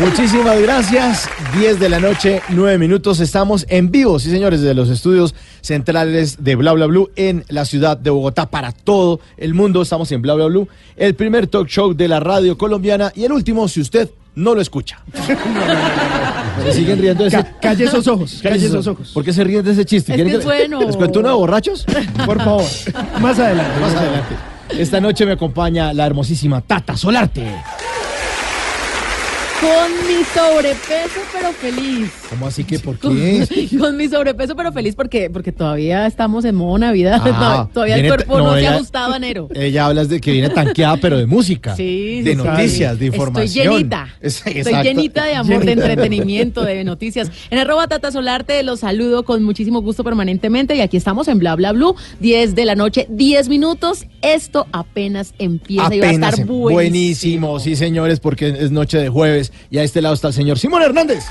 Muchísimas gracias. 10 de la noche, 9 minutos. Estamos en vivo, sí señores, desde los estudios centrales de Bla Bla Blue en la ciudad de Bogotá para todo el mundo. Estamos en Bla Bla Blue, el primer talk show de la radio colombiana y el último si usted no lo escucha. Se siguen riendo de ese... Ca- calle esos ojos, calle esos ojos. ¿Por qué se ríen de ese chiste? Es ¿Quieren que es bueno. ¿Les cuento uno de borrachos? Por favor, más adelante. Más adelante. Esta noche me acompaña la hermosísima Tata Solarte. Con mi sobrepeso, pero feliz. ¿Cómo así que por qué? con mi sobrepeso, pero feliz porque, porque todavía estamos en modo Navidad. Ah, No, todavía el cuerpo no, no, se ella- ha ajustado a enero. Ella habla de que viene tanqueada, pero de música. Sí, de sí, noticias, sí. de información. Estoy llenita. Es- Estoy llenita de amor, de entretenimiento, de noticias. En arroba Tata Solarte los saludo con muchísimo gusto permanentemente y aquí estamos en Bla Bla Blue, 10 de la noche, 10 minutos. Esto apenas empieza y va a estar en- buenísimo. buenísimo, sí señores, porque es noche de jueves y a este lado está el señor Simón Hernández.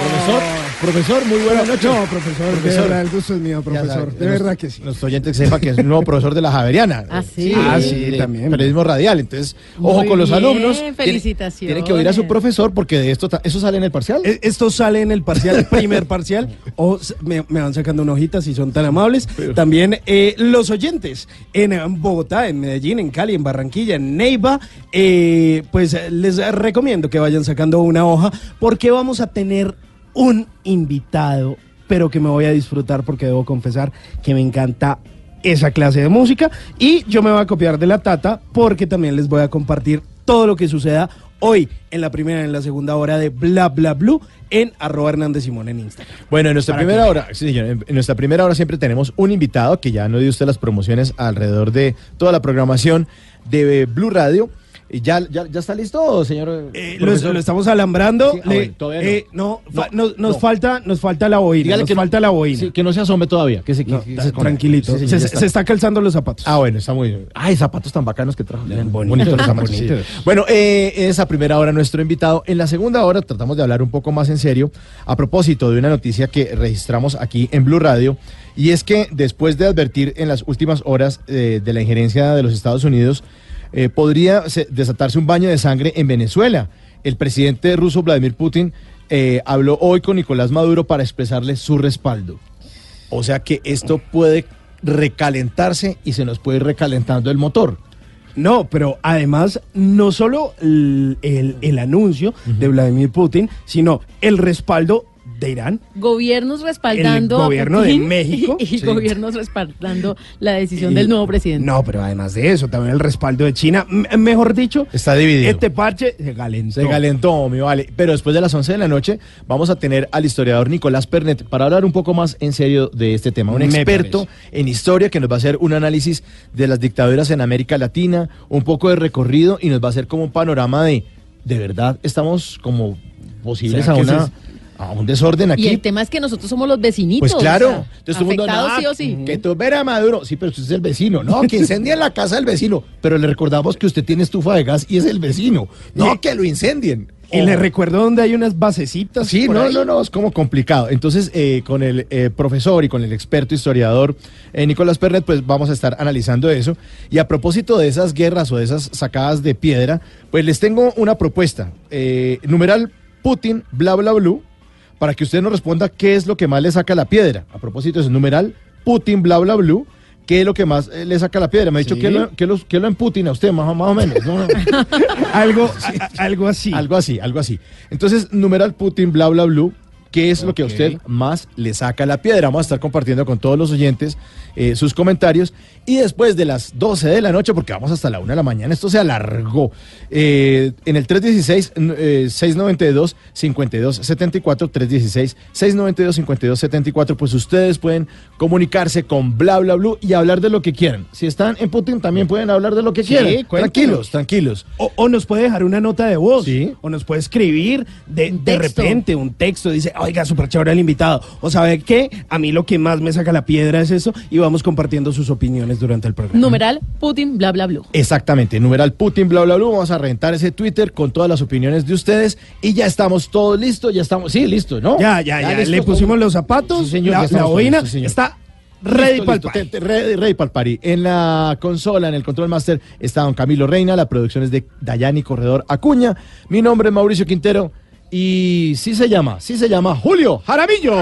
Profesor, profesor, muy buenas noches. No, profesor, de verdad, el gusto es mío, Ya profesor. De verdad que sí. Nuestro oyente que sepa que es el nuevo profesor de la Javeriana. Ah, sí. Ah, sí, de también. Periodismo radial. Entonces, ojo Muy con los bien, alumnos. Felicitaciones. Tiene que oír a su profesor porque de esto, ¿eso sale en el parcial? E- Esto sale en el parcial, primer parcial, o me, me van sacando una hojita si son tan amables. También eh, los oyentes en Bogotá, en Medellín, en Cali, en Barranquilla, en Neiva, eh, pues les recomiendo que vayan sacando una hoja porque vamos a tener un invitado, pero que me voy a disfrutar porque debo confesar que me encanta esa clase de música y yo me voy a copiar de la tata porque también les voy a compartir todo lo que suceda hoy en la primera y en la segunda hora de Bla Bla Blue en arroba Hernández Simón en Instagram. Bueno, en nuestra primera que- hora, sí, señor, en nuestra primera hora siempre tenemos un invitado que ya no dio usted las promociones alrededor de toda la programación de Blue Radio. Y ¿Ya, ya, ya está listo, señor? Eh, lo, profesor? lo estamos alambrando. Sí, ah, le- bueno, todavía no. eh, no, fa- No, nos, nos no. falta, nos falta la boina. Dígale nos que no- falta la boina. Sí, que no se asome todavía. Que se, que- No, se tranquilito. Sí, señor, se, está calzando los zapatos. Ah, bueno, está muy bien. Ay, zapatos tan bacanos que trajo. Bonitos bonitos, los zapatos. Bueno, eh, esa primera hora nuestro invitado. En la segunda hora tratamos de hablar un poco más en serio a propósito de una noticia que registramos aquí en Blue Radio. Y es que después de advertir en las últimas horas eh, de la injerencia de los Estados Unidos, eh, podría se- desatarse un baño de sangre en Venezuela. El presidente ruso Vladimir Putin eh, habló hoy con Nicolás Maduro para expresarle su respaldo. O sea que esto puede recalentarse y se nos puede ir recalentando el motor. No, pero además, no solo el, el- el anuncio de Vladimir Putin, sino el respaldo de Irán. Gobiernos respaldando El a gobierno de México. y, Sí. gobiernos respaldando la decisión Y- del nuevo presidente. No, pero además de eso, también el respaldo de China. M- mejor dicho, Está dividido. este parche se calentó. Se calentó, mi vale. Pero después de las 11 de la noche vamos a tener al historiador Nicolás Pernet para hablar un poco más en serio de este tema. Un Me experto parece. en historia que nos va a hacer un análisis de las dictaduras en América Latina, un poco de recorrido y nos va a hacer como un panorama de, de verdad, estamos como posibles a, ¿Será que una, a un desorden aquí. Y el tema es que nosotros somos los vecinitos. Pues claro, o sea, entonces todo el mundo, afectados "No, sí o sí. que tú ver a Maduro, sí, pero usted es el vecino, no, que incendien la casa del vecino, pero le recordamos que usted tiene estufa de gas y es el vecino, no, que lo incendien. Y le recuerdo donde hay unas basecitas. Sí, no, ahí. no, no, es como complicado. Entonces, eh, con el eh, profesor y con el experto historiador eh, Nicolás Pernet, pues vamos a estar analizando eso. Y a propósito de esas guerras o de esas sacadas de piedra, pues les tengo una propuesta. Eh, numeral Putin, bla, bla, blue, para que usted nos responda qué es lo que más le saca la piedra. A propósito de eso, numeral Putin, bla, bla, blue. ¿Qué es lo que más eh, le saca la piedra? Me ha dicho Sí. que lo, que, lo, que lo emputina a usted, más, o- más o menos. ¿no? Algo, a- algo así. Algo así, algo así. Entonces, numeral Putin, bla, bla, blue. ¿Qué es lo que a usted más le saca la piedra? Vamos a estar compartiendo con todos los oyentes eh, sus comentarios. Y después de las 12 de la noche, porque vamos hasta la 1 de la mañana, esto se alargó. eh, en el 316 eh, 692 5274 316 692 5274 pues ustedes pueden comunicarse con bla bla blue y hablar de lo que quieran. Si están en Putin también pueden hablar de lo que Sí, quieran. cuéntenos. Tranquilos, tranquilos. O, o nos puede dejar una nota de voz. Sí. O nos puede escribir de, de repente un texto. Dice, oiga, súper chévere el invitado. O sabe qué, a mí lo que más me saca la piedra es eso. Y vamos compartiendo sus opiniones durante el programa. Numeral Putin, bla, bla, blue. Exactamente, numeral Putin, bla, bla, bla. Vamos a reventar ese Twitter con todas las opiniones de ustedes y ya estamos todos listos, ya estamos, sí, listo, ¿no? Ya, ya, ya. Le pusimos los zapatos, Sí, señor, la, la boina. está ready Listo, para el listo, te- te- ready, ready pa'l party. En la consola, en el Control Master, está don Camilo Reina, la producción es de Dayani Corredor Acuña. Mi nombre es Mauricio Quintero y sí se llama, sí se llama Julio Jaramillo.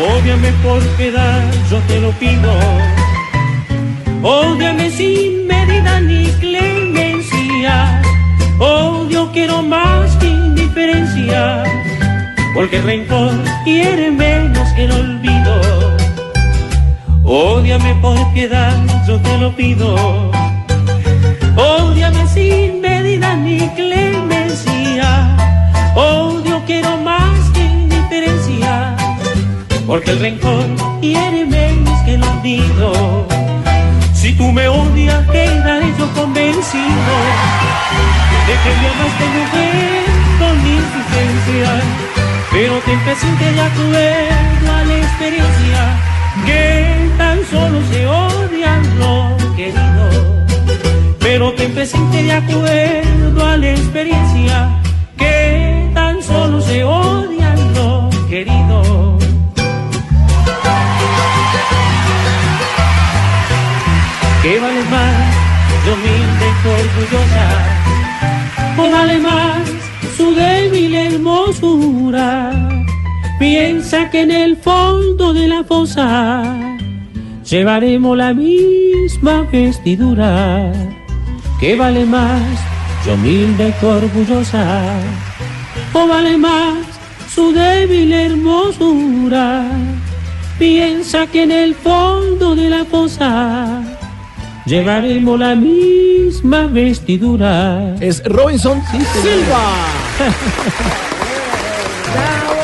Ódiame por piedad, yo te lo pido. Ódiame sin medida ni clemencia. Odio quiero más que indiferencia. Porque el rencor quiere menos que el olvido. Ódiame por piedad, yo te lo pido. Ódiame sin medida ni clemencia. Odio quiero más que indiferencia porque el rencor hiere menos que el olvido. Si tú me odias, quedaré yo convencido de que me amaste mujer con insistencia, pero te empecé de acuerdo a la experiencia que tan solo se odian lo querido. Pero te empecé de acuerdo a la experiencia que tan solo se odian lo querido. ¿Qué vale más de humilde y orgullosa? ¿O vale más su débil hermosura? Piensa que en el fondo de la fosa llevaremos la misma vestidura. ¿Qué vale más de humilde y orgullosa? ¿O vale más su débil hermosura? Piensa que en el fondo de la fosa llevaremos la misma vestidura. Es Robinson Silva.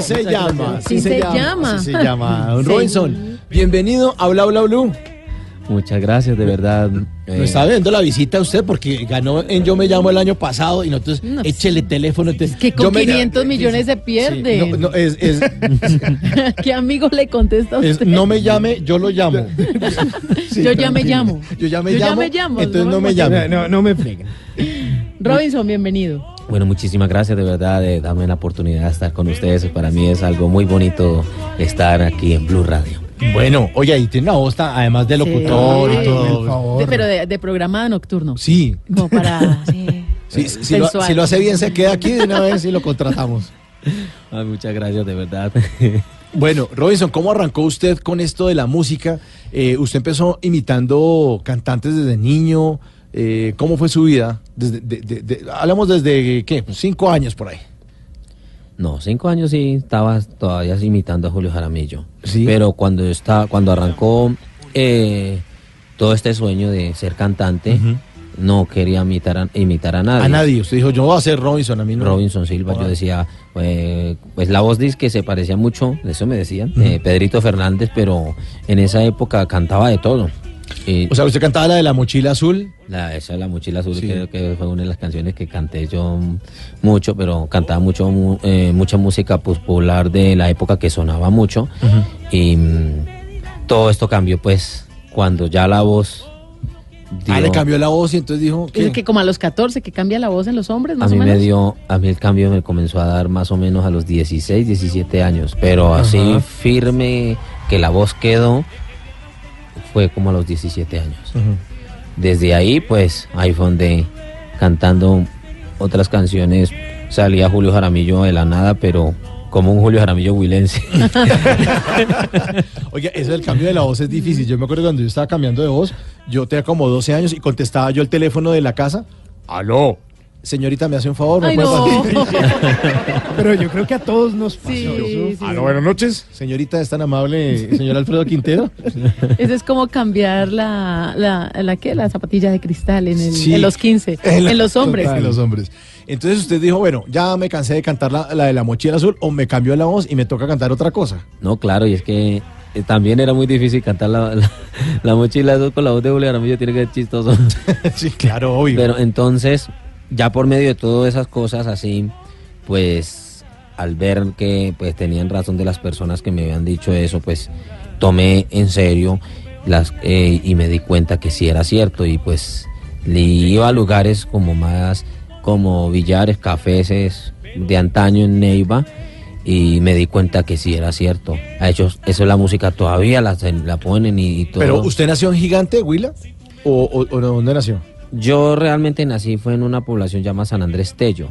Se llama, Sí se llama. se llama. Don. Robinson, bienvenido a Bla Bla Blue. Muchas gracias, de verdad. Eh, Nos está viendo la visita a usted porque ganó en Yo Me Llamo el año pasado y nosotros No, échele teléfono. te- Que con Yo me- 500 millones se pierde. Sí, no, no, es, es- ¿Qué amigo le contesta a es usted? no me llame, yo lo llamo. Sí, Yo ya me llamo. Yo ya me Yo ya llamo. me llamo, Entonces no no me me llame. No, no me freguen. Robinson, bienvenido. Bueno, muchísimas gracias de verdad de darme la oportunidad de estar con ustedes. Para mí es algo muy bonito estar aquí en Blue Radio. Bueno, oye, ahí tiene una voz además de locutor Sí. y todo. Por favor. De- pero de, de programa nocturno. Sí, Como para. sí. si, lo, Sensual. si lo hace bien se queda aquí de una vez y lo contratamos. Ay, muchas gracias, de verdad. Bueno, Robinson, ¿cómo arrancó usted con esto de la música? Eh, usted empezó imitando cantantes desde niño. Eh, ¿Cómo fue su vida? Desde, de- de- de- hablamos desde, ¿qué? Cinco años por ahí. No, cinco años sí estaba todavía imitando a Julio Jaramillo. Sí. Pero cuando está, cuando arrancó eh, todo este sueño de ser cantante, no quería imitar a, imitar a nadie. A nadie. Usted dijo, yo voy a ser Robinson, a mí no. Robinson Silva, yo decía, eh, pues la voz dice que se parecía mucho, eso me decían, eh, Pedrito Fernández, pero en esa época cantaba de todo. Y O sea, usted cantaba la de la mochila azul. la, esa la mochila azul Sí. creo que fue una de las canciones que canté yo mucho, pero cantaba mucho mu- eh, mucha música popular de la época que sonaba mucho y mm, todo esto cambió pues cuando ya la voz... Ah, le dio- cambió la voz y entonces dijo Es que que como a los 14 que cambia la voz en los hombres, A más o mí menos. me dio, a mí el cambio me comenzó a dar más o menos a los 16, 17 años, pero así firme que la voz quedó fue como a los 17 años. Desde ahí, pues, ahí fue donde cantando otras canciones salía Julio Jaramillo de la nada, pero como un Julio Jaramillo huilense. Oiga, eso del cambio de la voz es difícil. Yo me acuerdo cuando yo estaba cambiando de voz, yo tenía como 12 años y contestaba yo el teléfono de la casa. ¡Aló! Señorita, ¿me hace un favor? ¿Me Ay, puede no. Pero yo creo que a todos nos pasó. Sí, sí. Aló, buenas noches. Señorita, ¿es tan amable, señor Alfredo Quintero? Ese es como cambiar la, la, la, ¿qué? la zapatilla de cristal en, el- Sí. en los 15, En la- en los hombres. En los hombres. Entonces usted dijo, bueno, ya me cansé de cantar la, la de la mochila azul o me cambió la voz y me toca cantar otra cosa. No, claro, y es que eh, también era muy difícil cantar la, la, la mochila azul con la voz de Julio Jaramillo, tiene que ser chistoso. sí, claro, obvio. Pero entonces, ya por medio de todas esas cosas así, pues al ver que pues tenían razón de las personas que me habían dicho eso, pues tomé en serio las eh, y me di cuenta que sí era cierto y pues le iba a lugares como más como billares, cafés de antaño en Neiva y me di cuenta que sí era cierto. A ellos, eso es la música todavía la, la ponen y, todo. Pero usted nació en Gigante, Huila, o, o, o dónde nació? Yo realmente nací fue en una población llamada San Andrés Tello,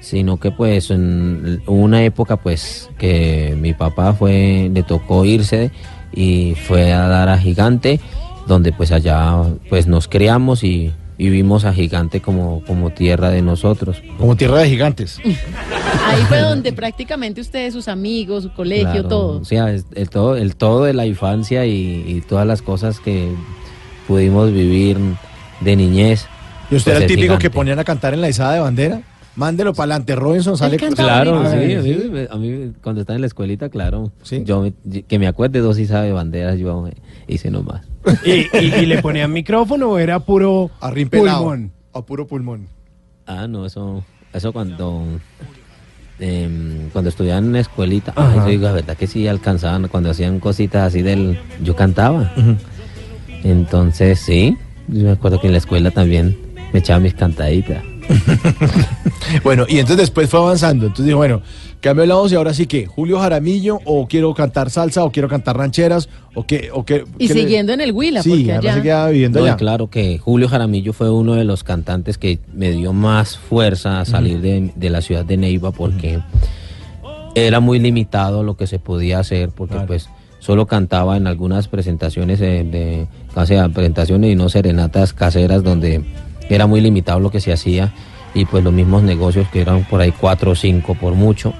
sino que pues en una época pues que mi papá fue le tocó irse y fue a dar a Gigante, donde pues allá pues nos criamos y vivimos a Gigante como como tierra de nosotros. Como tierra de gigantes. Ahí fue donde prácticamente ustedes, sus amigos, su colegio, Claro, todo. O sea, es- el todo, el todo de la infancia y, y todas las cosas que pudimos vivir de niñez. ¿Y usted pues, era el típico que ponían a cantar en la izada de bandera? Mándelo para adelante, Robinson sale. Claro, sí, a mí, sí. me- a mí cuando estaba en la escuelita, claro. Sí. Yo me- que me acuerde dos y sabe banderas, yo hice nomás. ¿Y, y, y le ponían micrófono o era puro A rin pelado, pulmón? A puro pulmón. Ah, no, eso, eso cuando em, cuando estudiaban en la escuelita, ay, yo digo, la verdad que sí alcanzaban, cuando hacían cositas así del, yo cantaba. Entonces, sí, yo me acuerdo que en la escuela también me echaba mis cantaditas. Bueno, y entonces después fue avanzando. Entonces dijo, bueno, cambio la voz y ahora sí que, Julio Jaramillo, o quiero cantar salsa, o quiero cantar rancheras, o qué, o qué. Y le- siguiendo en el Huila, Sí, porque allá... se viviendo No, allá. claro que Julio Jaramillo fue uno de los cantantes que me dio más fuerza a salir de, de la ciudad de Neiva porque era muy limitado lo que se podía hacer porque Claro. pues solo cantaba en algunas presentaciones eh, de, o sea, presentaciones y no serenatas caseras donde era muy limitado lo que se hacía y pues los mismos negocios que eran por ahí cuatro o cinco por mucho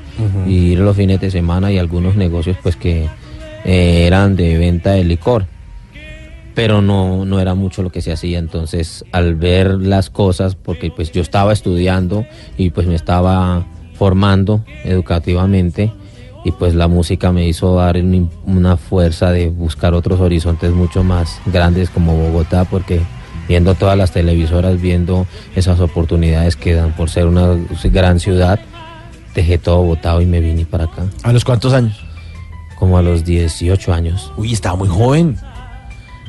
y ir los fines de semana y algunos negocios pues que eh, eran de venta de licor pero no, no era mucho lo que se hacía. Entonces, al ver las cosas, porque pues yo estaba estudiando y pues me estaba formando educativamente y pues la música me hizo dar una fuerza de buscar otros horizontes mucho más grandes como Bogotá, porque viendo todas las televisoras, viendo esas oportunidades que dan por ser una gran ciudad, dejé todo botado y me vine para acá, ¿A los cuántos años? como a los 18 años. Uy, estaba muy joven.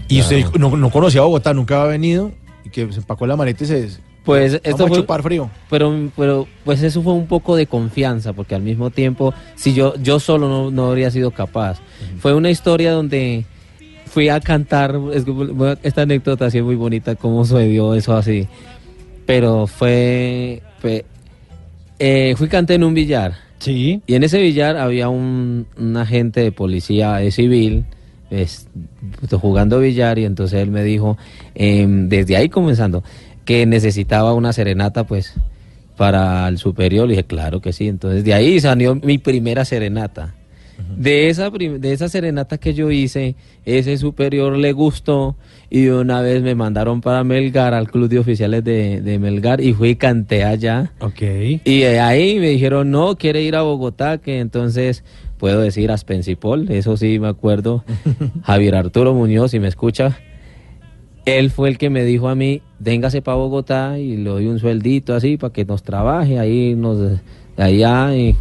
Y Claro. usted no, no conocía Bogotá, nunca había venido, y que se empacó la maleta y se... Pues Vamos esto a fue, chupar frío. pero, pero pues eso fue un poco de confianza, porque al mismo tiempo, si yo, yo solo no, no habría sido capaz. Fue una historia donde fui a cantar, es esta anécdota sí es muy bonita, cómo sucedió eso así. Pero fue, fue eh, fui canté en un billar. Sí. Y en ese billar había un, un agente de policía eh, civil es, jugando billar y entonces él me dijo, em, desde ahí comenzando, que necesitaba una serenata pues para el superior. Le dije, claro que sí. Entonces de ahí salió mi primera serenata. De esa, de esa serenata que yo hice, ese superior le gustó y una vez me mandaron para Melgar, al club de oficiales de, de Melgar y fui y canté allá. Ok. Y de ahí me dijeron, no, quiere ir a Bogotá, que entonces puedo decir Aspensipol, eso sí me acuerdo. Javier Arturo Muñoz, si me escucha, él fue el que me dijo a mí, véngase para Bogotá y le doy un sueldito así para que nos trabaje ahí, nos, allá. Y,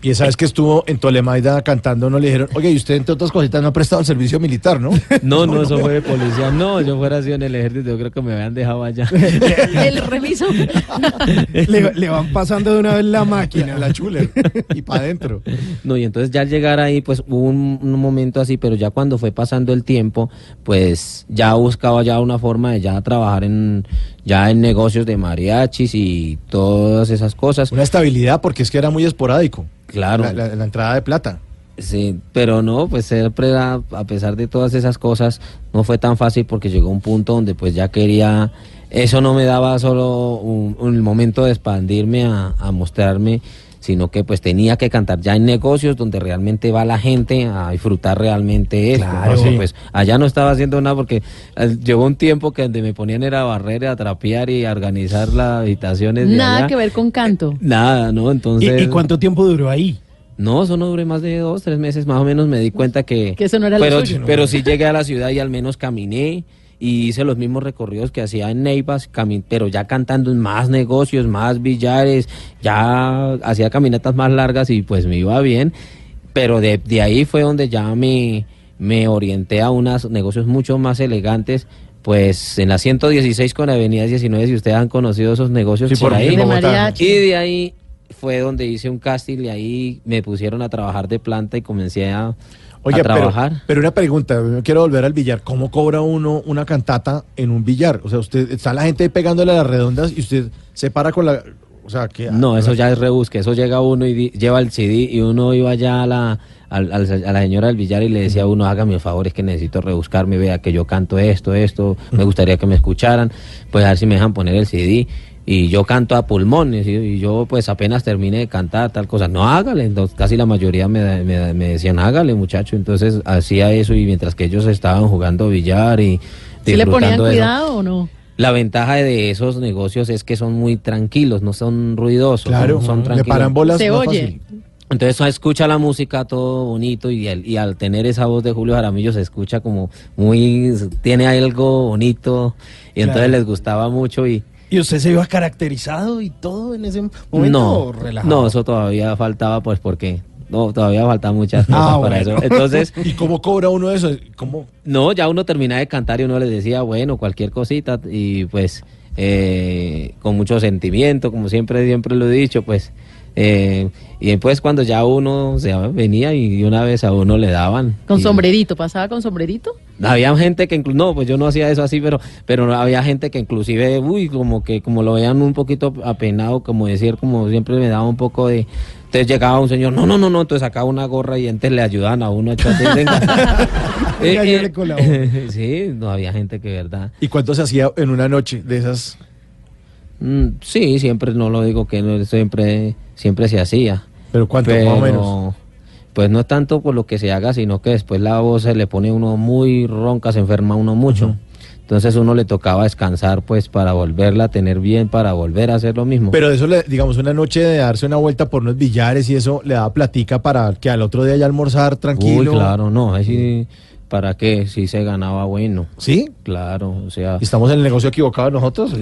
Y esa vez que estuvo en Tolemaida cantando, no le dijeron, oye, y usted entre otras cositas no ha prestado el servicio militar, ¿no? No, no, eso fue de policía. No, yo fuera así en el ejército, yo creo que me habían dejado allá. El reviso. Le, le van pasando de una vez la máquina. la chuler. Y para adentro. No, y entonces ya al llegar ahí, pues hubo un, un momento así, pero ya cuando fue pasando el tiempo, pues ya buscaba ya una forma de ya trabajar en, ya en negocios de mariachis y todas esas cosas. Una estabilidad, porque es que era muy esporádico. Claro. La, la- la entrada de plata. Sí, pero no, pues siempre era- a pesar de todas esas cosas, no fue tan fácil porque llegó un punto donde pues ya quería, eso no me daba solo un, un momento de expandirme a, a mostrarme, sino que pues tenía que cantar ya en negocios donde realmente va la gente a disfrutar realmente esto. Claro. Porque, Sí. pues allá no estaba haciendo nada porque eh, llegó un tiempo que donde me ponían era a barrer, a trapear y a organizar las habitaciones de Nada allá. que ver con canto. Nada, ¿no? ¿Y, Entonces... y cuánto tiempo duró ahí? No, eso no duré más de dos, tres meses, más o menos me di cuenta que... Que eso no era lo pero, suyo. Pero sí llegué a la ciudad y al menos caminé y hice los mismos recorridos que hacía en Neivas, pero ya cantando en más negocios, más billares, ya hacía caminatas más largas y pues me iba bien. Pero de, de ahí fue donde ya me, me orienté a unos negocios mucho más elegantes. Pues en la 116 con Avenida 19, si ustedes han conocido esos negocios Sí, por, por ahí. De. Y de ahí fue donde hice un casting y ahí me pusieron a trabajar de planta y comencé a Oye, pero, trabajar. pero una pregunta, yo quiero volver al billar. ¿Cómo cobra uno una cantata en un billar? O sea, usted está la gente pegándole a las redondas y usted se para con la. O sea, que. No, eso ya es rebusque, eso llega uno y di- lleva el CD y uno iba ya a la, a la señora del billar y le decía a uno, hágame el favor, es que necesito rebuscarme, vea que yo canto esto, esto, me gustaría que me escucharan, pues a ver si me dejan poner el CD. Y yo canto a pulmones y, y yo pues apenas terminé de cantar tal cosa, no hágale, entonces casi la mayoría me, me- me decían hágale muchacho, entonces hacía eso y mientras que ellos estaban jugando billar y... ¿Sí le ponían eso. cuidado o no? La ventaja de esos negocios es que son muy tranquilos, no son ruidosos, Claro, son, son le tranquilos. paran bolas. Se más oye. fácil. Entonces escucha la música todo bonito y, al- y al tener esa voz de Julio Jaramillo se escucha como muy, tiene algo bonito y entonces Claro. les gustaba mucho y ¿Y usted se iba caracterizado y todo en ese momento? no, o relajado? no, eso todavía faltaba pues porque no, todavía faltan muchas cosas Ah, para bueno. eso. Entonces, ¿Y cómo cobra uno eso? ¿Cómo? No, ya uno terminaba de cantar y uno les decía, bueno, cualquier cosita y pues eh, con mucho sentimiento, como siempre, siempre lo he dicho, pues. eh, y después cuando ya uno se venía y una vez a uno le daban. Con Y sombrerito, ¿pasaba con sombrerito? Había gente que, inclu- no, pues yo no hacía eso así, pero, pero había gente que inclusive, uy, como que como lo veían un poquito apenado, como decir, como siempre me daba un poco de... Entonces llegaba un señor, no, no, no, no, entonces sacaba una gorra y antes le ayudaban a uno a le colaboro. sí, no había gente que, verdad. ¿Y cuánto se hacía en una noche de esas? Mm, sí, siempre no lo digo que no, siempre, siempre se hacía. ¿Pero cuánto pero, más o menos? Pues no es tanto por lo que se haga, sino que después la voz se le pone uno muy ronca, se enferma uno mucho. Entonces uno le tocaba descansar pues para volverla a tener bien, para volver a hacer lo mismo. Pero eso, le, digamos, una noche de darse una vuelta por unos billares y eso le daba platica para que al otro día ya almorzar tranquilo. Uy, claro, no, ¿para qué? Si se ganaba bueno. ¿Sí? Claro, o sea... ¿Y ¿Estamos en el negocio equivocado nosotros?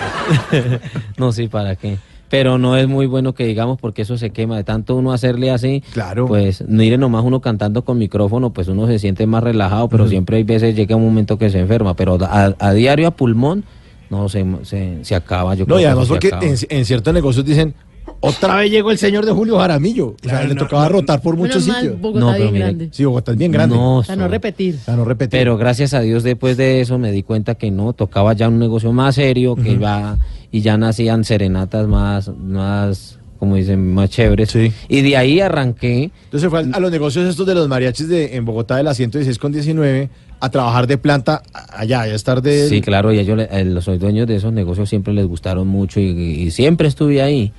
no, sí, ¿para qué? Pero no es muy bueno que digamos porque eso se quema. De tanto uno hacerle así, Claro. pues mire nomás uno cantando con micrófono, pues uno se siente más relajado, pero siempre hay veces llega un momento que se enferma. Pero a, a diario a pulmón, no, se, se, se acaba. Yo No, creo y además porque en, en ciertos negocios dicen, otra vez llegó el señor de Julio Jaramillo. o sea, le tocaba no, rotar por muchos sitios. Bogotá No, pero bien grande. Sí, Bogotá es bien grande. No, Para no repetir. Para no repetir. Pero gracias a Dios después de eso me di cuenta que no, tocaba ya un negocio más serio, que ya, y ya nacían serenatas más, más, como dicen, más chéveres. Sí. Y de ahí arranqué. Entonces fue a los negocios estos de los mariachis de, en Bogotá de la 116 con 19 a trabajar de planta allá, a estar de... Sí, claro, y ellos, eh, los dueños de esos negocios siempre les gustaron mucho y, y siempre estuve ahí.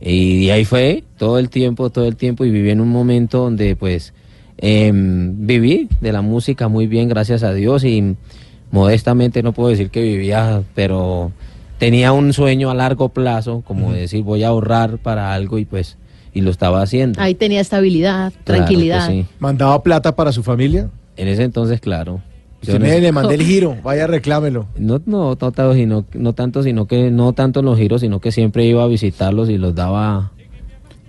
Y ahí fue todo el tiempo, todo el tiempo y viví en un momento donde pues em, viví de la música muy bien, gracias a Dios y modestamente no puedo decir que vivía, pero tenía un sueño a largo plazo, como decir voy a ahorrar para algo y pues y lo estaba haciendo. Ahí tenía estabilidad, Claro tranquilidad. sí. Mandaba plata para su familia. En ese entonces, claro. Yo ese- le mandé el giro, vaya reclámelo. No, no, no, tanto, sino, no tanto, sino que no tanto en los giros, sino que siempre iba a visitarlos y los daba.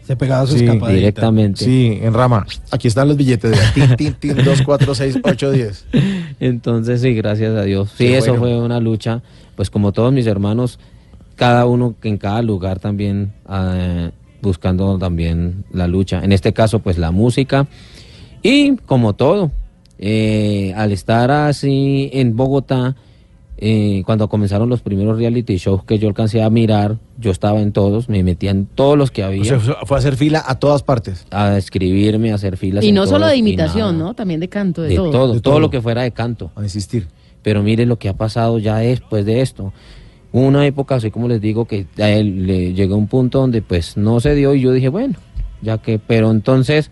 Se pegaba su Sí, escapadita. directamente. Sí, en rama. Aquí están los billetes de tin, tin, tin, 2, 4, 6, 8, 10. Entonces, sí, gracias a Dios. Sí, Qué eso bueno. fue una lucha, pues como todos mis hermanos, cada uno en cada lugar también eh, buscando también la lucha. En este caso, pues la música. Y como todo, eh, al estar así en Bogotá, eh, cuando comenzaron los primeros reality shows que yo alcancé a mirar, yo estaba en todos, me metía en todos los que había, O sea, fue a hacer fila a todas partes. a escribirme, a hacer filas. Y no solo de imitación. ¿no? También de canto, de, De todo. todo, De todo todo. lo que fuera de canto. A insistir. Pero mire lo que ha pasado ya después de esto. Hubo Una época, así como les digo, que a él le llegó un punto donde pues no se dio y yo dije, bueno, ya que, pero entonces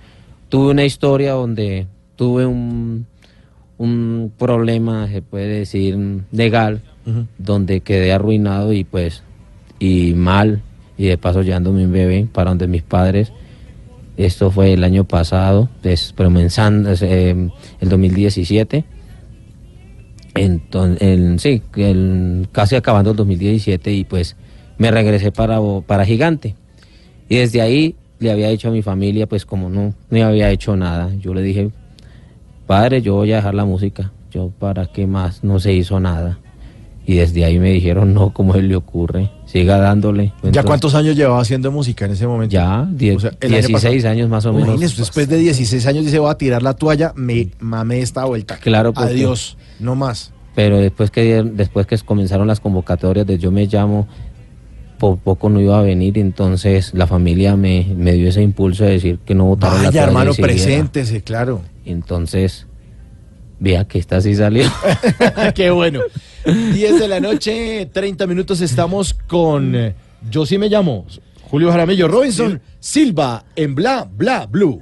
tuve una historia donde tuve un, un problema, se puede decir, legal, donde quedé arruinado y pues, y mal, y de paso llevándome un bebé para donde mis padres. Esto fue el año pasado, pues, comenzando, eh, el 2017. Entonces, sí, el- casi acabando el 2017 y pues me regresé para, para Gigante. Y desde ahí le había dicho a mi familia, pues como no, no había hecho nada, yo le dije, padre, yo voy a dejar la música, yo para qué más, no se hizo nada. Y desde ahí me dijeron, no, ¿cómo se le ocurre? Siga dándole. ¿Ya cuántos años llevaba haciendo música en ese momento? Ya, die- O sea, el año 16 pasado. años más o menos. Imagínese, después de 16 años dice, voy a tirar la toalla, me mamé esta vuelta. Claro, porque- Adiós, no más. pero después que después que comenzaron las convocatorias de yo me llamo por poco no iba a venir entonces la familia me, me dio ese impulso de decir que no votaron la Vaya, toalla hermano, preséntese, claro. entonces vea que esta sí salió Qué bueno. 10 de la noche, 30 minutos, estamos con eh, Yo sí me llamo Julio Jaramillo Robinson Silva en Bla Bla Blue.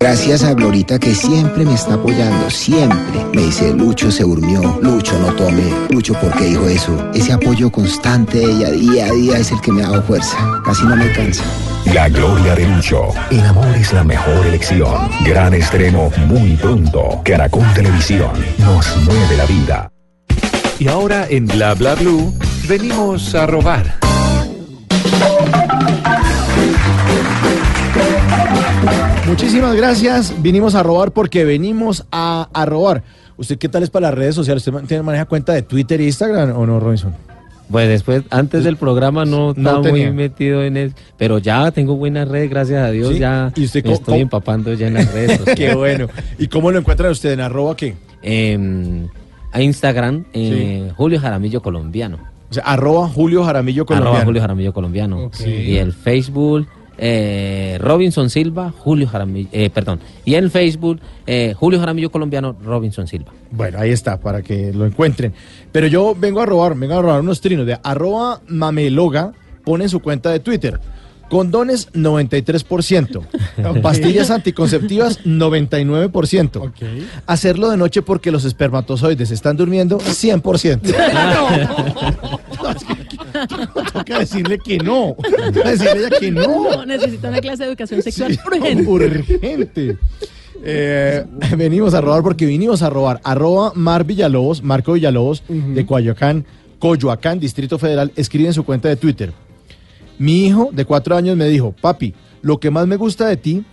Gracias a Glorita que siempre me está apoyando, siempre. Me dice, Lucho se durmió, Lucho no tome, Lucho ¿por qué dijo eso? Ese apoyo constante de ella día a día es el que me ha dado fuerza, casi no me cansa. La gloria de Lucho. El amor es la mejor elección. Gran estreno muy pronto. Caracol Televisión nos mueve la vida. Y ahora en Bla Bla Blue venimos a robar. Muchísimas gracias. Vinimos a robar porque venimos a, a robar. ¿Usted qué tal es para las redes sociales? ¿Usted tiene, maneja cuenta de Twitter e Instagram o no, Robinson? pues después antes del programa no No estaba tenía. muy metido en eso pero ya tengo buenas redes gracias a Dios Sí. ya ¿Y usted me estoy cómo- empapando ya en las redes Qué sociales. bueno. ¿Y cómo lo encuentran usted en arroba qué? Em, a Instagram eh, Julio Jaramillo Colombiano O sea, arroba Julio Jaramillo Colombiano. Arroba Julio Jaramillo Colombiano. Y el Facebook, eh, Robinson Silva, Julio Jaramillo, eh, perdón. Y en Facebook, eh, Julio Jaramillo Colombiano, Robinson Silva. Bueno, ahí está, para que lo encuentren. Pero yo vengo a robar, vengo a robar unos trinos de arroba mameloga, pone en su cuenta de Twitter. Condones 93%, pastillas anticonceptivas 99%, hacerlo de noche porque los espermatozoides están durmiendo 100%. Toca decirle que no, toca decirle ella que no. No, necesita una clase de educación sexual Sí, urgente. urgente. Eh, venimos a robar porque vinimos a robar. Arroba Mar Villalobos, Marco Villalobos, de Coyoacán, Coyoacán, Distrito Federal, escribe en su cuenta de Twitter. Mi hijo de cuatro años me dijo, papi, lo que más me gusta de ti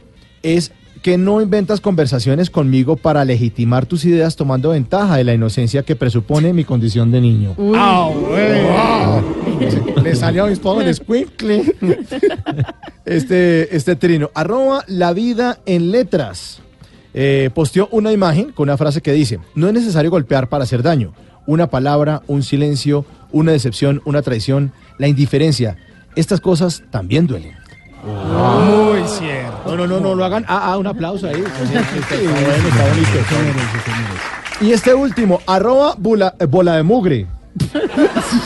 es que no inventas conversaciones conmigo para legitimar tus ideas tomando ventaja de la inocencia que presupone mi condición de niño. Ah, bueno. Le salió a mis pobres escuincle. Este, este trino. Arroba la vida en letras. Eh, posteó una imagen con una frase que dice, no es necesario golpear para hacer daño. Una palabra, un silencio, una decepción, una traición, la indiferencia. Estas cosas también duelen. Muy cierto. No, no, no, no lo hagan. Ah, ah, un aplauso ahí. Está bueno, está bonito. Y este último, arroba bula- eh, bola de mugre.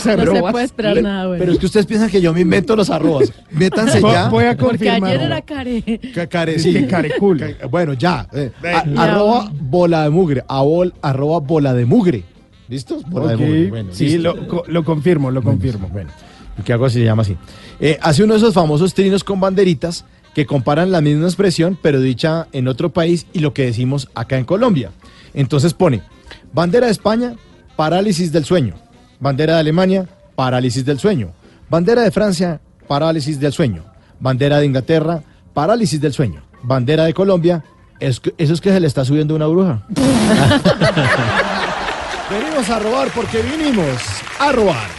No se puede esperar Le- nada bueno. Pero es que ustedes piensan que yo me invento los arrobas. Métanse ya. Voy a Porque confirmar. ayer era care. Ca- care- sí. carecul. Ca- Bueno, ya. eh, a- arroba bola de mugre. A bol- arroba bola de mugre. ¿Listos? Bola de mugre. Bueno, sí, listo. lo, co- lo confirmo, lo confirmo. Bueno, ¿y qué hago si se llama así? Eh, hace uno de esos famosos trinos con banderitas que comparan la misma expresión, pero dicha en otro país y lo que decimos acá en Colombia. Entonces pone, bandera de España, parálisis del sueño. Bandera de Alemania, parálisis del sueño. Bandera de Francia, parálisis del sueño. Bandera de Inglaterra, parálisis del sueño. Bandera de Colombia, es que- eso es que se le está subiendo una bruja. Venimos a robar porque vinimos a robar.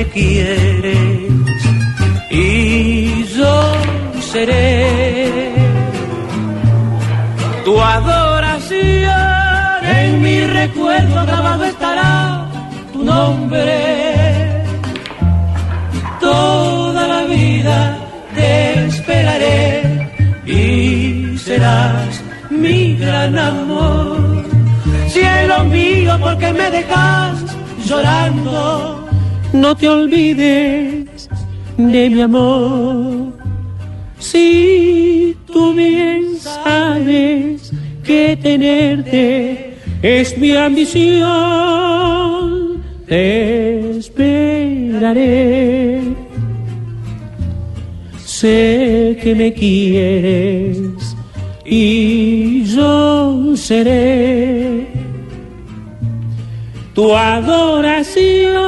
Me quieres y yo seré tu adoración. En mi recuerdo grabado estará tu nombre. Toda la vida te esperaré y serás mi gran amor. Cielo mío, porque me dejas llorando. No te olvides de mi amor. Si tú bien sabes que tenerte es mi ambición, te esperaré. Sé que me quieres y yo seré tu adoración.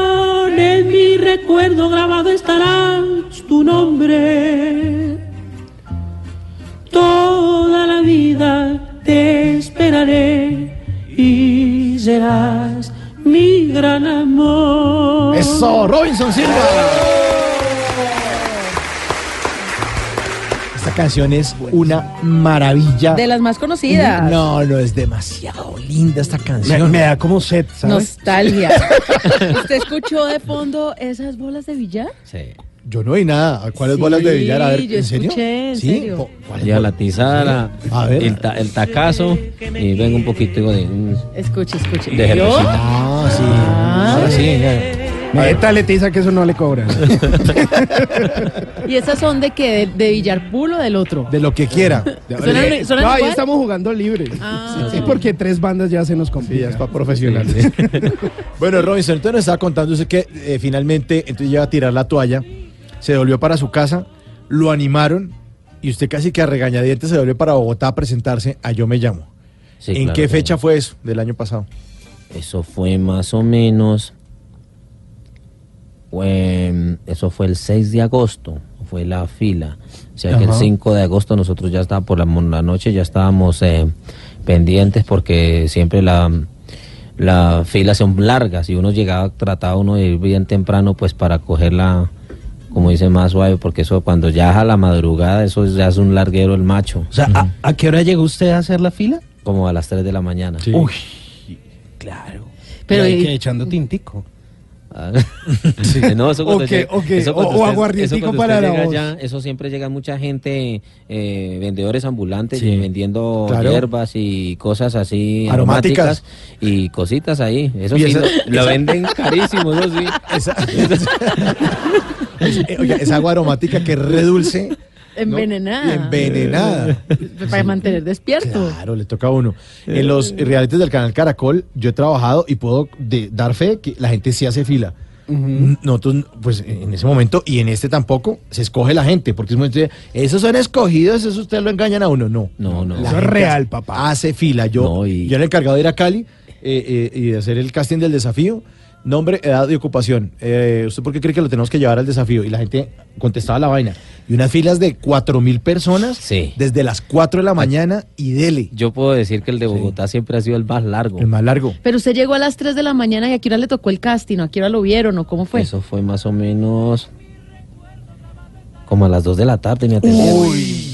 En mi recuerdo grabado estará tu nombre. Toda la vida te esperaré y serás mi gran amor. Eso, Robinson Silva. Esta canción es una maravilla. De las más conocidas. No, no, es demasiado linda esta canción. me da como set, ¿sabes? Nostalgia. ¿Usted escuchó de fondo esas bolas de billar? Sí. Yo no oí nada. ¿Cuáles Sí, bolas de billar? A ver, yo ¿en serio? escuché, en ¿Sí? serio. Po- ¿cuáles Ya la tizara, A ver. el, ta- el tacazo y vengo un poquito de... un- Escuche, escuche. De ¿Yo? Ah, sí. Ah. Ahora sí. ya. Meta Letiza que eso no le cobran. ¿Y esas son de qué? ¿De, de billar pool o del otro? De lo que quiera. ¿Suenan, suenan no, ahí igual? estamos jugando libre. Ah. Sí, porque tres bandas ya se nos Sí, ya complica. es para profesionales. bueno, Robinson, entonces nos estaba contando usted que eh, finalmente entonces llega a tirar la toalla, se devolvió para su casa, lo animaron y usted casi que a regañadientes se devolvió para Bogotá a presentarse a Yo Me Llamo. Sí, ¿En claro, qué claro. fecha fue eso del año pasado? Eso fue más o menos. Fue- eso fue el 6 de agosto, fue la fila. O sea que el Ajá. 5 de agosto nosotros ya estábamos, por la, la noche ya estábamos eh, pendientes porque siempre la, las filas son largas y uno llegaba, trataba uno de ir bien temprano pues para cogerla, como dice, más suave, porque eso cuando ya es a la madrugada, eso ya es un larguero el macho, O sea, ¿a, a qué hora llegó usted a hacer la fila? como a las 3 de la mañana. Uy, claro. Pero y- que echando tintico. Ah. No, eso cuando Ok, llega- ok, eso cuando o- o usted- aguardientico eso para la llega voz. eso siempre llega mucha gente, eh, vendedores ambulantes, Sí, vendiendo claro. hierbas y cosas así Aromáticas. aromáticas, y cositas ahí. Eso sí, esa- lo, venden carísimo, eso sí. Esa, Es- eh, esa agua aromática que es redulce. ¿No? Envenenada. Y envenenada. Para mantener despierto. Claro, le toca a uno. En los realities del canal Caracol, yo he trabajado y puedo de- dar fe que la gente sí hace fila. Nosotros, pues en ese momento y en este tampoco, se escoge la gente, porque es muy esos son escogidos, eso ustedes lo engañan a uno. No, No, no. La Eso es real, papá. Hace fila. Yo, No, y- yo era el encargado de ir a Cali eh, eh, y de hacer el casting del desafío. Nombre, edad y ocupación. Eh, ¿Usted por qué cree que lo tenemos que llevar al desafío? Y la gente contestaba la vaina. Y unas filas de cuatro mil personas Sí. desde las 4 de la mañana y dele. Yo puedo decir que el de Bogotá siempre ha sido el más largo. El más largo. Pero usted llegó a las 3 de la mañana y a qué hora le tocó el casting, o a qué hora lo vieron, o cómo fue. Eso fue más o menos como a las 2 de la tarde me atendieron. Uy.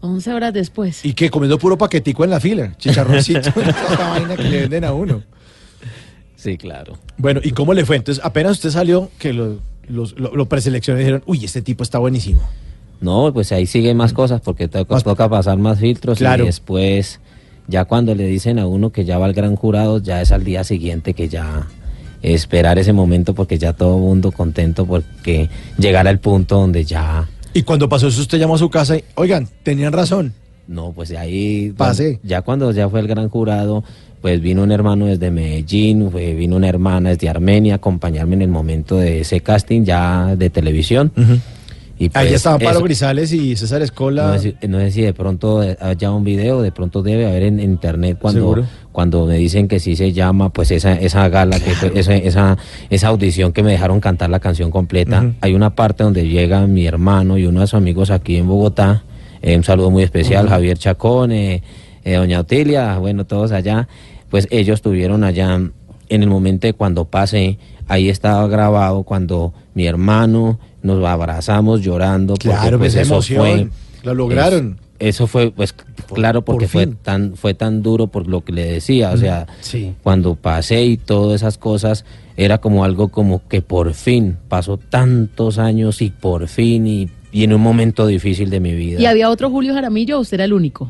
11 horas después. Y que comiendo puro paquetico en la fila. Chicharroncito. esta vaina que le venden a uno. Sí, claro. Bueno, ¿y cómo le fue? Entonces, apenas usted salió, que lo, los- lo, lo preseleccionaron y dijeron, uy, este tipo está buenísimo. No, pues ahí siguen más cosas porque toca, toca pasar más filtros Claro. y después ya cuando le dicen a uno que ya va al gran jurado, ya es al día siguiente que ya esperar ese momento porque ya todo el mundo contento porque llegar al punto donde ya Y cuando pasó eso, usted llamó a su casa y, oigan, tenían razón. No, pues ahí. Pase. Ya cuando ya fue el gran jurado, pues vino un hermano desde Medellín, fue- vino una hermana desde Armenia a acompañarme en el momento de ese casting ya de televisión. Y Ahí pues, ya estaban Pablo eso- Grisales y César Escola. no sé, si, no sé si de pronto haya un video, de pronto debe haber en, internet cuando, Seguro. cuando me dicen que sí se llama, pues esa, esa gala, que esa, esa, esa audición que me dejaron cantar la canción completa. Hay una parte donde llega mi hermano y uno de sus amigos aquí en Bogotá. Eh, un saludo muy especial, Javier Chacón, eh, eh, Doña Otilia, bueno, todos allá. Pues ellos estuvieron allá en el momento de cuando pasé, ahí estaba grabado cuando mi hermano nos abrazamos llorando. porque, Claro, pues, esa eso emoción. fue- Lo lograron. es- eso fue, pues, claro, porque por fue tan, fue tan duro por lo que le decía. O sea, Sí. cuando pasé y todas esas cosas, era como algo como que por fin, pasó tantos años y por fin, y, y en un momento difícil de mi vida. ¿Y había otro Julio Jaramillo o usted era el único?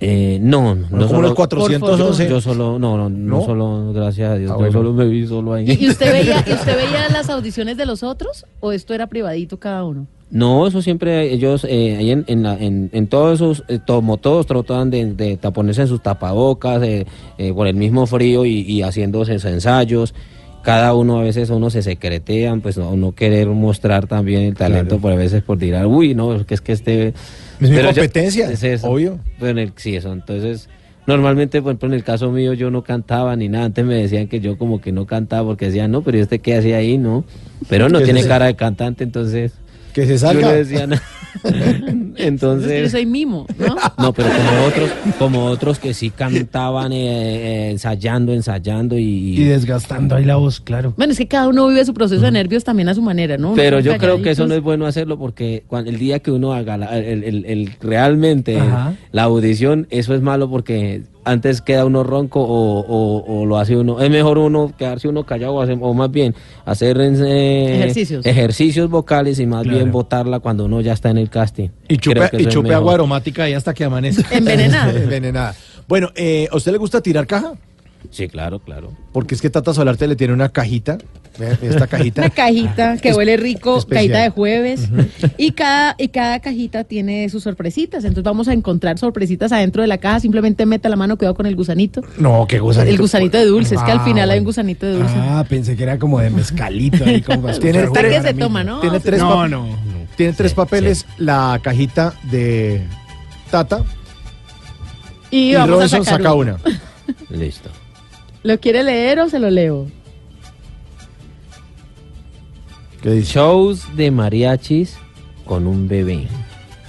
Eh, no, no, como solo, los 411. Yo solo, no, no, no, ¿No? solo, gracias a Dios, Ah, yo bueno. solo me vi solo ahí. ¿Y, usted veía, y usted veía las audiciones de los otros o esto era privadito cada uno? No, eso siempre ellos eh, ahí en, en, la- en, en todos esos, eh, como todos trataban de, de ta- ponerse en sus tapabocas eh, eh, por el mismo frío y, y haciéndose ensayos. Cada uno a veces uno se secretean, pues no, no querer mostrar también el talento, Claro. por a veces por tirar, uy, no, que es que este... Es mi ya- competencia, es eso. obvio. Pero en el- sí, eso, entonces... Normalmente, por ejemplo, en el caso mío yo no cantaba ni nada. Antes me decían que yo como que no cantaba porque decían, no, pero ¿y este qué hacía ahí? No. Pero no ¿Qué tiene cara de cantante, entonces... Que se Yo salga. no nada. Es que yo Entonces, soy mimo, ¿no? no, pero como otros, como otros que sí cantaban eh, eh, ensayando, ensayando y, Y desgastando ahí la voz, claro. Bueno, es que cada uno vive su proceso de nervios también a su manera, ¿no? Uno pero yo creo que eso no es bueno hacerlo porque cuando, el día que uno haga la- el, el- el- realmente Ajá. la audición, eso es malo porque antes queda uno ronco o, o- o lo hace uno. Es mejor uno quedarse uno callado o, hacer- o más bien hacer eh, Ejercicios. ejercicios vocales y más Claro. bien botarla cuando uno ya está en el casting. Y chupe, y chupe agua aromática ahí hasta que amanezca. Envenenada. Envenenada. Bueno, eh, ¿a usted le gusta tirar caja? Sí, claro, claro. Porque es que Tata Solarte le tiene una cajita. Esta cajita. Una cajita que huele rico, especial. cajita de jueves. y, cada, y cada cajita tiene sus sorpresitas. Entonces vamos a encontrar sorpresitas adentro de la caja. Simplemente meta la mano, cuidado con el gusanito. No, qué gusanito. El gusanito de dulce. Es que al Ah, final hay un gusanito de dulce. Ah, pensé que era como de mezcalito. Ahí, como para Tiene tres- que se toma. ¿no? Tiene tres, No, no. tiene tres Sí, papeles, la cajita de Tata Y, y, vamos a Robinson sacar saca uno. una. Listo. ¿Lo quiere leer o se lo leo? ¿Qué dice? Shows de mariachis con un bebé.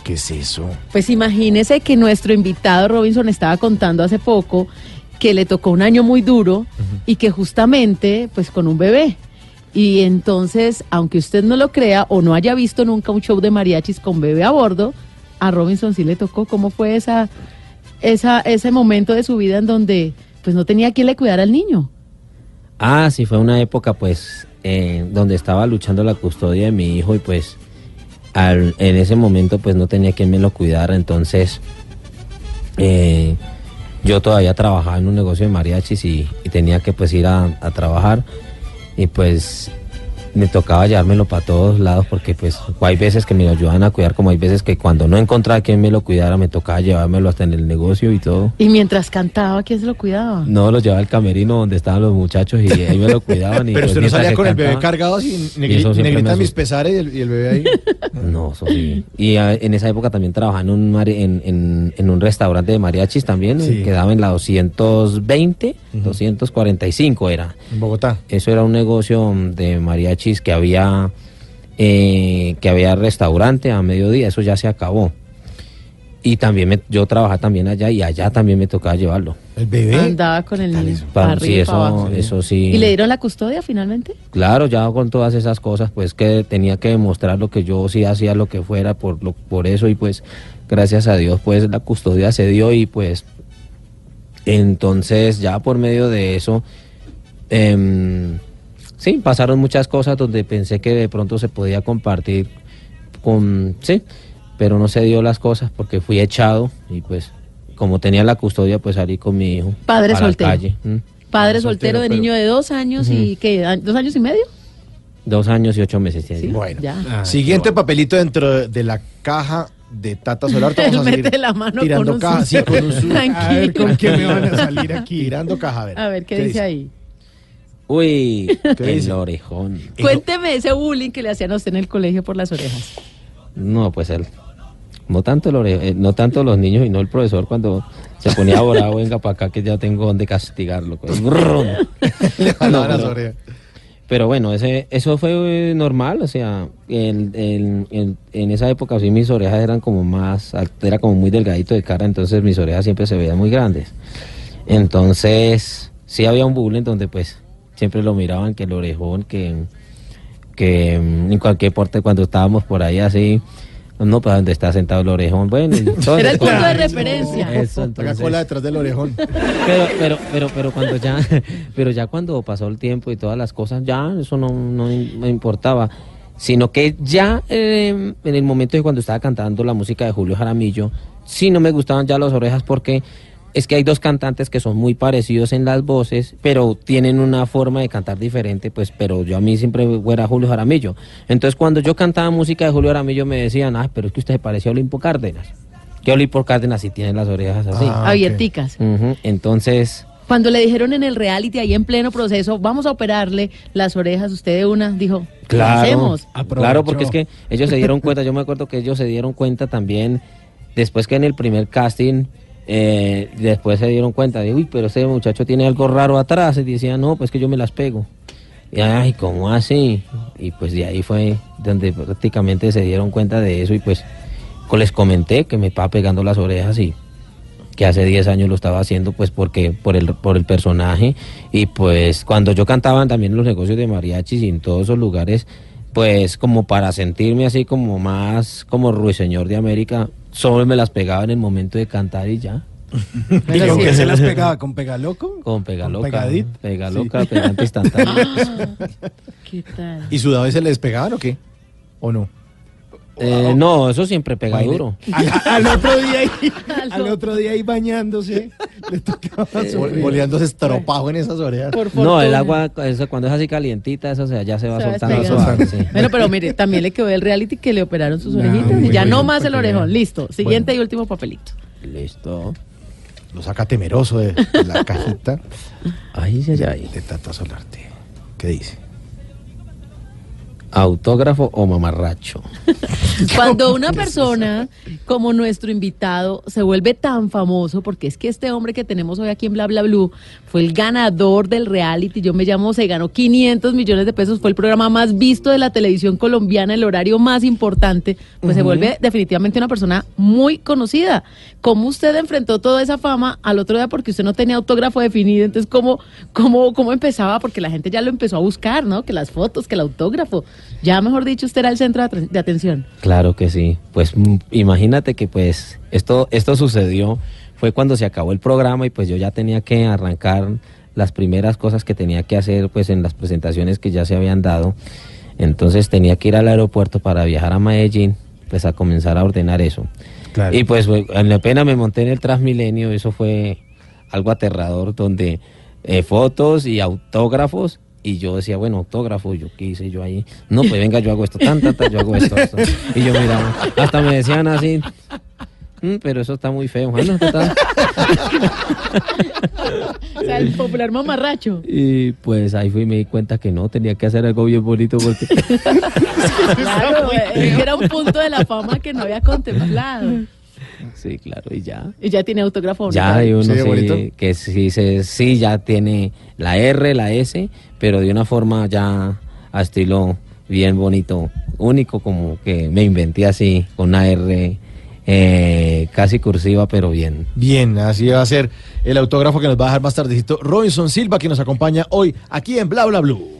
¿Qué es eso? Pues imagínese que nuestro invitado Robinson estaba contando hace poco que le tocó un año muy duro y que justamente pues con un bebé. Y entonces, aunque usted no lo crea o no haya visto nunca un show de mariachis con bebé a bordo, a Robinson sí le tocó. ¿Cómo fue esa, esa, ese momento de su vida en donde pues no tenía quien le cuidara al niño? Ah, sí, fue una época pues eh, donde estaba luchando la custodia de mi hijo y pues al- en ese momento pues no tenía quien me lo cuidara, entonces eh, yo todavía trabajaba en un negocio de mariachis y, tenía que pues ir a trabajar y pues me tocaba llevármelo para todos lados porque pues hay veces que me lo ayudaban a cuidar, como hay veces que cuando no encontraba quien me lo cuidara, me tocaba llevármelo hasta en el negocio y todo. Y mientras cantaba, ¿quién se lo cuidaba? No, lo llevaba al camerino donde estaban los muchachos y ahí me lo cuidaban. Y Pero pues, usted no salía con el bebé cargado me negrita mis pesares y el, y el bebé ahí. No, eso sí. Y ah, en esa época también trabajaba en un, mari- en, en- en un restaurante de mariachis también, Sí. eh, quedaba en la 220, 245 era. En Bogotá. Eso era un negocio de mariachis que había, eh, que había restaurante a mediodía, eso ya se acabó. Y también me- yo trabajaba también allá y allá también me tocaba llevarlo. El bebé. Andaba con el niño. Para arriba sí, y para eso, abajo. eso sí. ¿Y le dieron la custodia finalmente? Claro, ya con todas esas cosas, pues que tenía que demostrar lo que yo sí hacía, lo que fuera, por, lo, por eso, y pues gracias a Dios, pues la custodia se dio y pues entonces ya por medio de eso, em, sí, pasaron muchas cosas donde pensé que de pronto se podía compartir con, sí, pero no se dio las cosas porque fui echado y pues como tenía la custodia, pues salí con mi hijo. Padre a la soltero. calle, ¿m? Padre soltero, soltero de pero- niño de dos años y ¿qué? ¿A- ¿Dos años y medio? Dos años y ocho meses. tiene. Bueno. Ya. Siguiente papelito dentro de- la caja de Tata Solar. Él Vamos a seguir la mano tirando con un caja. Sí, con un susto. Tranquilo. A ver con qué me van a salir aquí. Tirando caja, a ver. A ver, ¿qué, dice ahí? Uy, ¿Qué el dice? orejón. Cuénteme ese bullying que le hacían a usted en el colegio por las orejas. No, pues él. No tanto, el ore- eh, no tanto los niños y no el profesor cuando se ponía bravo, venga para acá que ya tengo donde castigarlo. pues. Le No, las pero- orejas. Pero bueno, ese, eso fue normal, o sea, el- el- el- en esa época sí mis orejas eran como más, era como muy delgadito de cara, entonces mis orejas siempre se veían muy grandes. Entonces, sí había un bullying donde pues siempre lo miraban que el orejón, que, que mm, en cualquier parte cuando estábamos por ahí así, no, pues donde está sentado el orejón, bueno. Era el punto de referencia. Eso, entonces- cola detrás del orejón. pero, pero, pero, pero cuando ya, pero ya cuando pasó el tiempo y todas las cosas, ya eso no, no me importaba. Sino que ya eh, en el momento de cuando estaba cantando la música de Julio Jaramillo, sí no me gustaban ya las orejas porque es que hay dos cantantes que son muy parecidos en las voces, pero tienen una forma de cantar diferente, pues, pero yo a mí siempre era Julio Jaramillo. Entonces cuando yo cantaba música de Julio Jaramillo me decían, ah, pero es que usted se parecía a Olimpo Cárdenas. Que Olimpo Cárdenas sí tiene las orejas así. Ah. Abierticas. Entonces, Cuando le dijeron en el reality, ahí en pleno proceso, vamos a operarle las orejas, usted de una dijo, ¿qué claro, hacemos? claro, porque es que ellos se dieron cuenta, yo me acuerdo que ellos se dieron cuenta también, después que en el primer casting, eh, después se dieron cuenta de, uy, pero ese muchacho tiene algo raro atrás, y decían, no, pues que yo me las pego. Y, ay, ¿cómo así? Y pues de ahí fue donde prácticamente se dieron cuenta de eso y pues les comenté que me estaba pegando las orejas y que hace 10 años lo estaba haciendo pues porque por el por el personaje y pues cuando yo cantaba también en los negocios de mariachis y en todos esos lugares pues como para sentirme así como más como ruiseñor de América solo me las pegaba en el momento de cantar y ya ¿Y con sí. qué se las pegaba? ¿Con Pegaloco? con pegaloca pegadit? pegaloca pegante instantáneo Ah, ¿Qué tal? ¿Y sudado y se le despegaban o qué? ¿O no? Eh, no eso siempre pega Baile. duro A- al otro día ahí, Al al otro día ahí bañándose, le tocaba. Boleándose estropajo en esas orejas. Por no el agua eso, cuando es así calientita eso se- ya se va Se va soltando despegando. suave, sí. Bueno, pero mire, también le quedó el reality que le operaron sus No, orejitas. muy y ya no más el orejón. Listo. Siguiente y último papelito. listo Lo saca temeroso de, de la cajita ahí sí, ahí. de Tata Solarte. ¿Qué dice? Autógrafo o mamarracho Cuando una persona como nuestro invitado se vuelve tan famoso, porque es que este hombre que tenemos hoy aquí en Bla Bla Blue fue el ganador del reality, yo me llamo, se ganó 500 millones de pesos, fue el programa más visto de la televisión colombiana, el horario más importante, pues se vuelve definitivamente una persona muy conocida. ¿Cómo usted enfrentó toda esa fama al otro día porque usted no tenía autógrafo definido? Entonces, ¿cómo, cómo, cómo empezaba? Porque la gente ya lo empezó a buscar, ¿no? Que las fotos, que el autógrafo. Ya, mejor dicho, usted era el centro de atención. Claro que sí. Pues mm, imagínate que pues esto, esto sucedió, fue cuando se acabó el programa y pues yo ya tenía que arrancar las primeras cosas que tenía que hacer pues en las presentaciones que ya se habían dado. Entonces tenía que ir al aeropuerto para viajar a Medellín, pues a comenzar a ordenar eso. Claro. Y pues en la pena me monté en el Transmilenio, eso fue algo aterrador, donde eh, fotos y autógrafos Y yo decía, bueno, autógrafo, yo qué hice yo ahí. No, pues venga, yo hago esto, tan, tan, tan, yo hago esto, esto. Y yo miraba, hasta me decían así, "Mm, pero eso está muy feo. No, está- O sea, el popular mamarracho. Y pues ahí fui y me di cuenta que no, tenía que hacer algo bien bonito porque Claro, era un punto de la fama que no había contemplado. Sí, claro, y ya. Y ya tiene autógrafo. Ya hay uno ¿Sí, sí, bonito? que sí, se, sí ya tiene la R, la S, pero de una forma ya a estilo bien bonito, único como que me inventé así, con una R eh, casi cursiva, pero bien. Bien, así va a ser el autógrafo que nos va a dejar más tardecito Robinson Silva, que nos acompaña hoy aquí en Bla Bla Blue.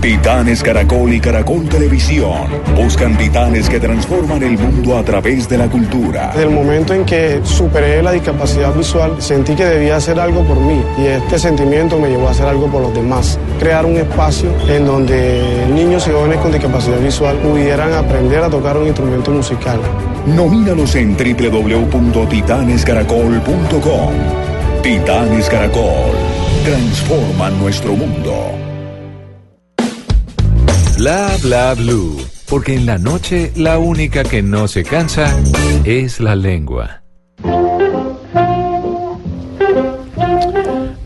Titanes Caracol y Caracol Televisión buscan titanes que transforman el mundo a través de la cultura. Desde el momento en que superé la discapacidad visual, sentí que debía hacer algo por mí y este sentimiento me llevó a hacer algo por los demás. Crear un espacio en donde niños y jóvenes con discapacidad visual pudieran aprender a tocar un instrumento musical. Nomínalos en www.titanescaracol.com. Titanes Caracol transforman nuestro mundo. Bla bla blue. Porque en la noche la única que no se cansa es la lengua.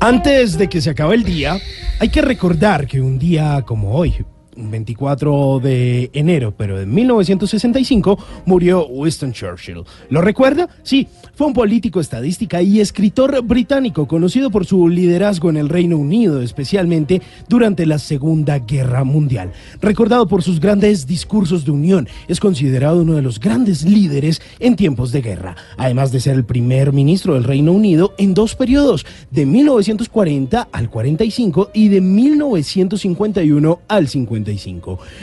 Antes de que se acabe el día, hay que recordar que un día como hoy, 24 de enero, pero de 1965, murió Winston Churchill. ¿Lo recuerda? Sí, fue un político, estadística y escritor británico conocido por su liderazgo en el Reino Unido, especialmente durante la Segunda Guerra Mundial. Recordado por sus grandes discursos de unión, es considerado uno de los grandes líderes en tiempos de guerra, además de ser el primer ministro del Reino Unido en dos periodos, de 1940 al 45 y de 1951 al 55.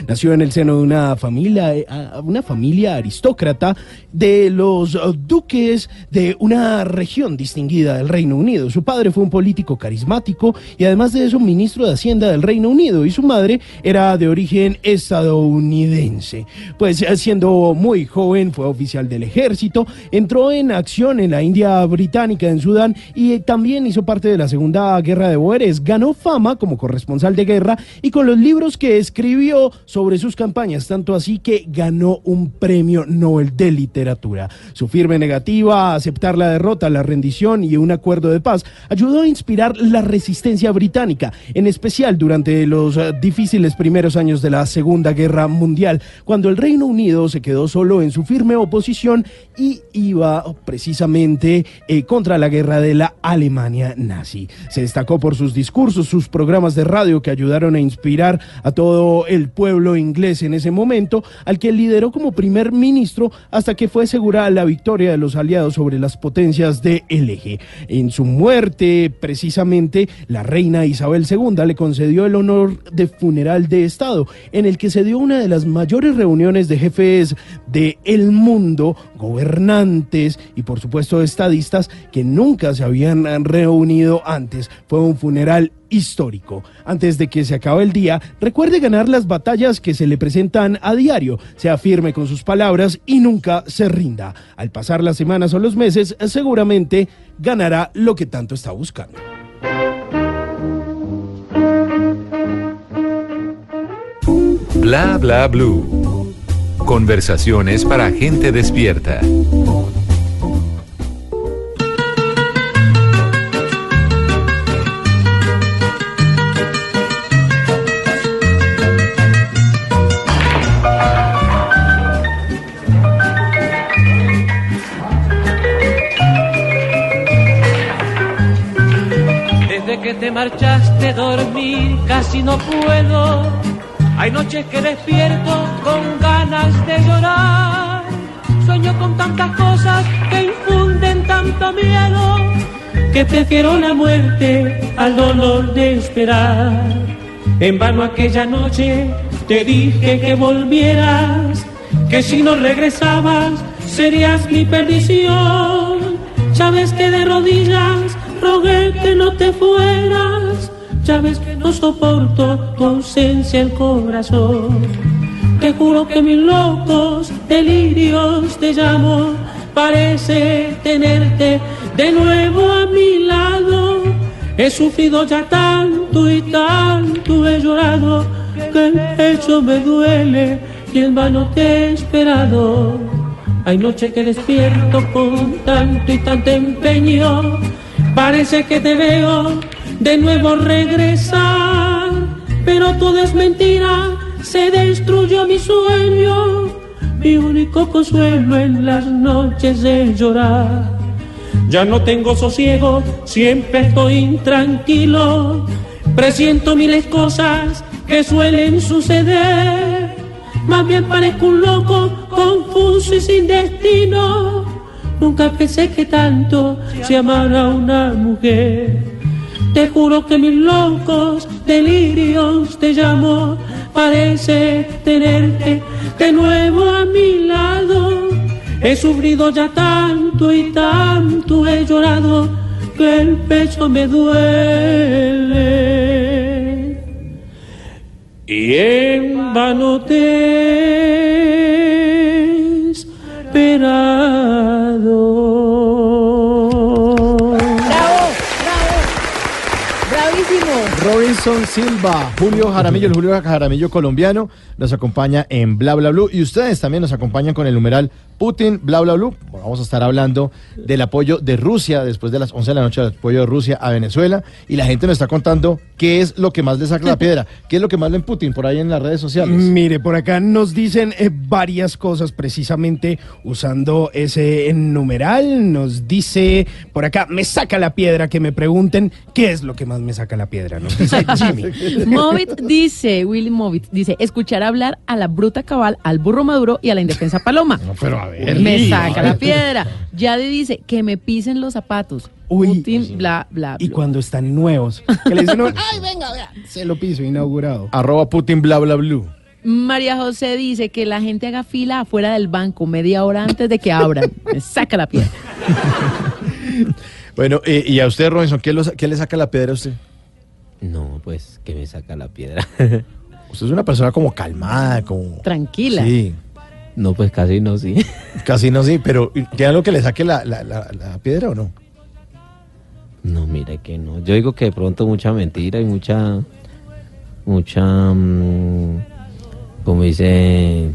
Nació en el seno de una familia, eh, una familia aristócrata de los eh, duques de una región distinguida del Reino Unido. Su padre fue un político carismático y además de eso ministro de Hacienda del Reino Unido y su madre era de origen estadounidense. Pues eh, siendo muy joven fue oficial del ejército, entró en acción en la India británica en Sudán y también hizo parte de la Segunda Guerra de Boeres. Ganó fama como corresponsal de guerra y con los libros que escribió sobre sus campañas, tanto así que ganó un premio Nobel de literatura. Su firme negativa a aceptar la derrota, la rendición y un acuerdo de paz ayudó a inspirar la resistencia británica, en especial durante los eh, difíciles primeros años de la Segunda Guerra Mundial, cuando el Reino Unido se quedó solo en su firme oposición y iba precisamente eh, contra la guerra de la Alemania nazi. Se destacó por sus discursos, sus programas de radio que ayudaron a inspirar a todo el pueblo inglés en ese momento, al que lideró como primer ministro hasta que fue asegurada la victoria de los aliados sobre las potencias del eje. En su muerte, precisamente, la reina Isabel II le concedió el honor de funeral de Estado, en el que se dio una de las mayores reuniones de jefes de el mundo, gobernantes y por supuesto estadistas que nunca se habían reunido antes. Fue un funeral histórico. Antes de que se acabe el día, recuerde ganar las batallas que se le presentan a diario, sea firme con sus palabras y nunca se rinda. Al pasar las semanas o los meses, seguramente ganará lo que tanto está buscando. Bla bla blue. Conversaciones para gente despierta. Te marchaste dormir casi no puedo. Hay noches que despierto con ganas de llorar. Sueño con tantas cosas que infunden tanto miedo que prefiero la muerte al dolor de esperar. En vano aquella noche te dije que volvieras, que si no regresabas serías mi perdición. Ya ves que de rodillas rogué que no te fueras, Ya ves que no soporto tu ausencia el corazón. Te juro que mis locos delirios te llamo. Parece tenerte de nuevo a mi lado. He sufrido ya tanto y tanto he llorado que el pecho me duele y en vano te he esperado. Hay noche que despierto con tanto y tanto empeño. Parece que te veo de nuevo regresar, pero todo es mentira. Se destruyó mi sueño, mi único consuelo en las noches es llorar. Ya no tengo sosiego, siempre estoy intranquilo. Presiento miles cosas que suelen suceder. Más bien parezco un loco, confuso y sin destino. Nunca pensé que tanto se amara una mujer. Te juro que mis locos delirios te llamo. Parece tenerte de nuevo a mi lado. He sufrido ya tanto y tanto he llorado que el pecho me duele. Y en vano te Silva, Julio Jaramillo, el Julio Jaramillo colombiano, nos acompaña en Bla Bla Blue y ustedes también nos acompañan con el numeral Putin Bla Bla. Bueno, vamos a estar hablando del apoyo de Rusia después de las 11 de la noche, del apoyo de Rusia a Venezuela y la gente nos está contando qué es lo que más le saca la piedra, qué es lo que más le en Putin por ahí en las redes sociales. Mire, por acá nos dicen eh, varias cosas precisamente usando ese numeral. Nos dice por acá, me saca la piedra que me pregunten qué es lo que más me saca la piedra. Nos dice Jimmy. Movit dice, Willy Movit dice, escuchar hablar a la bruta cabal, al burro maduro y a la indefensa paloma. pero a ver. Me saca la piedra. Yadi dice, que me pisen los zapatos. Putin, bla, bla, Y bla. cuando están nuevos, que le dicen, ay, venga, vea, se lo piso inaugurado. Arroba Putin Bla Bla Blue. María José dice que la gente haga fila afuera del banco media hora antes de que abran. Me saca la piedra. Bueno, eh, y a usted, Robinson, ¿qué, lo sa- qué le saca la piedra a usted? No, pues que me saca la piedra. Usted es una persona como calmada, como... Tranquila. Sí, No, pues casi no, sí. casi no, sí, pero ¿tiene algo que le saque la, la- la- la piedra o no? No, mire que no. Yo digo que de pronto mucha mentira y mucha, mucha, mm, como dice,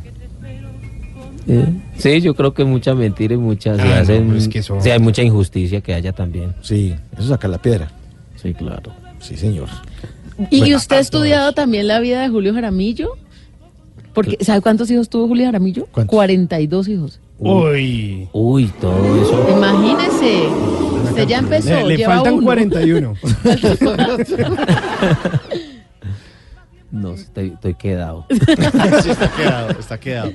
eh, sí, yo creo que mucha mentira y mucha, se Ah, no, hacen, pero es que eso- sí, hay mucha injusticia que haya también. Sí, eso saca la piedra. Sí, claro. Sí, señor. ¿Y Bueno, usted ha estudiado también la vida de Julio Jaramillo? Porque, ¿sabe cuántos hijos tuvo Julio Jaramillo? ¿Cuántos? 42 hijos. Uy. Uy, todo eso. Imagínese. Usted ya empezó. Le, le lleva faltan uno. 41. No, estoy, estoy quedado. Sí, está quedado, está quedado.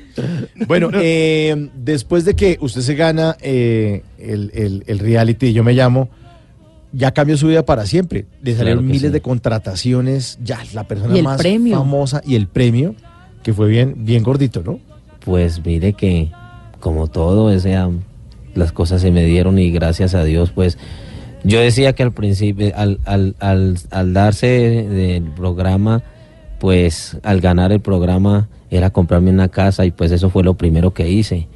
Bueno, eh, después de que usted se gana eh, el, el- el reality, yo me llamo, ya cambió su vida para siempre. Le salieron Claro miles sí. de contrataciones, ya la persona más premio. famosa y el premio, que fue bien, bien gordito, ¿no? Pues mire que como todo, o sea, las cosas se me dieron y gracias a Dios, pues yo decía que al principio, al, al, al, darse del programa, pues al ganar el programa era comprarme una casa y pues eso fue lo primero que hice.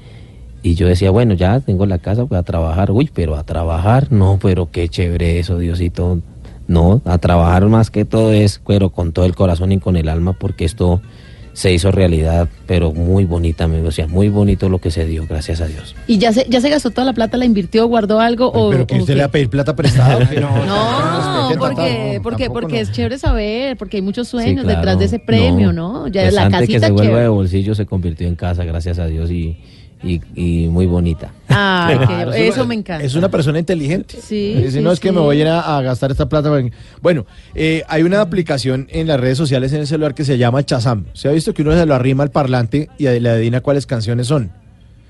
Y yo decía, bueno, ya tengo la casa, pues a trabajar. Uy, pero a trabajar, no, pero qué chévere eso, Diosito. No, a trabajar más que todo es, pero con todo el corazón y con el alma, porque esto se hizo realidad, pero muy bonita, o sea, muy bonito lo que se dio, gracias a Dios. ¿Y ya se, ya se gastó toda la plata, la invirtió, guardó algo? o, Pero que o usted qué? le va a pedir plata prestada. no, porque, porque, porque no. es chévere saber, porque hay muchos Sí, sueños claro. detrás de ese premio, ¿no? Ya Pues la antes que casita se vuelva de chévere. bolsillo se convirtió en casa, gracias a Dios, y, y, y muy bonita. Ay, qué- Claro, es eso una- me encanta. Es una persona inteligente. Sí, Dice, sí, no es que sí. me voy a ir a, a gastar esta plata. Bueno, eh, hay una aplicación en las redes sociales en el celular que se llama Chazam. Se ha visto que uno se lo arrima al parlante y le adivina cuáles canciones son.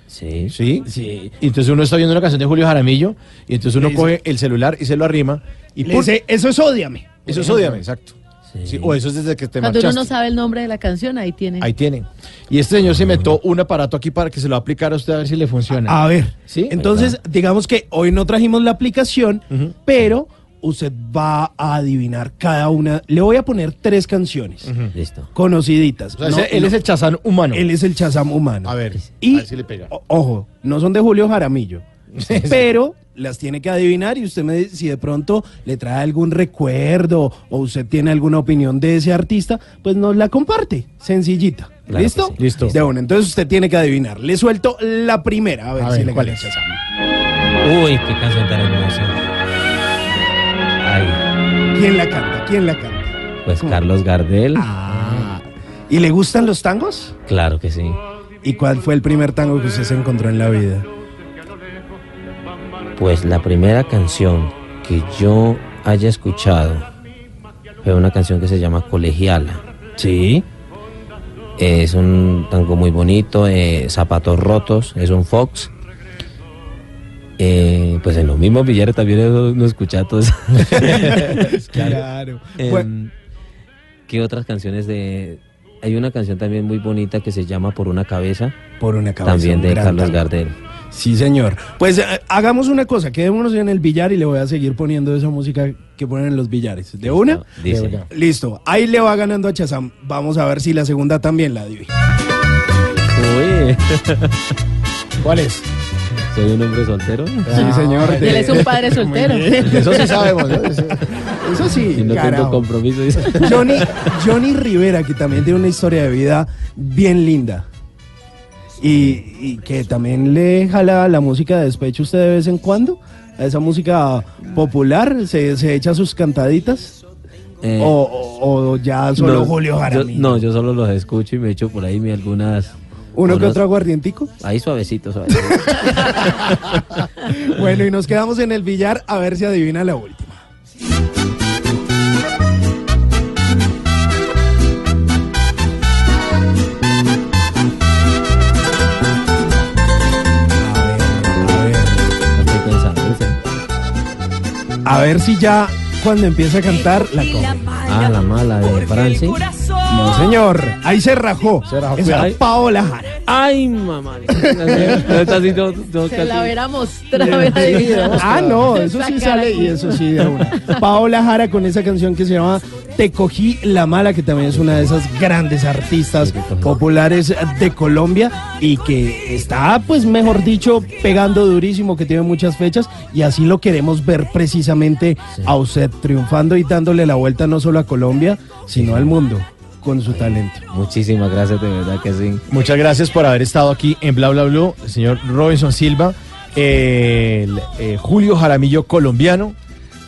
Sí. ¿Sí? Sí. Y entonces uno está viendo una canción de Julio Jaramillo y entonces uno dice- coge el celular y se lo arrima y Le eso es ódiame. Eso es Odiame, exacto. Sí, o eso es desde que te Cuando uno no sabe el nombre de la canción, ahí tiene. Ahí tiene. Y este señor se inventó un aparato aquí para que se lo va a usted a ver si le funciona. A ver, ¿Sí? entonces digamos que hoy no trajimos la aplicación, pero usted va a adivinar cada una. Le voy a poner tres canciones Listo. conociditas. O sea, ese- él es el Chazam humano. Él es el Chazam humano. A ver, Y- a ver si le pega. O- Ojo, no son de Julio Jaramillo, pero las tiene que adivinar y usted me dice si de pronto le trae algún recuerdo o usted tiene alguna opinión de ese artista, pues nos la comparte, sencillita. Claro ¿Listo? sí. Listo. De una, entonces usted tiene que adivinar. Le suelto la primera, a ver A si ver, le ¿cuál es? Uy, qué canción tan hermosa. Ay, ¿Quién la canta? ¿Quién la canta? pues ¿Cómo? Carlos Gardel. Ah. ¿Y le gustan los tangos? Claro que sí. ¿Y cuál fue el primer tango que usted se encontró en la vida? Pues la primera canción que yo haya escuchado fue una canción que se llama Colegiala. Sí. Es un tango muy bonito, eh, zapatos rotos, es un fox. Eh, pues en los mismos billares también no, no escuché todo eso. Claro. Em, Bueno, ¿Qué otras canciones de...? Hay una canción también muy bonita que se llama Por una cabeza, por una cabeza. también un de Carlos tango. Gardel. Sí, señor. Pues eh, hagamos una cosa, quedémonos en el billar y le voy a seguir poniendo esa música que ponen en los billares. ¿De una? Dice, Listo. Ahí le va ganando a Chazam. Vamos a ver si la segunda también la adivina. uy, ¿Cuál es? soy un hombre soltero. Sí, señor. Él es un padre soltero. Eso sí sabemos. ¿no? Eso- Eso sí, Y no tengo carajo. compromiso. dice. Johnny, Johnny Rivera, que también tiene una historia de vida bien linda. Y, y que también le jala la música de despecho usted de vez en cuando. A esa música popular, se, se echa sus cantaditas. Eh, o, o- o ya solo no, Julio yo- Jaramillo. no, yo solo los escucho y me echo por ahí mi algunas... Uno que otro aguardientico. Ahí suavecito, suavecito. Bueno, y nos quedamos en el billar a ver si adivina la última. A ver. Si ya cuando empieza a cantar la come. Ah, la mala de Francis. No, señor. Ahí se rajó. Se rajó, Esa. Paola Jara. Ay, mamá. Esta sí no- no Se la hubiera adivinado. Ah, no, eso sí sale y eso sí de una. Paola Jara con esa canción que se llama Te cogí la mala, que también es una de esas grandes artistas populares de Colombia y que está, pues mejor dicho, pegando durísimo, que tiene muchas fechas y así lo queremos ver precisamente a usted triunfando y dándole la vuelta no solo a Colombia, sino al mundo con su talento. Muchísimas gracias, de verdad que sí. Muchas gracias por haber estado aquí en Bla Bla Blue, el señor Robinson Silva, el eh, Julio Jaramillo colombiano.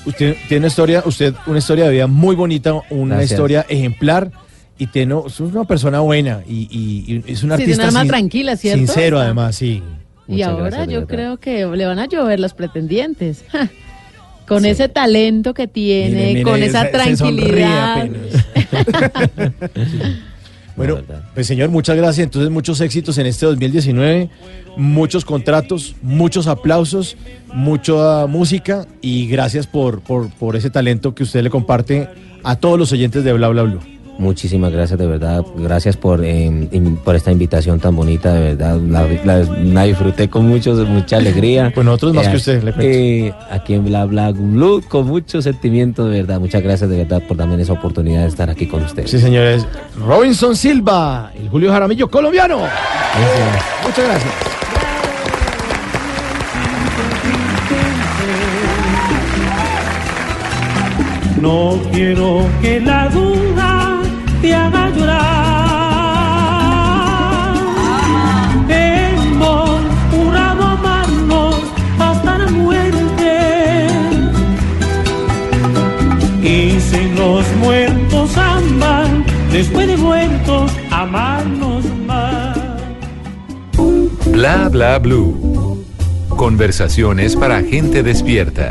Usted tiene una historia, usted una historia de vida muy bonita, una Gracias. historia ejemplar y tiene, es una persona buena y, y- y es un Sí, artista una alma sin- tranquila, ¿cierto? sincero además, sí. Y ahora gracias, yo creo que le van a llover los pretendientes. Con ese talento que tiene, Mire, mire, con esa tranquilidad. Bueno, pues señor, muchas gracias. Entonces, muchos éxitos en este 2019, muchos contratos, muchos aplausos, mucha música y gracias por, por, por ese talento que usted le comparte a todos los oyentes de Bla Bla Blue. Muchísimas gracias, de verdad. Gracias por, eh, por esta invitación tan bonita, de verdad. La, la- la disfruté con mucho, mucha alegría. Pues nosotros más que usted, le cuento. eh, aquí en Bla Bla Blue, con mucho sentimiento, de verdad. Muchas gracias, de verdad, por darme esa oportunidad de estar aquí con ustedes. Sí, señores. Robinson Silva, el Julio Jaramillo colombiano. Muchas gracias. No quiero que la duda te haga llorar. Hemos jurado amarnos hasta la muerte. Y si los muertos aman, después de muertos, amarnos más. Bla bla blue. Conversaciones para gente despierta.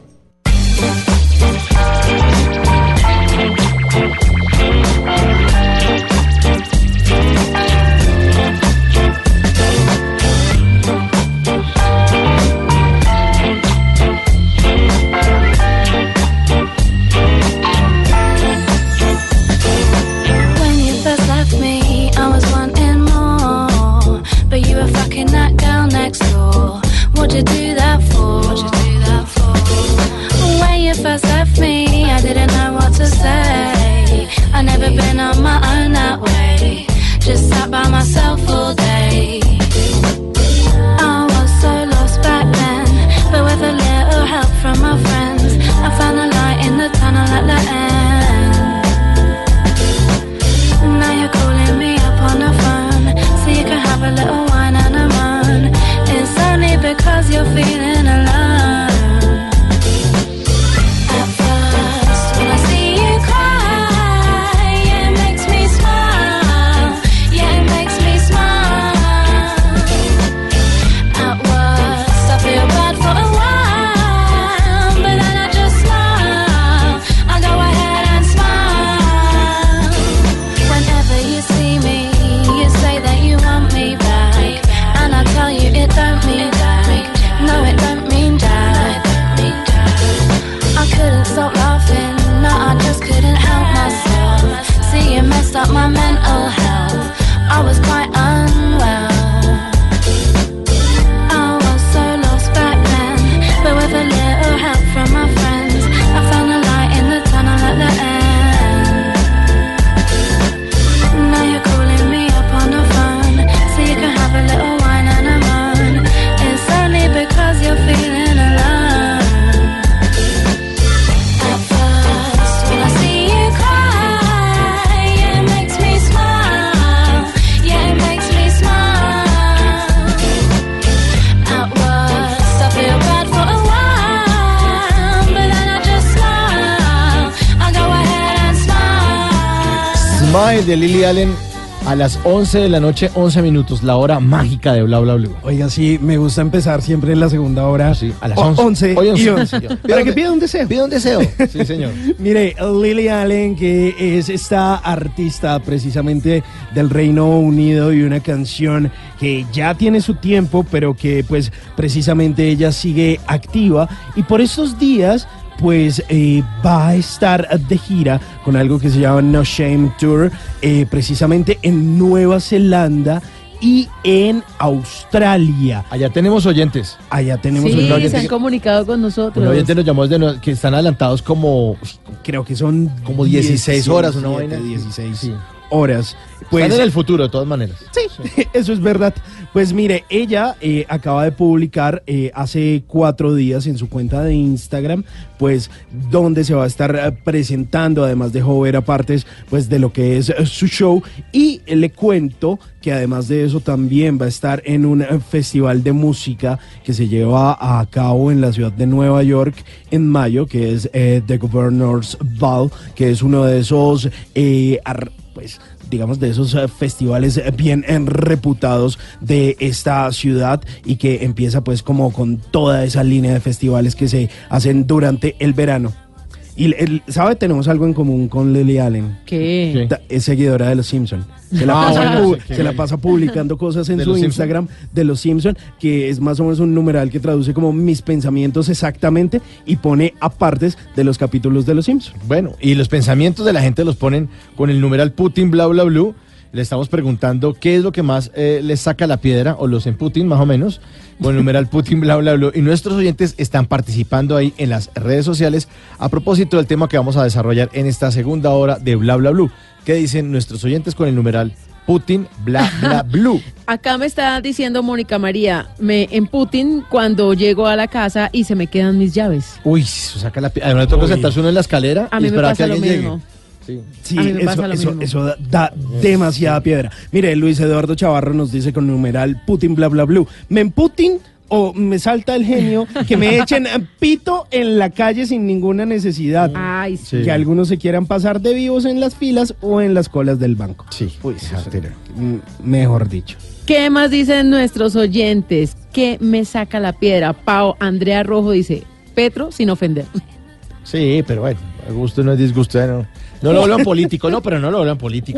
Las 11 de la noche, 11 minutos, la hora mágica de Bla Bla Blue. Oiga, sí, me gusta empezar siempre en la segunda hora. Sí, a las O- 11. 11 Hoy y 11. 11. Para que pida un deseo. Pide un deseo. Sí, señor. Mire, Lily Allen, que es esta artista precisamente del Reino Unido y una canción que ya tiene su tiempo, pero que pues precisamente ella sigue activa y por estos días pues eh, va a estar de gira con algo que se llama No Shame Tour, eh, precisamente en Nueva Zelanda y en Australia. Allá tenemos oyentes. Allá tenemos Sí, un se han que- comunicado con nosotros. Un oyente nos llamó desde que están adelantados como creo que son Como 16 horas, una 17, vaina. 16 Sí. Horas. Pues están en el futuro de todas maneras. Sí, eso es verdad. Pues mire, ella eh, acaba de publicar eh, hace cuatro días en su cuenta de Instagram, pues donde se va a estar eh, presentando, además dejó ver apartes, pues de lo que es su show. Y le cuento que además de eso también va a estar en un festival de música que se lleva a cabo en la ciudad de Nueva York en mayo, que es eh, The Governor's Ball, que es uno de esos, eh, ar- pues digamos, de esos eh, festivales eh, bien eh, reputados de esta ciudad y que empieza pues como con toda esa línea de festivales que se hacen durante el verano. Y, el- ¿sabe? Tenemos algo en común con Lily Allen. ¿Qué? Ta- Es seguidora de los Simpsons. Se la, Ah, pasa, bueno, pu- sí, qué se la bien. pasa publicando cosas en ¿De su los Simpson? Instagram de los Simpsons, que es más o menos un numeral que traduce como mis pensamientos exactamente y pone apartes de los capítulos de los Simpsons. Bueno, y los pensamientos de la gente los ponen con el numeral Putin, bla, bla, blue. Le estamos preguntando qué es lo que más eh, les saca la piedra, o los en Putin, más o menos, con el numeral Putin, bla, bla, blue. Y nuestros oyentes están participando ahí en las redes sociales a propósito del tema que vamos a desarrollar en esta segunda hora de Bla, bla, blue. ¿Qué dicen nuestros oyentes con el numeral Putin, bla, bla, blue? Acá me está diciendo Mónica María, me en Putin cuando llego a la casa y se me quedan mis llaves. Uy, eso saca la piedra. Además, toca sentarse uno en la escalera A y me que lo alguien mismo. llegue. Sí. Sí, eso, da, da demasiada piedra. Mire, Luis Eduardo Chavarro nos dice con numeral Putin bla bla blue. ¿Me Putin o me salta el genio que me echen pito en la calle sin ninguna necesidad? Ay, sí. Que algunos se quieran pasar de vivos en las filas o en las colas del banco. Sí. Uy, Mejor dicho. ¿Qué más dicen nuestros oyentes? ¿Qué me saca la piedra? Pau Andrea Rojo dice, Petro sin ofender. Sí, pero bueno, a gusto no es disgusto. No, no lo hablan político, no, pero no lo hablan político.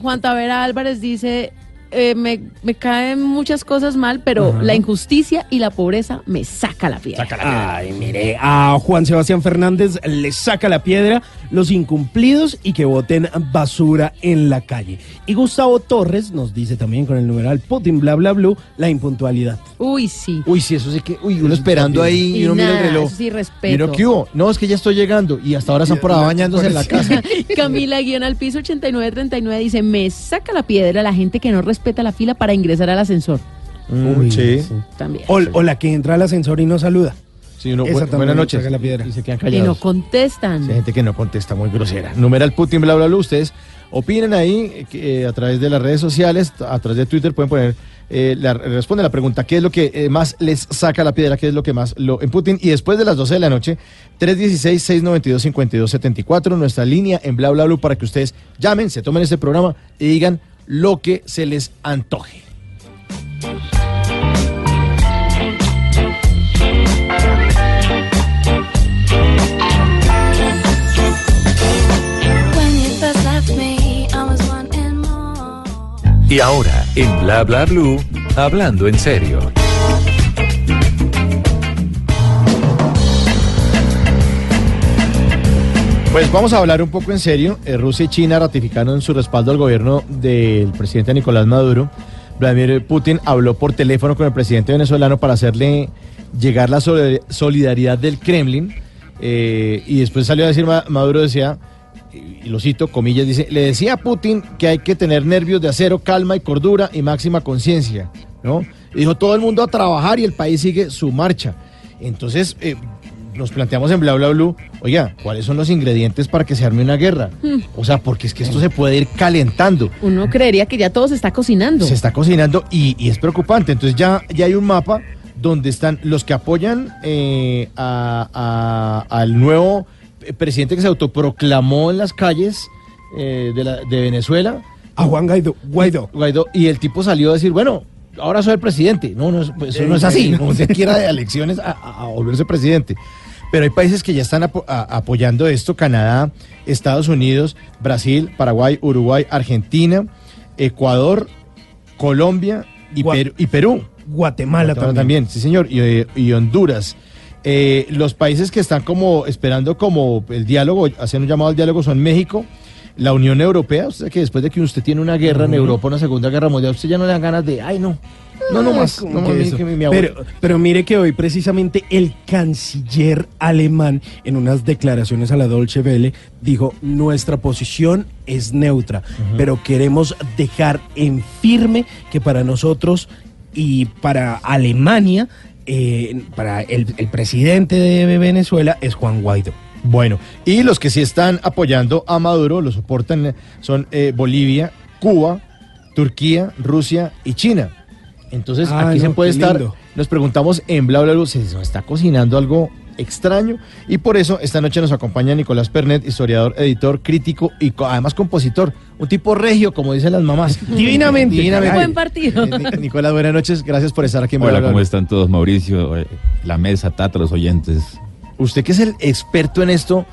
Juan Tavera Álvarez dice, eh, me, me caen muchas cosas mal, pero la injusticia y la pobreza me saca la piedra. Ay, mire, a Juan Sebastián Fernández le saca la piedra los incumplidos y que voten basura en la calle. Y Gustavo Torres nos dice también con el numeral Putin bla bla blue la impuntualidad. Uy, sí. Uy, sí, eso sí que. Uy, uno esperando ahí y, Y uno mira el reloj. eso sí, respeto. ¿qué hubo? No, es que ya estoy llegando. Y hasta ahora están por ahí bañándose en la casa. Camila guion al piso 8939 dice, me saca la piedra la gente que no respeta la fila para ingresar al ascensor. Mm, Uy, sí. sí. También. O, o la que entra al ascensor y no saluda. Sí, uno, bu- buenas noches. la piedra. Y se quedan Que no callados. contestan. Sí, hay gente que no contesta, muy grosera. Numeral Putin, bla, bla, bla. Ustedes opinen ahí que, eh, a través de las redes sociales, a través de Twitter, pueden poner, eh, la, responde la pregunta, ¿qué es lo que eh, más les saca la piedra? ¿Qué es lo que más lo en Putin? Y después de las 12 de la noche, 316-692-5274, nuestra línea en bla, bla, bla, para que ustedes llamen, se tomen este programa y digan lo que se les antoje. Y ahora, en Bla Bla Blue, hablando en serio. Pues vamos a hablar un poco en serio. Eh, Rusia y China ratificaron su respaldo al gobierno del presidente Nicolás Maduro. Vladimir Putin habló por teléfono con el presidente venezolano para hacerle llegar la solidar- solidaridad del Kremlin. eh, y después salió a decir, Ma- Maduro decía, y lo cito, comillas, dice, le decía a Putin que hay que tener nervios de acero, calma y cordura y máxima conciencia, ¿no? Dijo, todo el mundo a trabajar y el país sigue su marcha. Entonces, eh, nos planteamos en Bla Bla Blue, oiga, ¿cuáles son los ingredientes para que se arme una guerra? O sea, porque es que esto se puede ir calentando. Uno creería que ya todo se está cocinando. Se está cocinando y, y es preocupante. Entonces ya, ya hay un mapa donde están los que apoyan eh, a- a- al nuevo presidente que se autoproclamó en las calles eh, de, la- de Venezuela. A Juan Guaidó. Guaidó. Guaidó. Y el tipo salió a decir, bueno, ahora soy el presidente. No, no, es- pues, eso no es así. No se quiera de elecciones a volverse presidente. Pero hay países que ya están apo- apoyando esto, Canadá, Estados Unidos, Brasil, Paraguay, Uruguay, Argentina, Ecuador, Colombia y, Gua- Perú, y Perú. Guatemala, Guatemala también. sí señor, y, y Honduras. Eh, los países que están como esperando como el diálogo, haciendo un llamado al diálogo son México, la Unión Europea, o sea que después de que usted tiene una guerra en. Europa, una segunda guerra mundial, usted ya no le dan ganas de, ay no, no, no más, no más, que mi- eso. que mi- mi abuelo". pero, pero mire que hoy precisamente el canciller alemán en unas declaraciones a la Dolce Welle dijo nuestra posición es neutra, pero queremos dejar en firme que para nosotros y para Alemania, eh, para el, el presidente de Venezuela es Juan Guaidó. Bueno, y los que sí están apoyando a Maduro, lo soportan, son eh, Bolivia, Cuba, Turquía, Rusia y China. Entonces Ah, aquí se puede estar, lindo. nos preguntamos en bla bla bla, se nos está cocinando algo extraño y por eso esta noche nos acompaña Nicolás Pernet, historiador, editor, crítico y co- además compositor, un tipo regio como dicen las mamás. Divinamente. Divinamente. Buen partido. Eh, Ni- Nicolás, buenas noches, gracias por estar aquí en Bla, Hola, Bla, ¿cómo Bla. están todos? Mauricio, eh, la mesa, Tata, los oyentes. Usted que es el experto en esto,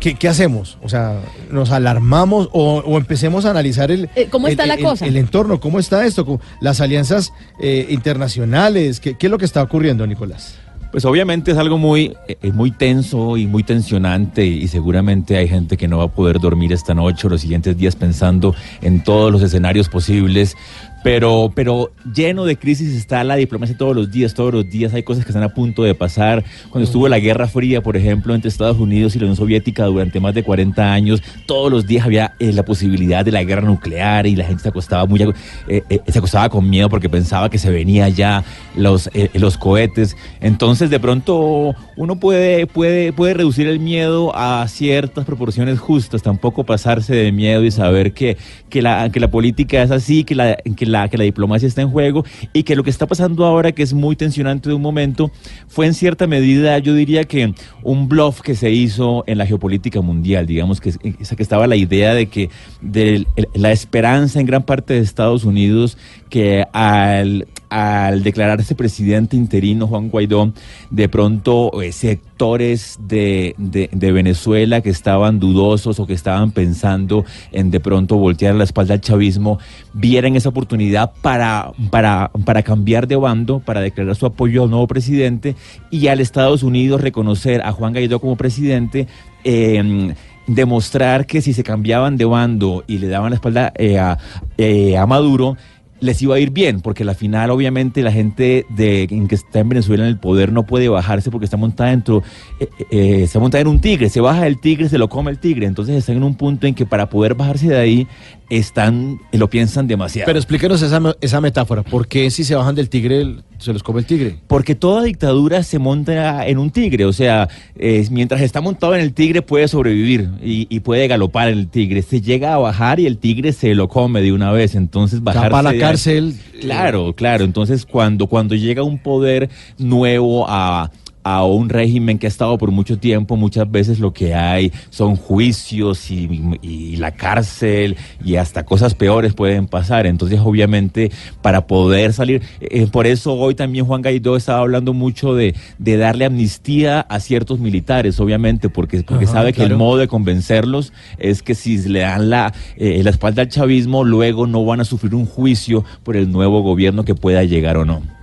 ¿qué, qué hacemos? O sea, ¿nos alarmamos o, o empecemos a analizar el, Eh, ¿cómo está el- la el- cosa? el entorno? ¿Cómo está esto? ¿Cómo- Las alianzas eh, internacionales, ¿qué, qué es lo que está ocurriendo, Nicolás? Pues obviamente es algo muy, eh, muy tenso y muy tensionante y seguramente hay gente que no va a poder dormir esta noche o los siguientes días pensando en todos los escenarios posibles. Pero, pero lleno de crisis está la diplomacia todos los días, todos los días hay cosas que están a punto de pasar. Cuando estuvo la Guerra Fría, por ejemplo, entre Estados Unidos y la Unión Soviética durante más de 40 años, todos los días había eh, la posibilidad de la guerra nuclear y la gente se acostaba muy, eh, eh, se acostaba con miedo porque pensaba que se venía ya los, eh, los cohetes. Entonces, de pronto, uno puede, puede, puede reducir el miedo a ciertas proporciones justas, tampoco pasarse de miedo y saber que, que, la, que la política es así, que la, que, la, que la diplomacia está en juego y que lo que está pasando ahora, que es muy tensionante de un momento, fue en cierta medida, yo diría que un bluff que se hizo en la geopolítica mundial, digamos que, que estaba la idea de que de la esperanza en gran parte de Estados Unidos que al, al declararse presidente interino Juan Guaidó, de pronto eh, sectores de, de, Venezuela que estaban dudosos o que estaban pensando en de pronto voltear la espalda al chavismo, vieran esa oportunidad para, para, para cambiar de bando, para declarar su apoyo al nuevo presidente y al Estados Unidos reconocer a Juan Guaidó como presidente. eh, demostrar que si se cambiaban de bando y le daban la espalda eh, a, eh, a Maduro, les iba a ir bien, porque la final obviamente la gente de, que está en Venezuela en el poder no puede bajarse porque está montada dentro, eh, eh, está montada en un tigre, se baja el tigre, se lo come el tigre, entonces están en un punto en que para poder bajarse de ahí están, lo piensan demasiado. Pero explíquenos esa, esa metáfora. ¿Por qué si se bajan del tigre el- se los come el tigre? Porque toda dictadura se monta en un tigre, o sea, eh, mientras está montado en el tigre puede sobrevivir y, y puede galopar el tigre. Se llega a bajar y el tigre se lo come de una vez, entonces bajarse para la cárcel. Claro, claro. Entonces cuando cuando llega un poder nuevo a a un régimen que ha estado por mucho tiempo, muchas veces lo que hay son juicios y, y la cárcel y hasta cosas peores pueden pasar. Entonces, obviamente, para poder salir, eh, por eso hoy también Juan Guaidó estaba hablando mucho de, de darle amnistía a ciertos militares, obviamente, porque, porque Ajá, sabe que el modo de convencerlos es que si le dan la, eh, la espalda al chavismo, luego no van a sufrir un juicio por el nuevo gobierno que pueda llegar o no.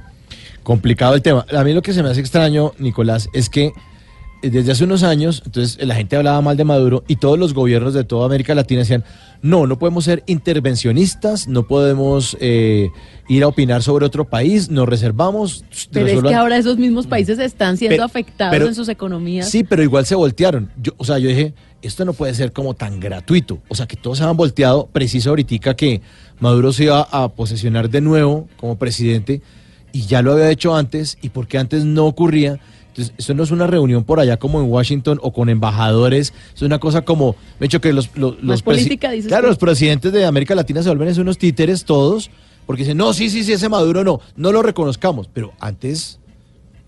Complicado el tema. A mí lo que se me hace extraño, Nicolás, es que eh, desde hace unos años, entonces la gente hablaba mal de Maduro y todos los gobiernos de toda América Latina decían, no, no podemos ser intervencionistas, no podemos eh, ir a opinar sobre otro país, nos reservamos. Pero es que ahora esos mismos países están siendo Pero- afectados pero- en sus economías. Sí, pero igual se voltearon. Yo, o sea, yo dije, esto no puede ser como tan gratuito. O sea, que todos se han volteado, preciso ahorita que Maduro se iba a posesionar de nuevo como presidente y ya lo había hecho antes y porque antes no ocurría. Entonces, eso no es una reunión por allá como en Washington o con embajadores, es una cosa como, me he dicho que los, los, los presi- política, dices Claro, tú. los presidentes de América Latina se vuelven unos títeres todos, porque dicen, no, sí, sí, sí, ese Maduro no, no lo reconozcamos, pero antes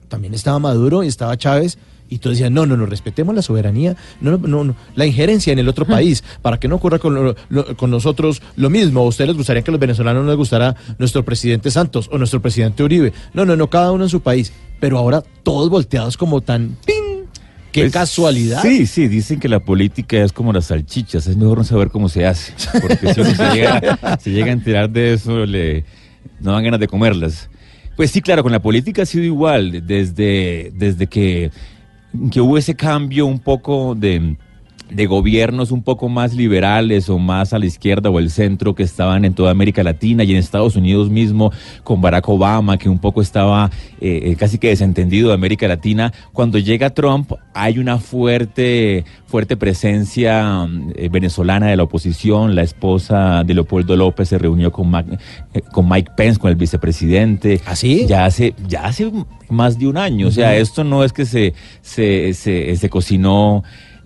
también estaba Maduro y estaba Chávez Y tú decías, no, no, no, respetemos la soberanía, no, no, no, la injerencia en el otro país, para que no ocurra con, lo- lo- con nosotros lo mismo. ¿A ustedes les gustaría que a los venezolanos no les gustara nuestro presidente Santos o nuestro presidente Uribe? No, no, no, cada uno en su país. Pero ahora todos volteados como tan... ¡ping! ¡Qué Pues, casualidad! Sí, sí, dicen que la política es como las salchichas, es mejor no saber cómo se hace, porque si uno se llega, se llega a enterar de eso, le, no dan ganas de comerlas. Pues sí, claro, con la política ha sido igual, desde, desde que, que hubo ese cambio un poco de, de gobiernos un poco más liberales o más a la izquierda o el centro que estaban en toda América Latina y en Estados Unidos mismo con Barack Obama que un poco estaba eh, eh, casi que desentendido de América Latina. Cuando llega Trump hay una fuerte, fuerte presencia eh, venezolana de la oposición. La esposa de Leopoldo López se reunió con, Mac- eh, con Mike Pence, con el vicepresidente. ¿Así? Ya hace, ya hace más de un año. O sea, esto no es que se, se, se, se cocinó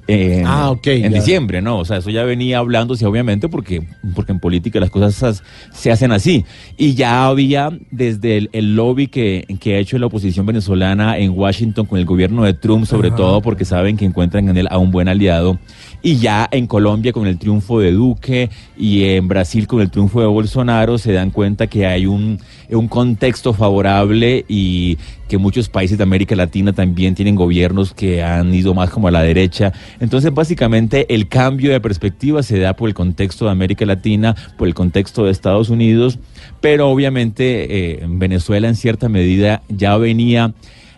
en, Ah, ok, en ya. diciembre, ¿no? O sea, eso ya venía hablándose, obviamente, porque, porque en política las cosas as- se hacen así. Y ya había desde el, el lobby que, que ha hecho la oposición venezolana en Washington con el gobierno de Trump, sobre Ajá. todo porque saben que encuentran en él a un buen aliado. Y ya en Colombia con el triunfo de Duque y en Brasil con el triunfo de Bolsonaro se dan cuenta que hay un, un contexto favorable y que muchos países de América Latina también tienen gobiernos que han ido más como a la derecha. Entonces, básicamente, el cambio de perspectiva se da por el contexto de América Latina, por el contexto de Estados Unidos, pero obviamente eh, en Venezuela en cierta medida ya venía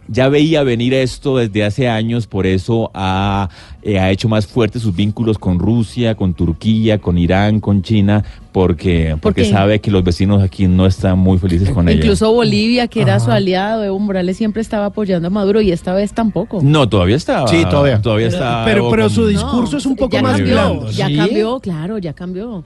ya veía venir esto desde hace años, por eso ha, eh, ha hecho más fuertes sus vínculos con Rusia, con Turquía, con Irán, con China, porque, porque sabe que los vecinos aquí no están muy felices con ella. Incluso Bolivia, que era Ajá. su aliado, Evo Morales siempre estaba apoyando a Maduro y esta vez tampoco. No, todavía está. Sí, todavía. Todavía Pero- está. pero- pero con- su discurso es un poco ya más cambió, blando, Ya ¿sí? cambió, claro, ya cambió.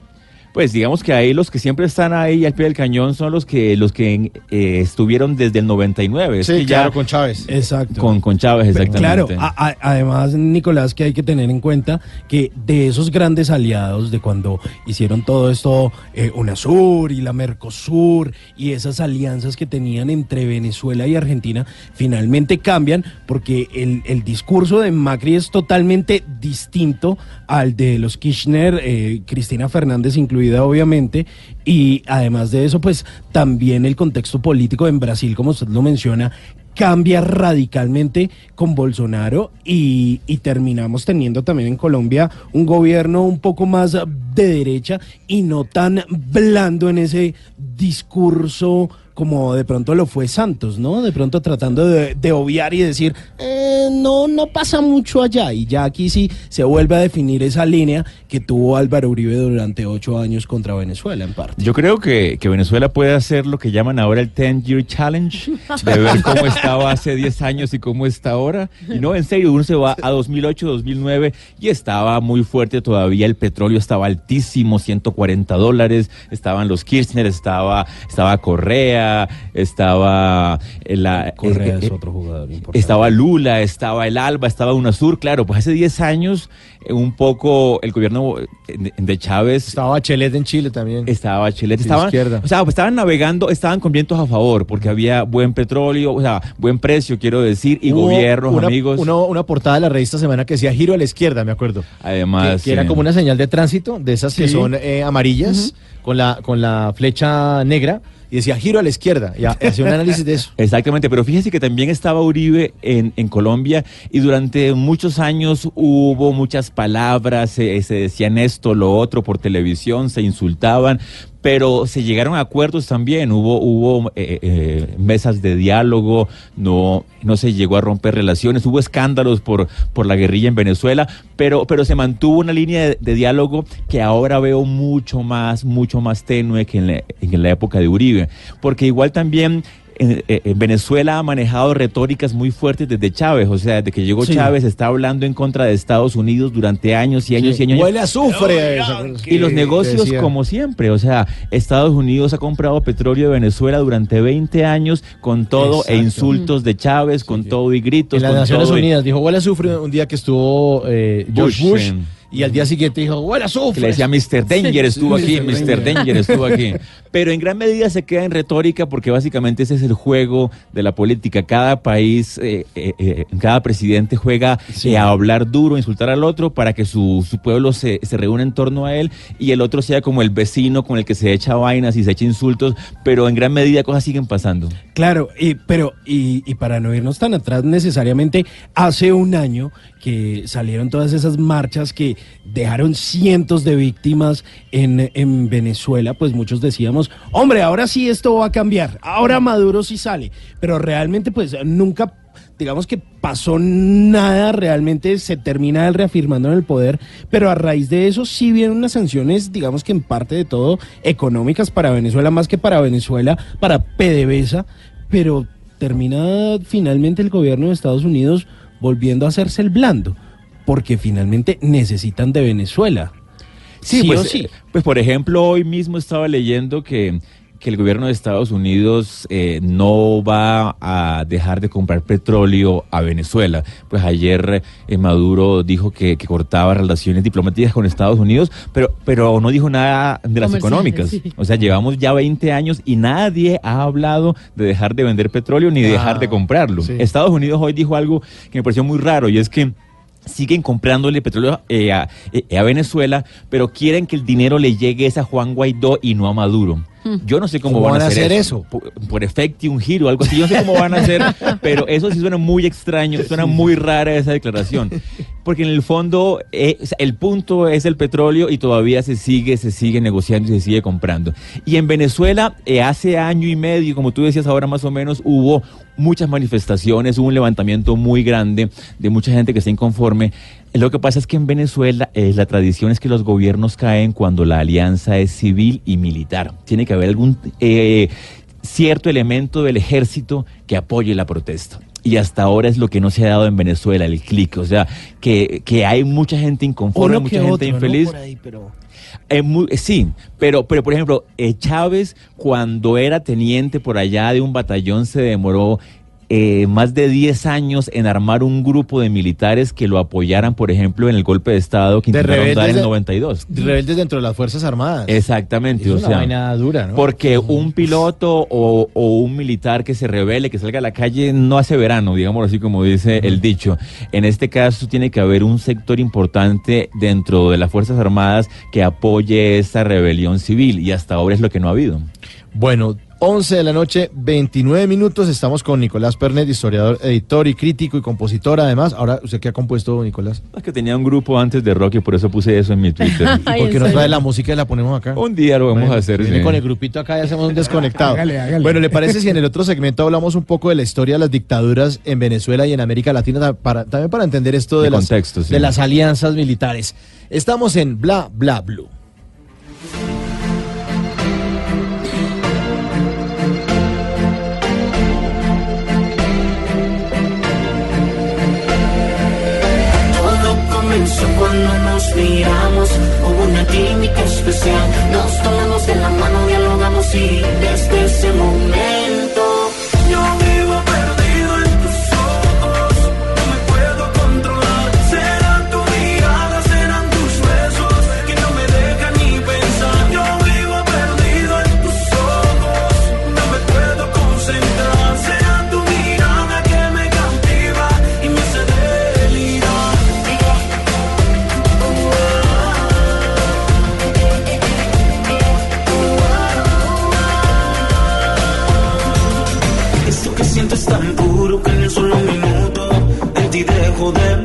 Pues digamos que ahí los que siempre están ahí al pie del cañón son los que los que eh, estuvieron desde el 99. Es Sí, que claro, ya con Chávez. Exacto. con, con Chávez, exactamente. Claro, a- a- además, Nicolás, que hay que tener en cuenta que de esos grandes aliados de cuando hicieron todo esto, eh, UNASUR y la Mercosur y esas alianzas que tenían entre Venezuela y Argentina, finalmente cambian porque el, el discurso de Macri es totalmente distinto al de los Kirchner, eh, Cristina Fernández obviamente, y además de eso, pues también el contexto político en Brasil, como usted lo menciona, cambia radicalmente con Bolsonaro y, terminamos teniendo también en Colombia un gobierno un poco más de derecha y no tan blando en ese discurso como de pronto lo fue Santos, ¿no? De pronto tratando de, de obviar y decir, "Eh, no, no pasa mucho allá. Y ya aquí sí se vuelve a definir esa línea que tuvo Álvaro Uribe durante ocho años contra Venezuela, en parte. Yo creo que, que Venezuela puede hacer lo que llaman ahora el 10 Year Challenge, de ver cómo estaba hace 10 años y cómo está ahora. Y no, en serio, uno se va a 2008, 2009 y estaba muy fuerte todavía, el petróleo estaba altísimo, 140 dólares, estaban los Kirchner, estaba, estaba Correa, estaba eh, la... Correa eh, es eh, otro jugador importante. estaba Lula, estaba el Alba, estaba UNASUR, claro, pues hace 10 años eh, un poco el gobierno de, Chávez Estaba Bachelet en Chile también. estaba Bachelet, estaban, izquierda. o sea, pues estaban navegando, estaban con vientos a favor, porque había buen petróleo, o sea, buen precio, quiero decir, y Hubo gobiernos, una, amigos. uno- una portada de la revista Semana que decía giro a la izquierda, me acuerdo. Además, que, que era como una señal de tránsito, de esas que son eh, amarillas, con, la, con la flecha negra, y decía giro a la izquierda. Y ha- hacía un análisis de eso. Exactamente, pero fíjese que también estaba Uribe en, en Colombia y durante muchos años hubo muchas palabras, se, se decían esto, lo otro por televisión, se insultaban, pero se llegaron a acuerdos también, hubo, hubo eh, eh, mesas de diálogo, no, no se llegó a romper relaciones, hubo escándalos por, por la guerrilla en Venezuela, pero, pero se mantuvo una línea de, diálogo que ahora veo mucho más, mucho más tenue que en la época de Uribe, porque igual también en, en Venezuela ha manejado retóricas muy fuertes desde Chávez, o sea, desde que llegó Sí. Chávez está hablando en contra de Estados Unidos durante años y años y años. Huele a azufre. Y los negocios, decía. como siempre, o sea, Estados Unidos ha comprado petróleo de Venezuela durante 20 años con todo Exacto. e insultos de Chávez, con todo y gritos. En las con Naciones todo y- Unidas dijo huele a azufre un día que estuvo eh, George Bush, Bush. Y al día siguiente dijo, bueno, sufre. le decía Mr. Danger estuvo aquí, Mr. Danger estuvo aquí. Pero en gran medida se queda en retórica porque básicamente ese es el juego de la política. Cada país, eh, eh, eh, cada presidente juega eh, a hablar duro, insultar al otro para que su, su pueblo se, se reúna en torno a él y el otro sea como el vecino con el que se echa vainas y se echa insultos, pero en gran medida cosas siguen pasando. Claro, y, pero y, y para no irnos tan atrás necesariamente, hace un año que salieron todas esas marchas que dejaron cientos de víctimas en, en Venezuela, pues muchos decíamos, hombre, ahora sí esto va a cambiar, ahora Maduro sí sale, pero realmente pues nunca digamos que pasó nada, realmente se termina él reafirmando en el poder, pero a raíz de eso sí vienen unas sanciones, digamos que en parte de todo económicas para Venezuela, más que para Venezuela, para PDVSA, pero termina finalmente el gobierno de Estados Unidos volviendo a hacerse el blando, porque finalmente necesitan de Venezuela. Sí, Sí pues, o sí. eh, pues por ejemplo, hoy mismo estaba leyendo que, que el gobierno de Estados Unidos eh, no va a dejar de comprar petróleo a Venezuela. Pues ayer eh, Maduro dijo que, que cortaba relaciones diplomáticas con Estados Unidos, pero, pero no dijo nada de las económicas. sí. O sea, llevamos ya 20 años y nadie ha hablado de dejar de vender petróleo ni de dejar de comprarlo. sí. Estados Unidos hoy dijo algo que me pareció muy raro y es que siguen comprándole petróleo eh, a, eh, a Venezuela, pero quieren que el dinero le llegue es a Juan Guaidó y no a Maduro. Yo no sé cómo, van, a hacer eso. Por, por efecto y un giro, algo así. Yo no sé cómo van a hacer, pero eso sí suena muy extraño, suena muy rara esa declaración. Porque en el fondo eh, o sea, el punto es el petróleo y todavía se sigue, se sigue negociando y se sigue comprando. Y en Venezuela, eh, hace año y medio, como tú decías ahora más o menos, hubo muchas manifestaciones, hubo un levantamiento muy grande de mucha gente que está inconforme. Lo que pasa es que en Venezuela eh, la tradición es que los gobiernos caen cuando la alianza es civil y militar. Tiene que haber algún eh, cierto elemento del ejército que apoye la protesta. Y hasta ahora es lo que no se ha dado en Venezuela, el clic. O sea, que, que hay mucha gente inconforme, mucha gente otro, ¿no? infeliz. Ahí, pero... Eh, mu- eh, sí, pero, pero por ejemplo, eh, Chávez cuando era teniente por allá de un batallón se demoró eh, más de 10 años en armar un grupo de militares que lo apoyaran, por ejemplo, en el golpe de Estado que De intentaron dar en el de- 92. Rebeldes dentro de las Fuerzas Armadas. Exactamente, Es o una sea, vaina dura, ¿no? porque un piloto o, o un militar que se revele, que salga a la calle, no hace verano, digamos así como dice el dicho. En este caso tiene que haber un sector importante dentro de las Fuerzas Armadas que apoye esta rebelión civil y hasta ahora es lo que no ha habido. Bueno, 11 de la noche, 29 minutos. Estamos con Nicolás Pernet, historiador, editor y crítico y compositor. Además, ahora, ¿usted qué ha compuesto, Nicolás? Es que tenía un grupo antes de rock y por eso puse eso en mi Twitter. ¿Y por qué no trae la música y la ponemos acá? Un día lo vamos Bueno, a hacer. Viene sí. con el grupito acá y hacemos un desconectado. Hágale, hágale. Bueno, ¿le parece si en el otro segmento hablamos un poco de la historia de las dictaduras en Venezuela y en América Latina para, también para entender esto de, De las, contexto, sí. de las alianzas militares? Estamos en Bla Bla Blue. Cuando nos miramos, hubo una química especial. Nos tomamos de la mano, dialogamos y desde ese momento dejo de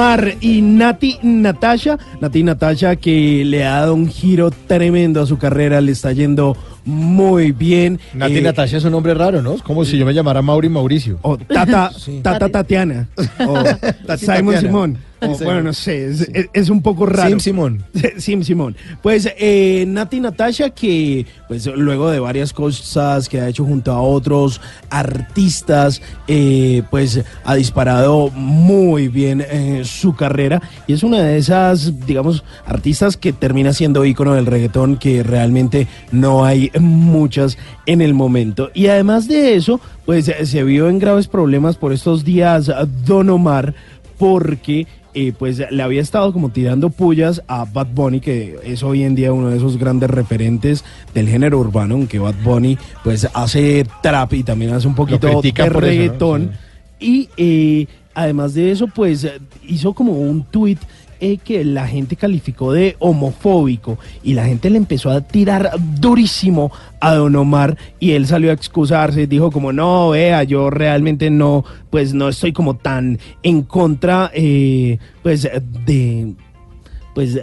Omar y Nati Natasha. Nati Natasha que le ha dado un giro tremendo a su carrera, le está yendo muy bien. Nati Eh, Natasha es un nombre raro, ¿no? Es como si yo me llamara Mauri Mauricio. O Tata, Tata Tatiana. O Simon. Simón. O, Sí. bueno, no sé, es, es- es un poco raro. Sim Simón. Sim Simón. Pues eh, Nati Natasha, que pues luego de varias cosas que ha hecho junto a otros artistas, eh, pues ha disparado muy bien eh, su carrera y es una de esas, digamos, artistas que termina siendo ícono del reggaetón que realmente no hay muchas en el momento. Y además de eso, pues se vio en graves problemas por estos días Don Omar porque eh, pues le había estado como tirando pullas a Bad Bunny, que es hoy en día uno de esos grandes referentes del género urbano, aunque Bad Bunny pues hace trap y también hace un poquito de reggaetón. Y eh, además de eso, pues hizo como un tuit eh, que la gente calificó de homofóbico y la gente le empezó a tirar durísimo a Don Omar y él salió a excusarse, dijo como no, vea, yo realmente no, pues no estoy como tan en contra, eh, pues de, pues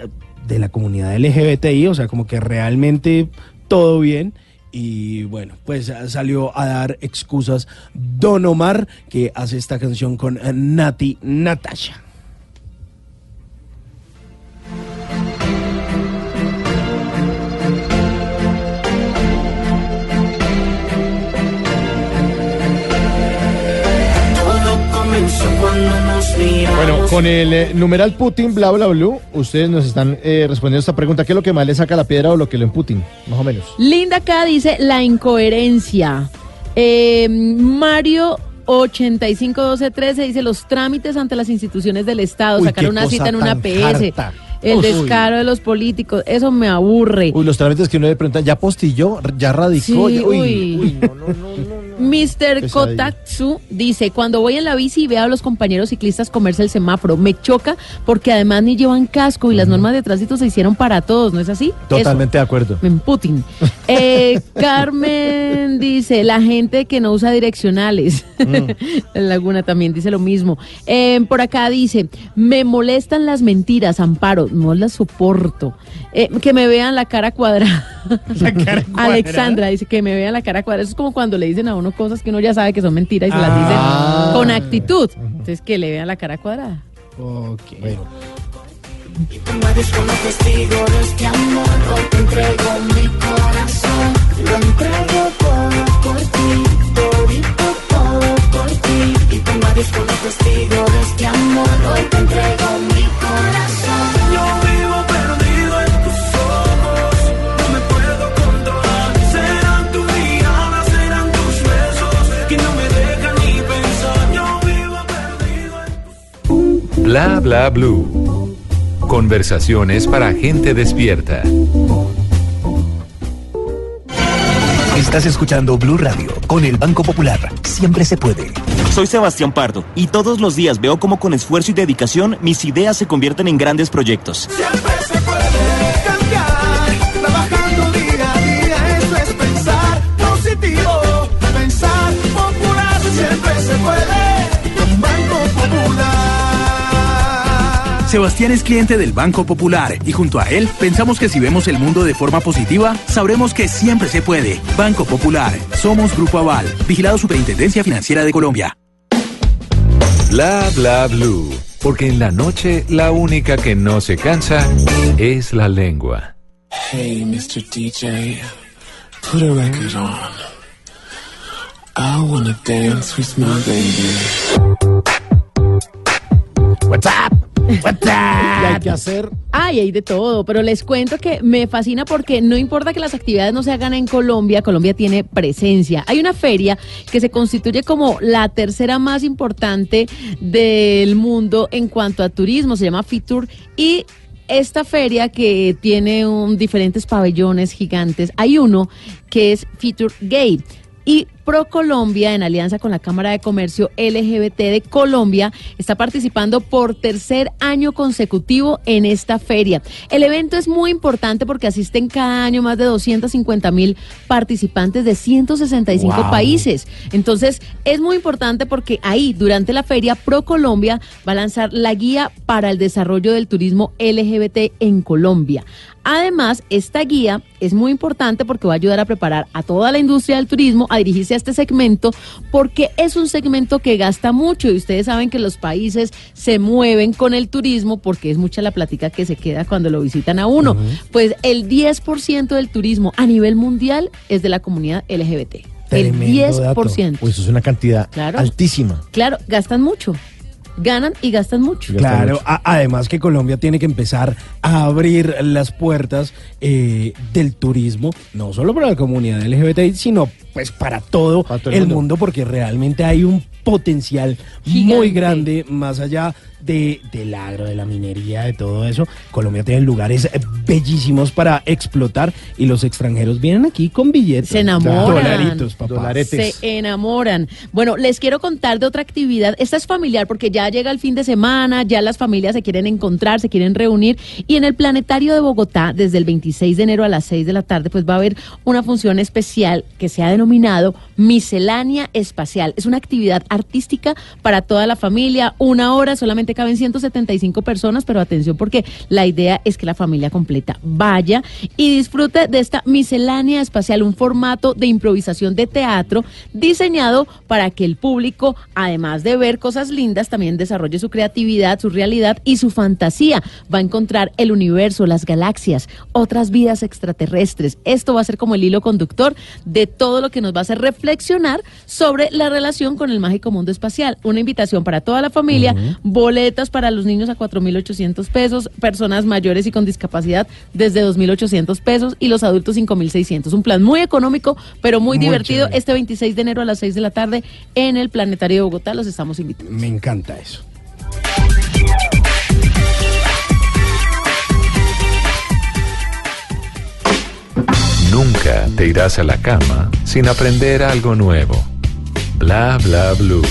de la comunidad LGBTI, o sea, como que realmente todo bien. Y bueno, pues salió a dar excusas Don Omar, que hace esta canción con Nati Natasha. Bueno, con el eh, numeral Putin, bla, bla, blue, ustedes nos están eh, respondiendo esta pregunta. ¿Qué es lo que más le saca la piedra o lo que lo Putin? Más o menos. Linda acá dice la incoherencia. Eh, Mario 851213 dice los trámites ante las instituciones del Estado, Uy, sacar una cita en una tan PS, harta. el Uy. descaro de los políticos, eso me aburre. Uy, los trámites que uno le pregunta, ¿ya postilló? ¿Ya radicó? Sí, Ya- uy, uy. uy, no, no, no. Mr. Kotatsu dice, cuando voy en la bici y veo a los compañeros ciclistas comerse el semáforo, me choca porque además ni llevan casco y las normas de tránsito se hicieron para todos, ¿no es así? Totalmente de acuerdo. En Putin. Eh, Carmen dice, la gente que no usa direccionales. La Laguna también dice lo mismo. Eh, por acá dice, me molestan las mentiras, Amparo, no las soporto. Eh, que me vean la cara cuadrada. Alexandra dice que me vean la cara cuadrada. Eso es como cuando le dicen a uno cosas que uno ya sabe que son mentiras y se las Ah. dicen con actitud. Entonces que le vean la cara cuadrada. Ok. Invades con los testigos de este amor. Hoy te entrego mi corazón. Lo entrego todo por ti. Todito todo por ti. Y te invades con los testigos de este amor. Hoy te entrego mi corazón. Bla bla blue. Conversaciones para gente despierta. Estás escuchando Blue Radio con el Banco Popular. Siempre se puede. Soy Sebastián Pardo y todos los días veo cómo con esfuerzo y dedicación mis ideas se convierten en grandes proyectos. Trabajando Sebastián es cliente del Banco Popular y junto a él pensamos que si vemos el mundo de forma positiva, sabremos que siempre se puede. Banco Popular. Somos Grupo Aval. Vigilado Superintendencia Financiera de Colombia. Bla bla blue. Porque en la noche la única que no se cansa es la lengua. Hey, Mr. DJ, put a record on. I wanna dance with my baby. What's up? Y hay que hacer Ay, hay de todo, pero les cuento que me fascina porque no importa que las actividades no se hagan en Colombia, Colombia tiene presencia. Hay una feria que se constituye como la tercera más importante del mundo en cuanto a turismo, se llama Fitur y esta feria que tiene un, diferentes pabellones gigantes, hay uno que es Fitur Gay. Y ProColombia, en alianza con la Cámara de Comercio LGBT de Colombia, está participando por tercer año consecutivo en esta feria. El evento es muy importante porque asisten cada año más de 250 mil participantes de 165 Wow. países. Entonces, es muy importante porque ahí, durante la feria, ProColombia va a lanzar la guía para el desarrollo del turismo LGBT en Colombia. Además, esta guía es muy importante porque va a ayudar a preparar a toda la industria del turismo a dirigirse a este segmento porque es un segmento que gasta mucho y ustedes saben que los países se mueven con el turismo porque es mucha la plática que se queda cuando lo visitan a uno. Pues el 10% del turismo a nivel mundial es de la comunidad LGBT. el Tremendo dato. 10%. Pues eso es una cantidad Claro. altísima. Claro, gastan mucho. Ganan y gastan mucho. Claro, a- además que Colombia tiene que empezar a abrir las puertas eh, del turismo, no solo para la comunidad LGBT, sino pues para todo, todo el el mundo. mundo. porque realmente hay un potencial muy grande más allá de, del agro, de la minería, de todo eso. Colombia tiene lugares bellísimos para explotar y los extranjeros vienen aquí con billetes. Se enamoran. Dolaritos, papá. Se enamoran. Bueno, les quiero contar de otra actividad. Esta es familiar porque ya llega el fin de semana, ya las familias se quieren encontrar, se quieren reunir. Y en el Planetario de Bogotá, desde el 26 de enero a las 6 de la tarde, pues va a haber una función especial que se ha denominado Miscelánea Espacial. Es una actividad artística para toda la familia. Una hora, solamente caben 175 personas, pero atención porque la idea es que la familia completa vaya y disfrute de esta miscelánea espacial, un formato de improvisación de teatro diseñado para que el público, además de ver cosas lindas, también desarrolle su creatividad, su realidad y su fantasía. Va a encontrar el universo, las galaxias, otras vidas extraterrestres. Esto va a ser como el hilo conductor de todo lo que nos va a hacer reflexionar sobre la relación con el mágico mundo espacial. Una invitación para toda la familia, boletas para los niños a 4.800 pesos, personas mayores y con discapacidad desde 2.800 pesos y los adultos 5.600. Un plan muy económico, pero muy, Muy divertido. chévere. Este 26 de enero a las 6 de la tarde en el Planetario de Bogotá. Los estamos invitando. Me encanta eso. Nunca te irás a la cama sin aprender algo nuevo. Bla bla blue.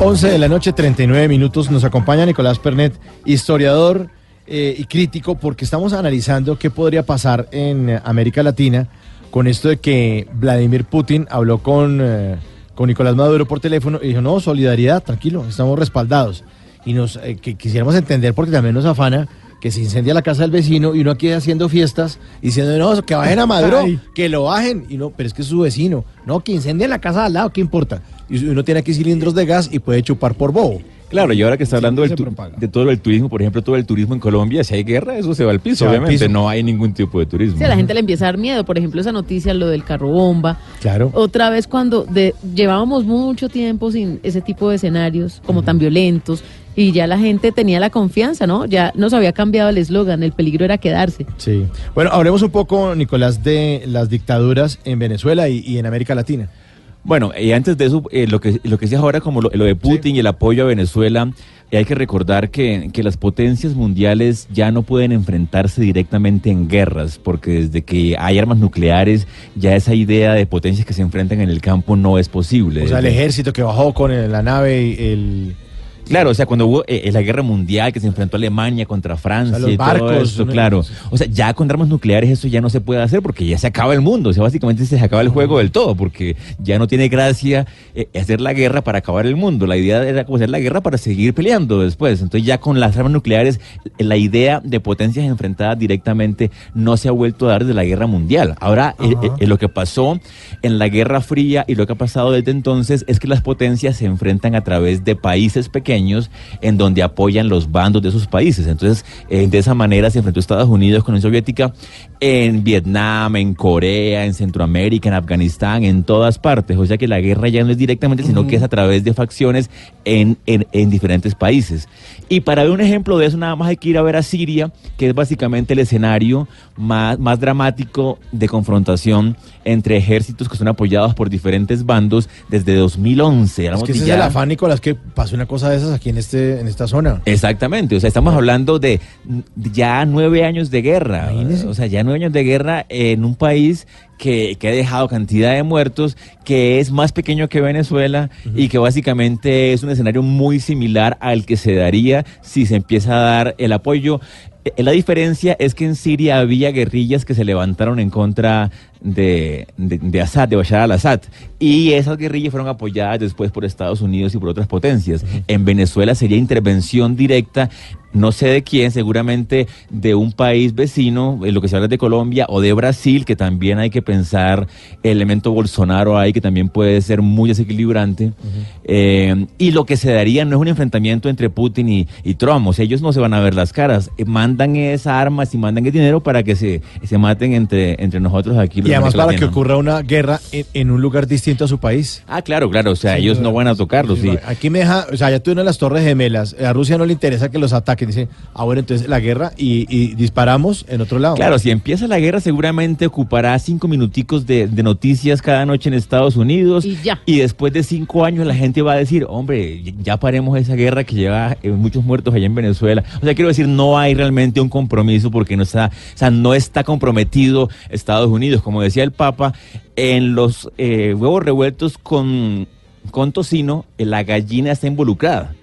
Once de la noche, 39 minutos. Nos acompaña Nicolás Pernet, historiador eh, y crítico, porque estamos analizando qué podría pasar en América Latina con esto de que Vladimir Putin habló con, eh, con Nicolás Maduro por teléfono y dijo, no, solidaridad, tranquilo, estamos respaldados. Y nos eh, que quisiéramos entender, porque también nos afana que se incendia la casa del vecino y uno aquí haciendo fiestas diciendo, no, que bajen a Maduro, Ay. que lo bajen. Y no, pero es que es su vecino. No, que incendien la casa de al lado, ¿qué importa? Y uno tiene aquí cilindros de gas y puede chupar por bobo. Claro, y ahora que está hablando del de todo el turismo, por ejemplo, todo el turismo en Colombia, si hay guerra, eso se va al piso, Se va al obviamente. piso. No hay ningún tipo de turismo. Sí, a la gente le empieza a dar miedo. Por ejemplo, esa noticia, lo del carro bomba. Claro. Otra vez cuando de, llevábamos mucho tiempo sin ese tipo de escenarios como tan violentos y ya la gente tenía la confianza, ¿no? Ya nos había cambiado el eslogan, el peligro era quedarse. Sí. Bueno, hablemos un poco, Nicolás, de las dictaduras en Venezuela y, y en América Latina. Bueno, y antes de eso, eh, lo que lo que decías ahora, como lo, lo de Putin y el apoyo a Venezuela, eh, hay que recordar que, que las potencias mundiales ya no pueden enfrentarse directamente en guerras, porque desde que hay armas nucleares, ya esa idea de potencias que se enfrentan en el campo no es posible. O sea, el ejército que bajó con el- la nave y el... Claro, o sea, cuando hubo eh, la guerra mundial que se enfrentó Alemania contra Francia los y todo barcos, esto, ¿no? claro. O sea, ya con armas nucleares eso ya no se puede hacer porque ya se acaba el mundo. O sea, básicamente se acaba el juego del todo porque ya no tiene gracia eh, hacer la guerra para acabar el mundo. La idea era como hacer la guerra para seguir peleando después. Entonces ya con las armas nucleares eh, la idea de potencias enfrentadas directamente no se ha vuelto a dar desde la guerra mundial. Ahora eh, eh, lo que pasó en la Guerra Fría y lo que ha pasado desde entonces es que las potencias se enfrentan a través de países pequeños en donde apoyan los bandos de esos países. Entonces, eh, de esa manera se enfrentó Estados Unidos con la Unión Soviética en Vietnam, en Corea, en Centroamérica, en Afganistán, en todas partes. O sea que la guerra ya no es directamente, sino que es a través de facciones en, en, en diferentes países. Y para ver un ejemplo de eso, nada más hay que ir a ver a Siria, que es básicamente el escenario más, más dramático de confrontación entre ejércitos que son apoyados por diferentes bandos desde 2011. Es que ese es ya- el afán, Nicolás, que pasó una cosa de esas aquí en este en esta zona. Exactamente, o sea, estamos hablando de ya nueve años de guerra, o sea, ya nueve años de guerra en un país que, que ha dejado cantidad de muertos, que es más pequeño que Venezuela y que básicamente es un escenario muy similar al que se daría si se empieza a dar el apoyo. Eh, La diferencia es que en Siria había guerrillas que se levantaron en contra de, de, de Assad, de Bashar al-Assad, y esas guerrillas fueron apoyadas después por Estados Unidos y por otras potencias. En Venezuela sería intervención directa, no sé de quién, seguramente de un país vecino, eh, lo que se habla de Colombia o de Brasil, que también hay que pensar el elemento Bolsonaro ahí, que también puede ser muy desequilibrante. Eh, y lo que se daría no es un enfrentamiento entre Putin y, y Trump, o sea, ellos no se van a ver las caras, Eh, mandan esas armas y mandan el dinero para que se, se maten entre, entre nosotros aquí. los Y además para que ocurra una guerra en, en un lugar distinto a su país. Ah, claro, claro, o sea, Sí, ellos no, no van a tocarlos. sí. Aquí me deja, o sea, ya tuvieron las Torres Gemelas. A Rusia no le interesa que los ataquen. Dice, ah, bueno, entonces la guerra y, y disparamos en otro lado. Claro, si empieza la guerra seguramente ocupará cinco minuticos de, de noticias cada noche en Estados Unidos Y ya. y después de cinco años la gente va a decir, hombre, ya paremos esa guerra que lleva eh, muchos muertos allá en Venezuela. O sea, quiero decir, no hay realmente un compromiso porque no está, o sea, no está comprometido Estados Unidos. Como decía el Papa, en los eh, huevos revueltos con, con tocino, eh, la gallina está involucrada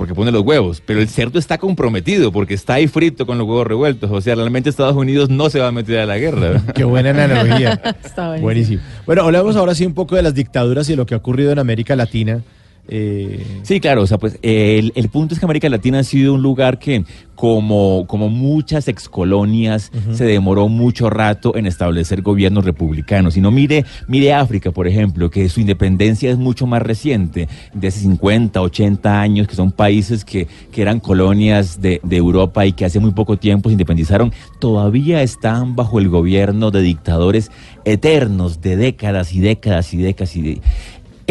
porque pone los huevos, pero el cerdo está comprometido porque está ahí frito con los huevos revueltos. O sea, realmente Estados Unidos no se va a meter a la guerra. Qué buena analogía. Está buenísimo. Buenísimo. Bueno, hablamos ahora sí un poco de las dictaduras y de lo que ha ocurrido en América Latina. Eh, Sí, claro, o sea, pues el, el punto es que América Latina ha sido un lugar que, como, como muchas excolonias, se demoró mucho rato en establecer gobiernos republicanos. Y no mire, mire África, por ejemplo, que su independencia es mucho más reciente, de hace 50, 80 años, que son países que, que eran colonias de, de Europa y que hace muy poco tiempo se independizaron, todavía están bajo el gobierno de dictadores eternos, de décadas y décadas y décadas y de,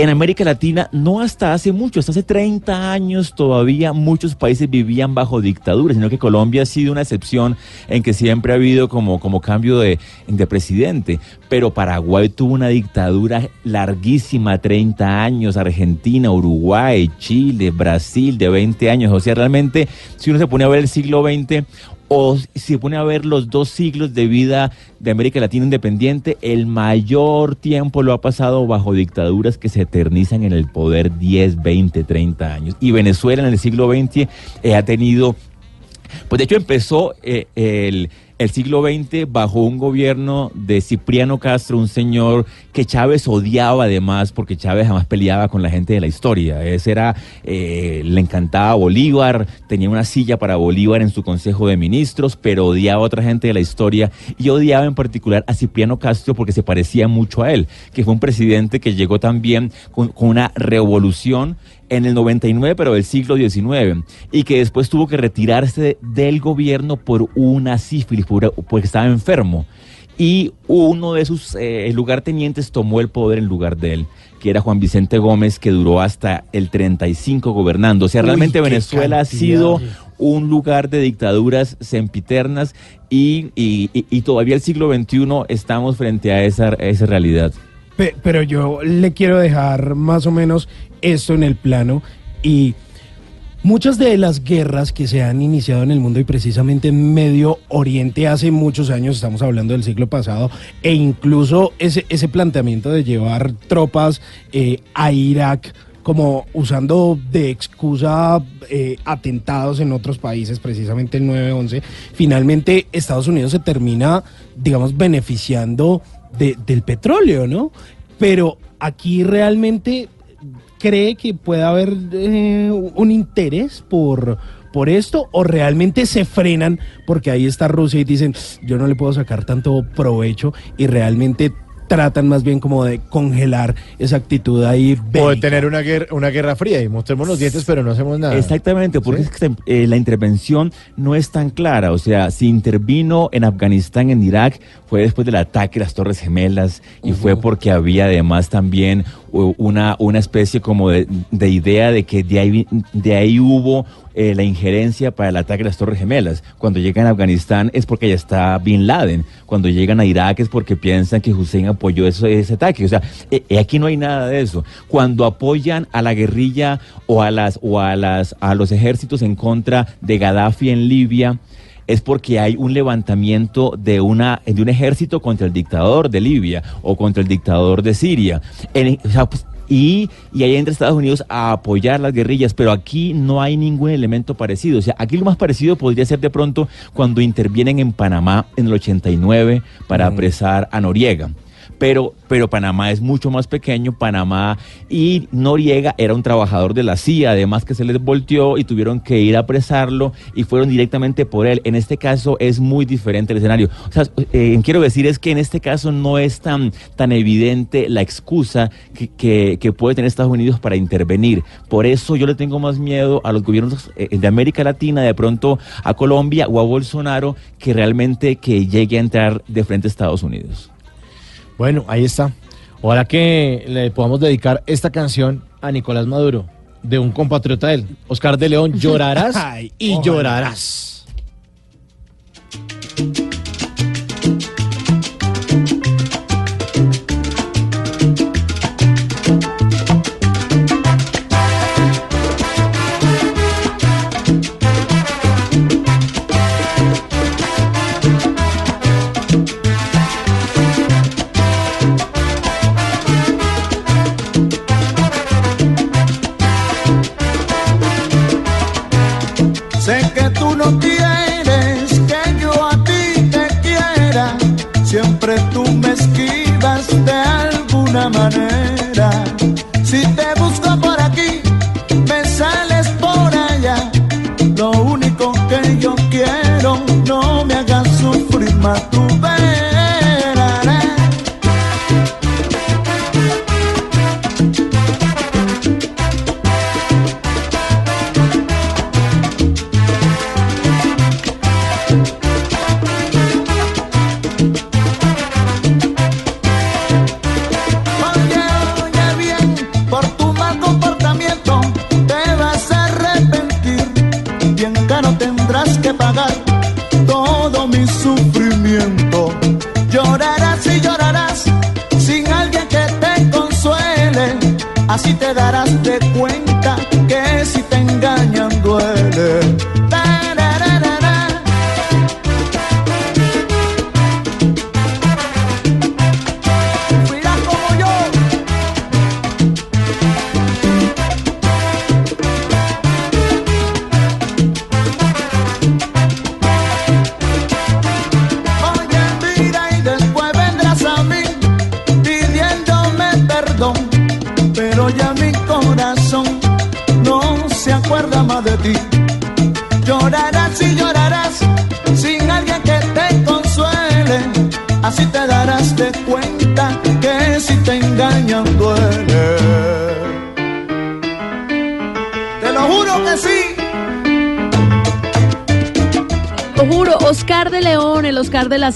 en América Latina, no hasta hace mucho, hasta hace 30 años todavía muchos países vivían bajo dictadura, sino que Colombia ha sido una excepción en que siempre ha habido como, como cambio de, de presidente. Pero Paraguay tuvo una dictadura larguísima, 30 años, Argentina, Uruguay, Chile, Brasil, de 20 años. O sea, realmente, si uno se pone a ver el siglo XX, o si pone a ver los dos siglos de vida de América Latina independiente, el mayor tiempo lo ha pasado bajo dictaduras que se eternizan en el poder 10, 20, 30 años. Y Venezuela en el siglo XX eh, ha tenido, pues de hecho empezó eh, el, el siglo XX bajo un gobierno de Cipriano Castro, un señor que Chávez odiaba además, porque Chávez jamás peleaba con la gente de la historia. Ese era, eh, le encantaba Bolívar, tenía una silla para Bolívar en su consejo de ministros, pero odiaba a otra gente de la historia y odiaba en particular a Cipriano Castro porque se parecía mucho a él, que fue un presidente que llegó también con, con una revolución en el 99, pero del siglo XIX, y que después tuvo que retirarse del gobierno por una sífilis, por- porque estaba enfermo. Y uno de sus eh, lugartenientes tomó el poder en lugar de él, que era Juan Vicente Gómez, que duró hasta el 35 gobernando. O sea, realmente Venezuela ha sido un lugar de dictaduras sempiternas y, y- y- y todavía el siglo XXI estamos frente a esa, a esa realidad. Pe- pero yo le quiero dejar más o menos esto en el plano y muchas de las guerras que se han iniciado en el mundo y precisamente en Medio Oriente hace muchos años, estamos hablando del siglo pasado, e incluso ese, ese planteamiento de llevar tropas eh, a Irak como usando de excusa eh, atentados en otros países, precisamente el 9-11, finalmente Estados Unidos se termina, digamos, beneficiando de- del petróleo, ¿no? Pero aquí realmente cree que puede haber eh, un interés por, por esto o realmente se frenan porque ahí está Rusia y dicen yo no le puedo sacar tanto provecho y realmente tratan más bien como de congelar esa actitud ahí o de bélica. tener una guerra, una guerra fría y mostremos los dientes, pero no hacemos nada. Exactamente, porque es que eh, la intervención no es tan clara. O sea, si intervino en Afganistán, en Irak, fue después del ataque a las Torres Gemelas y fue porque había además también u- una, una especie como de, de idea de que de ahí, de ahí hubo eh, la injerencia para el ataque a las Torres Gemelas. Cuando llegan a Afganistán es porque ya está Bin Laden. Cuando llegan a Irak es porque piensan que Hussein apoyó eso- ese ataque. O sea, eh, eh, aquí no hay nada de eso. Cuando apoyan a la guerrilla o a las o a las a los ejércitos en contra de Gaddafi en Libia es porque hay un levantamiento de una de un ejército contra el dictador de Libia o contra el dictador de Siria. En- o sea, pues, y, y ahí entra Estados Unidos a apoyar las guerrillas, pero aquí no hay ningún elemento parecido. O sea, aquí lo más parecido podría ser de pronto cuando intervienen en Panamá en el 89 para apresar a Noriega. Pero, pero Panamá es mucho más pequeño, Panamá y Noriega era un trabajador de la CIA, además que se les volteó y tuvieron que ir a apresarlo y fueron directamente por él. En este caso es muy diferente el escenario. O sea, eh, quiero decir es que en este caso no es tan, tan evidente la excusa que, que- puede tener Estados Unidos para intervenir. Por eso yo le tengo más miedo a los gobiernos eh, de América Latina, de pronto a Colombia o a Bolsonaro, que realmente que llegue a entrar de frente a Estados Unidos. Bueno, ahí está. Ojalá que le podamos dedicar esta canción a Nicolás Maduro, de un compatriota de él, Oscar de León, llorarás y llorarás. Siempre tú me esquivas de alguna manera. Si te busco por aquí, me sales por allá. Lo único que yo darás de cuenta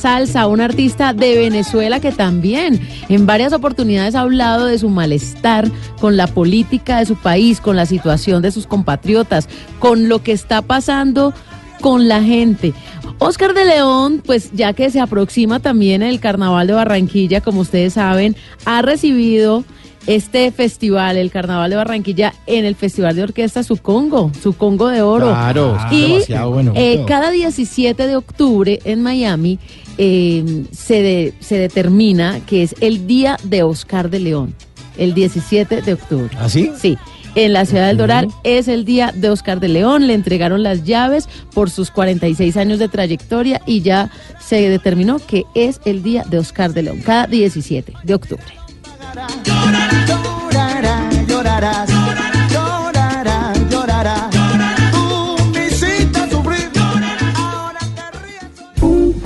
salsa, un artista de Venezuela que también en varias oportunidades ha hablado de su malestar con la política de su país, con la situación de sus compatriotas, con lo que está pasando con la gente. Oscar de León, pues ya que se aproxima también el Carnaval de Barranquilla, como ustedes saben, ha recibido este festival, el Carnaval de Barranquilla, en el Festival de Orquesta Su Congo, Su Congo de Oro. Claro, es y demasiado bueno. eh, cada 17 de octubre en Miami eh, se, de- se determina que es el día de Oscar de León, el 17 de octubre. ¿Ah, sí? Sí. En la ciudad del Doral es el día de Oscar de León, le entregaron las llaves por sus 46 años de trayectoria y ya se determinó que es el día de Oscar de León, cada 17 de octubre.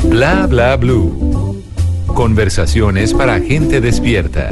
Bla bla blue. Conversaciones para gente despierta.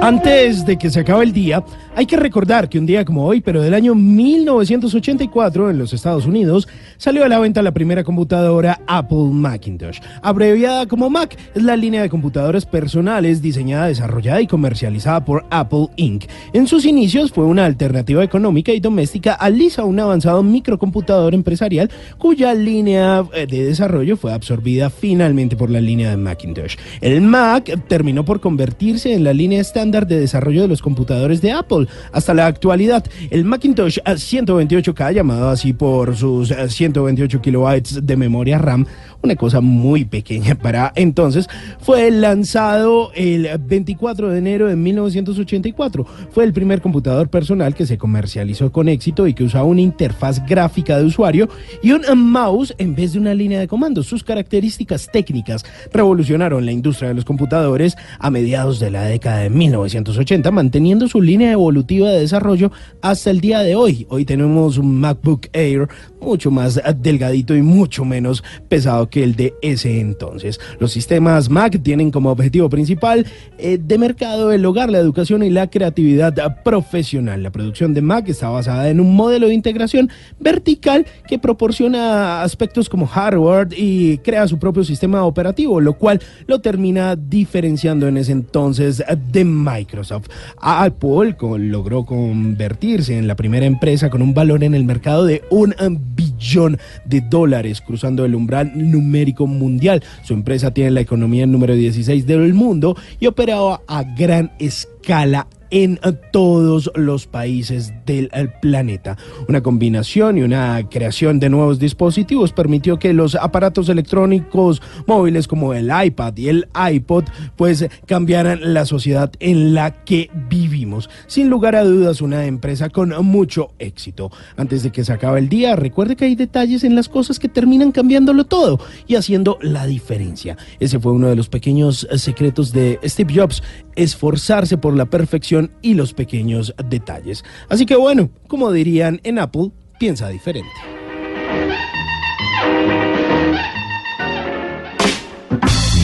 Antes de que se acabe el día, Hay que recordar que un día como hoy, pero del año 1984 en los Estados Unidos, salió a la venta la primera computadora Apple Macintosh. Abreviada como Mac, es la línea de computadoras personales diseñada, desarrollada y comercializada por Apple Inc. En sus inicios fue una alternativa económica y doméstica al Lisa, un avanzado microcomputador empresarial cuya línea eh, de desarrollo fue absorbida finalmente por la línea de Macintosh. El Mac terminó por convertirse en la línea estándar de desarrollo de los computadores de Apple hasta la actualidad. El Macintosh 128K, llamado así por sus eh, 128 kilobytes de memoria RAM, una cosa muy pequeña para entonces, fue lanzado el 24 de enero de 1984. Fue el primer computador personal que se comercializó con éxito y que usaba una interfaz gráfica de usuario y un mouse en vez de una línea de comandos. Sus características técnicas revolucionaron la industria de los computadores a mediados de la década de 1980, manteniendo su línea evolutiva de desarrollo hasta el día de hoy. Hoy tenemos un MacBook Air mucho más delgadito y mucho menos pesado que el de ese entonces. Los sistemas Mac tienen como objetivo principal eh, de mercado el hogar, la educación y la creatividad profesional. La producción de Mac está basada en un modelo de integración vertical que proporciona aspectos como hardware y crea su propio sistema operativo, lo cual lo termina diferenciando en ese entonces de Microsoft. Apple logró convertirse en la primera empresa con un valor en el mercado de un billón de dólares, cruzando el umbral numérico mundial. Su empresa tiene la economía número 16 del mundo y operaba a gran escala en todos los países del eh, planeta. Una combinación y una creación de nuevos dispositivos permitió que los aparatos electrónicos móviles como el iPad y el iPod pues cambiaran la sociedad en la que vivimos. Sin lugar a dudas una empresa con mucho éxito. Antes de que se acabe el día, recuerde que hay detalles en las cosas que terminan cambiándolo todo y haciendo la diferencia. Ese fue uno de los pequeños eh, secretos de Steve Jobs, esforzarse por la perfección y los pequeños detalles. Así que bueno, como dirían en Apple, piensa diferente.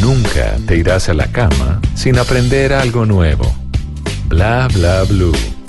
Nunca te irás a la cama sin aprender algo nuevo. Bla bla blue.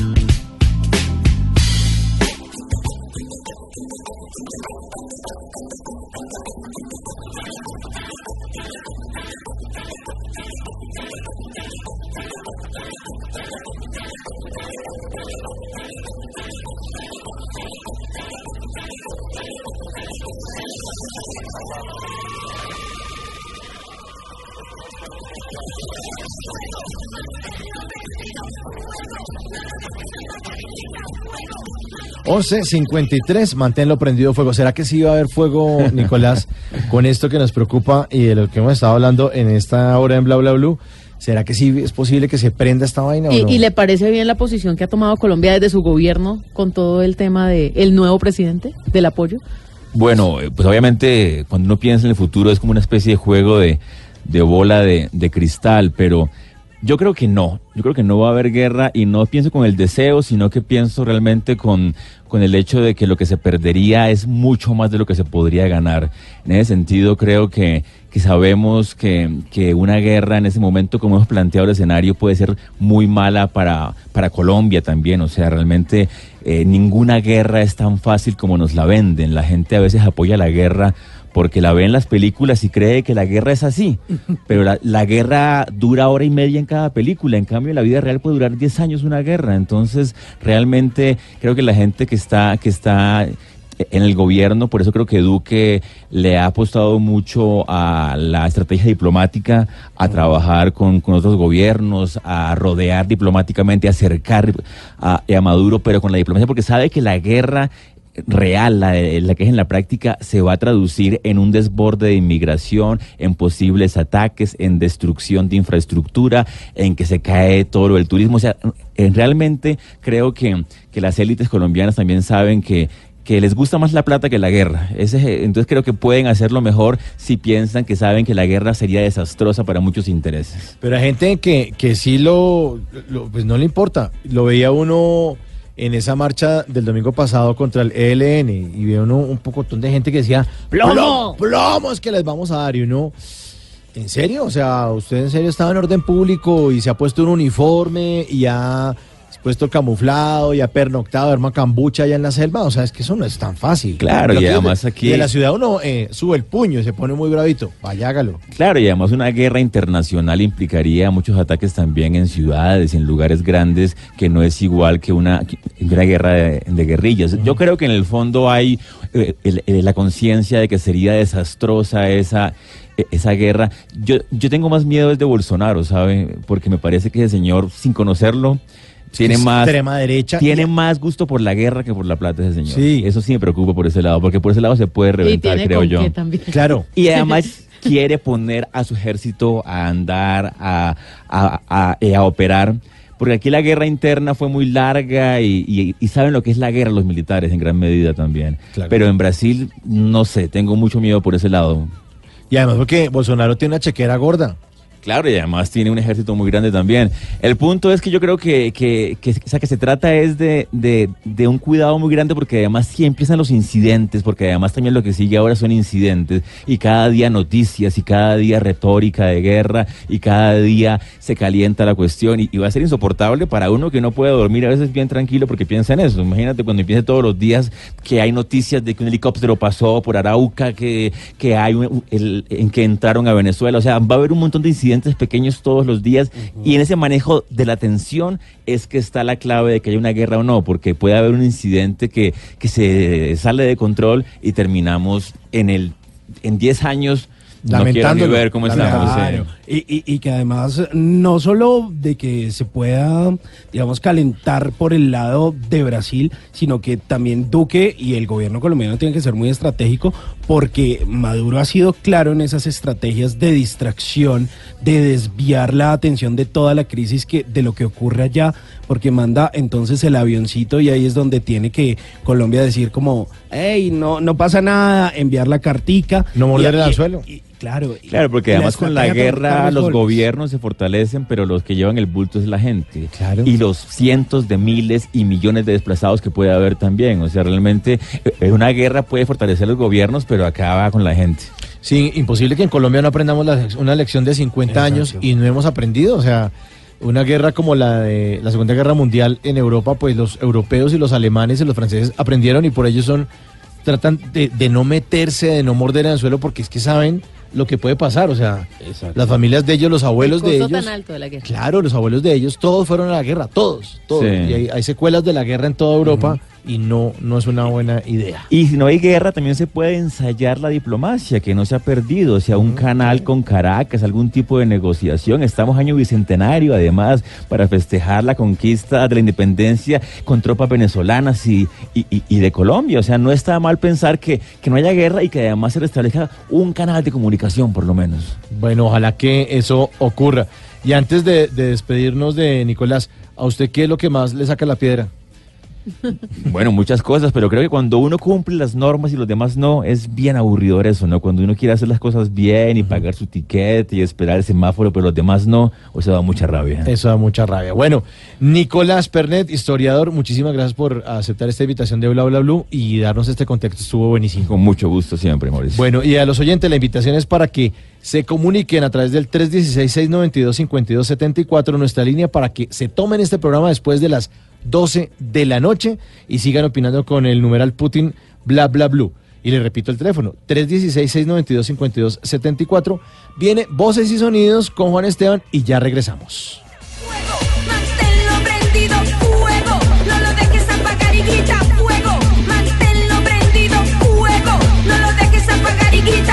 Once cincuenta y tres, manténlo prendido fuego. ¿Será que sí va a haber fuego, Nicolás, con esto que nos preocupa y de lo que hemos estado hablando en esta hora en Bla Bla Blue? ¿Será que sí es posible que se prenda esta vaina o ¿Y, no? y le parece bien la posición que ha tomado Colombia desde su gobierno con todo el tema del el nuevo presidente, del apoyo? Bueno, eh, pues obviamente cuando uno piensa en el futuro es como una especie de juego de, de bola de, de cristal, pero yo creo que no, yo creo que no va a haber guerra y no pienso con el deseo, sino que pienso realmente con, con el hecho de que lo que se perdería es mucho más de lo que se podría ganar. En ese sentido creo que, que sabemos que, que una guerra en ese momento, como hemos planteado el escenario, puede ser muy mala para, para Colombia también. O sea, realmente eh, ninguna guerra es tan fácil como nos la venden. La gente a veces apoya la guerra porque la ve en las películas y cree que la guerra es así. Pero la, la guerra dura hora y media en cada película. En cambio, en la vida real puede durar 10 años una guerra. Entonces, realmente creo que la gente que está, que está en el gobierno, por eso creo que Duque le ha apostado mucho a la estrategia diplomática, a trabajar con, con otros gobiernos, a rodear diplomáticamente, a acercar a, Maduro, pero con la diplomacia, porque sabe que la guerra real, la, que es en la práctica, se va a traducir en un desborde de inmigración, en posibles ataques, en destrucción de infraestructura, en que se cae todo del turismo. O sea, en, realmente creo que, que las élites colombianas también saben que que les gusta más la plata que la guerra. Ese, entonces creo que pueden hacerlo mejor si piensan que saben que la guerra sería desastrosa para muchos intereses. Pero hay gente que, que sí lo, lo, pues no le importa. Lo veía uno en esa marcha del domingo pasado contra el ELN y veía uno un poco de gente que decía, plomo, plomo es que les vamos a dar. Y uno, ¿en serio? O sea, usted en serio estaba en orden público y se ha puesto un uniforme y ha puesto camuflado y ha pernoctado, arma cambucha allá en la selva. O sea, es que eso no es tan fácil. Claro, y además de- aquí- De la ciudad uno eh, sube el puño y se pone muy bravito. Vaya, hágalo. Claro, y además una guerra internacional implicaría muchos ataques también en ciudades, en lugares grandes, que no es igual que una, que una guerra de, de guerrillas. Yo creo que en el fondo hay eh, el- el- la conciencia de que sería desastrosa esa, eh, esa guerra. Yo, yo tengo más miedo desde Bolsonaro, ¿sabe? Porque me parece que ese señor, sin conocerlo, tiene más... Extrema derecha. Tiene más gusto por la guerra que por la plata ese señor. Sí. Eso sí me preocupa por ese lado, porque por ese lado se puede Y reventar, tiene creo con yo. qué también. Claro. Y además quiere poner a su ejército a andar, a, a- a- eh, a operar. Porque aquí la guerra interna fue muy larga y, y- y saben lo que es la guerra los militares en gran medida también. Claro. Pero en Brasil, no sé, tengo mucho miedo por ese lado. Y además porque Bolsonaro tiene una chequera gorda. Claro, y además tiene un ejército muy grande también. El punto es que yo creo que, que, o sea, que se trata es de, de, de un cuidado muy grande porque además sí empiezan los incidentes, porque además también lo que sigue ahora son incidentes y cada día noticias y cada día retórica de guerra y cada día se calienta la cuestión y, va a ser insoportable para uno que no puede dormir a veces bien tranquilo porque piensa en eso. Imagínate cuando empiece todos los días que hay noticias de que un helicóptero pasó por Arauca, que, que hay un- el- en que entraron a Venezuela. O sea, va a haber un montón de incidentes pequeños todos los días y en ese manejo de la tensión es que está la clave de que haya una guerra o no, porque puede haber un incidente que, que se sale de control y terminamos en el en 10 años no ni Lamentándolo. ver cómo estamos. Claro. Y, y- y que además no solo de que se pueda, digamos, calentar por el lado de Brasil, sino que también Duque y el gobierno colombiano tienen que ser muy estratégico porque Maduro ha sido claro en esas estrategias de distracción, de desviar la atención de toda la crisis que de lo que ocurre allá, porque manda entonces el avioncito y ahí es donde tiene que Colombia decir como, hey, no, no pasa nada, enviar la cartica. No morder Y- el y- anzuelo. y- claro. y- Claro, porque además con la guerra los gobiernos se fortalecen, pero los que llevan el bulto es la gente. Claro. Y los cientos de miles y millones de desplazados que puede haber también. O sea, realmente eh, una guerra puede fortalecer los gobiernos, pero acaba con la gente. Sí, imposible que en Colombia no aprendamos la- una lección de 50 años y no hemos aprendido. O sea, una guerra como la de la Segunda Guerra Mundial en Europa, pues los europeos y los alemanes y los franceses aprendieron y por ello son, tratan de, de no meterse, de no morder el anzuelo porque es que saben lo que puede pasar. O sea, las familias de ellos, los abuelos El de ellos. tan alto de la guerra. Claro, los abuelos de ellos, todos fueron a la guerra, todos, todos. Sí. Y hay, hay secuelas de la guerra en toda Europa y no, no es una buena idea. Y si no hay guerra, también se puede ensayar la diplomacia, que no se ha perdido. O sea, un canal con Caracas, algún tipo de negociación. Estamos año bicentenario, además, para festejar la conquista de la independencia con tropas venezolanas y, y- y- y de Colombia. O sea, no está mal pensar que, que no haya guerra y que además se restablezca un canal de comunicación, por lo menos. Bueno, ojalá que eso ocurra. Y antes de, de despedirnos de Nicolás, ¿a usted qué es lo que más le saca la piedra? Bueno, muchas cosas, pero creo que cuando uno cumple las normas y los demás no, es bien aburridor eso, ¿no? Cuando uno quiere hacer las cosas bien y pagar su ticket y esperar el semáforo, pero los demás no, o sea, da mucha rabia. Eso da mucha rabia. Bueno, Nicolás Pernet, historiador, muchísimas gracias por aceptar esta invitación de Bla Bla Blue y darnos este contexto. Estuvo buenísimo. Con mucho gusto siempre, Mauricio. Bueno, y a los oyentes la invitación es para que se comuniquen a través del 316-692-5274, nuestra línea, para que se tomen este programa después de las 12 de la noche y sigan opinando con el numeral Putin bla bla blue. Y le repito el teléfono, 316-692-5274. Viene Voces y Sonidos con Juan Esteban y ya regresamos. Fuego. Manténlo prendido, fuego. No lo dejes apagar y grita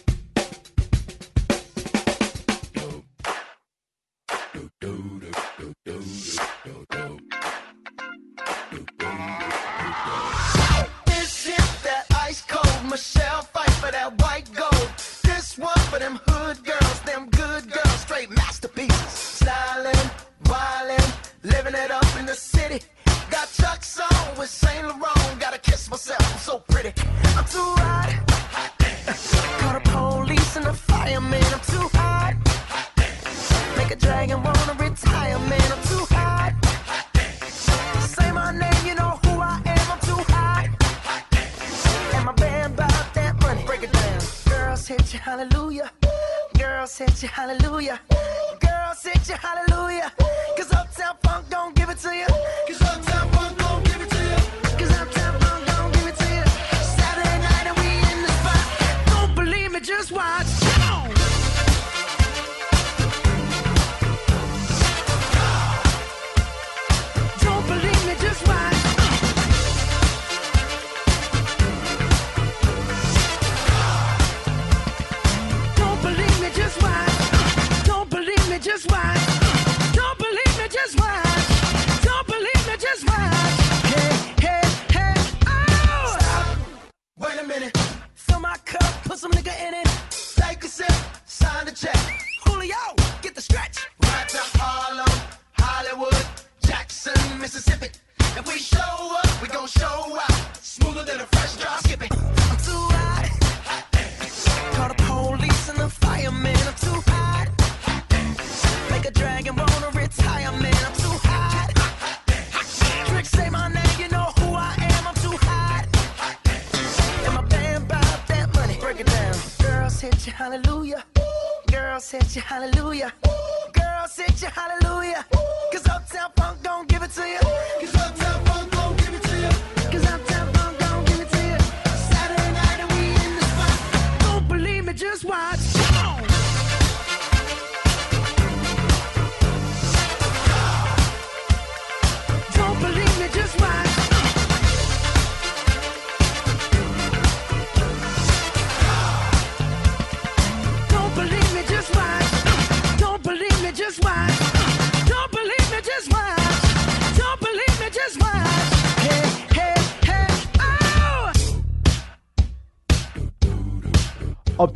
Hallelujah.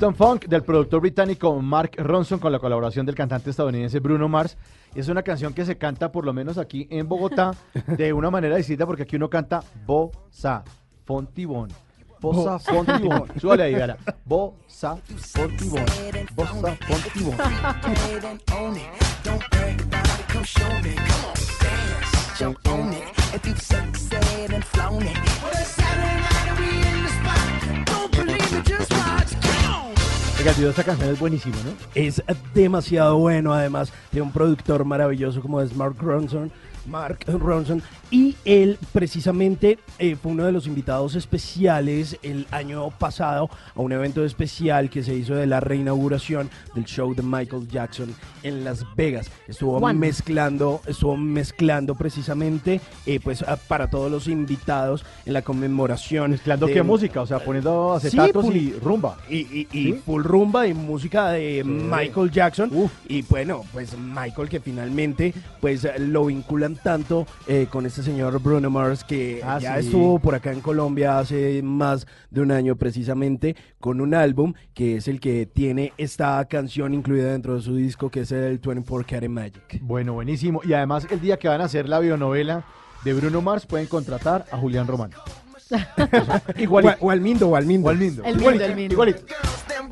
Uptown Funk del productor británico Mark Ronson con la colaboración del cantante estadounidense Bruno Mars. Es una canción que se canta por lo menos aquí en Bogotá de una manera distinta porque aquí uno canta Bosa Fontibón. Bosa Bo- Fontibón. Súbale ahí, Gara. Bosa Fontibón. Bosa Fontibón. Don't brag about it, come show me. Come on, dance, jump on it. If you've sexed and flown it. Well, it's Saturday night and we in the spot. Don't believe me, just de esta canción es buenísimo, ¿no? Es demasiado bueno, además de un productor maravilloso como es Mark Ronson. Mark Ronson y él precisamente eh, fue uno de los invitados especiales el año pasado a un evento especial que se hizo de la reinauguración del show de Michael Jackson en Las Vegas. Estuvo ¿Cuándo? mezclando, estuvo mezclando precisamente eh, pues a- para todos los invitados en la conmemoración. ¿Mezclando de- qué música? O sea, poniendo acetatos full- y rumba. Y, y- y ¿Sí? full rumba y música de Michael Jackson. Y bueno, pues Michael que finalmente pues lo vinculan tanto eh, con este señor Bruno Mars que Ah, ya sí. estuvo por acá en Colombia hace más de un año precisamente con un álbum que es el que tiene esta canción incluida dentro de su disco que es el 24 Karat Magic. Bueno, buenísimo. Y además, el día que van a hacer la bionovela de Bruno Mars, pueden contratar a Julián Román. Igualito. O, o al Mindo, o al Mindo. O al Mindo. El Igualito, Mindo, el Mindo. igualito. Them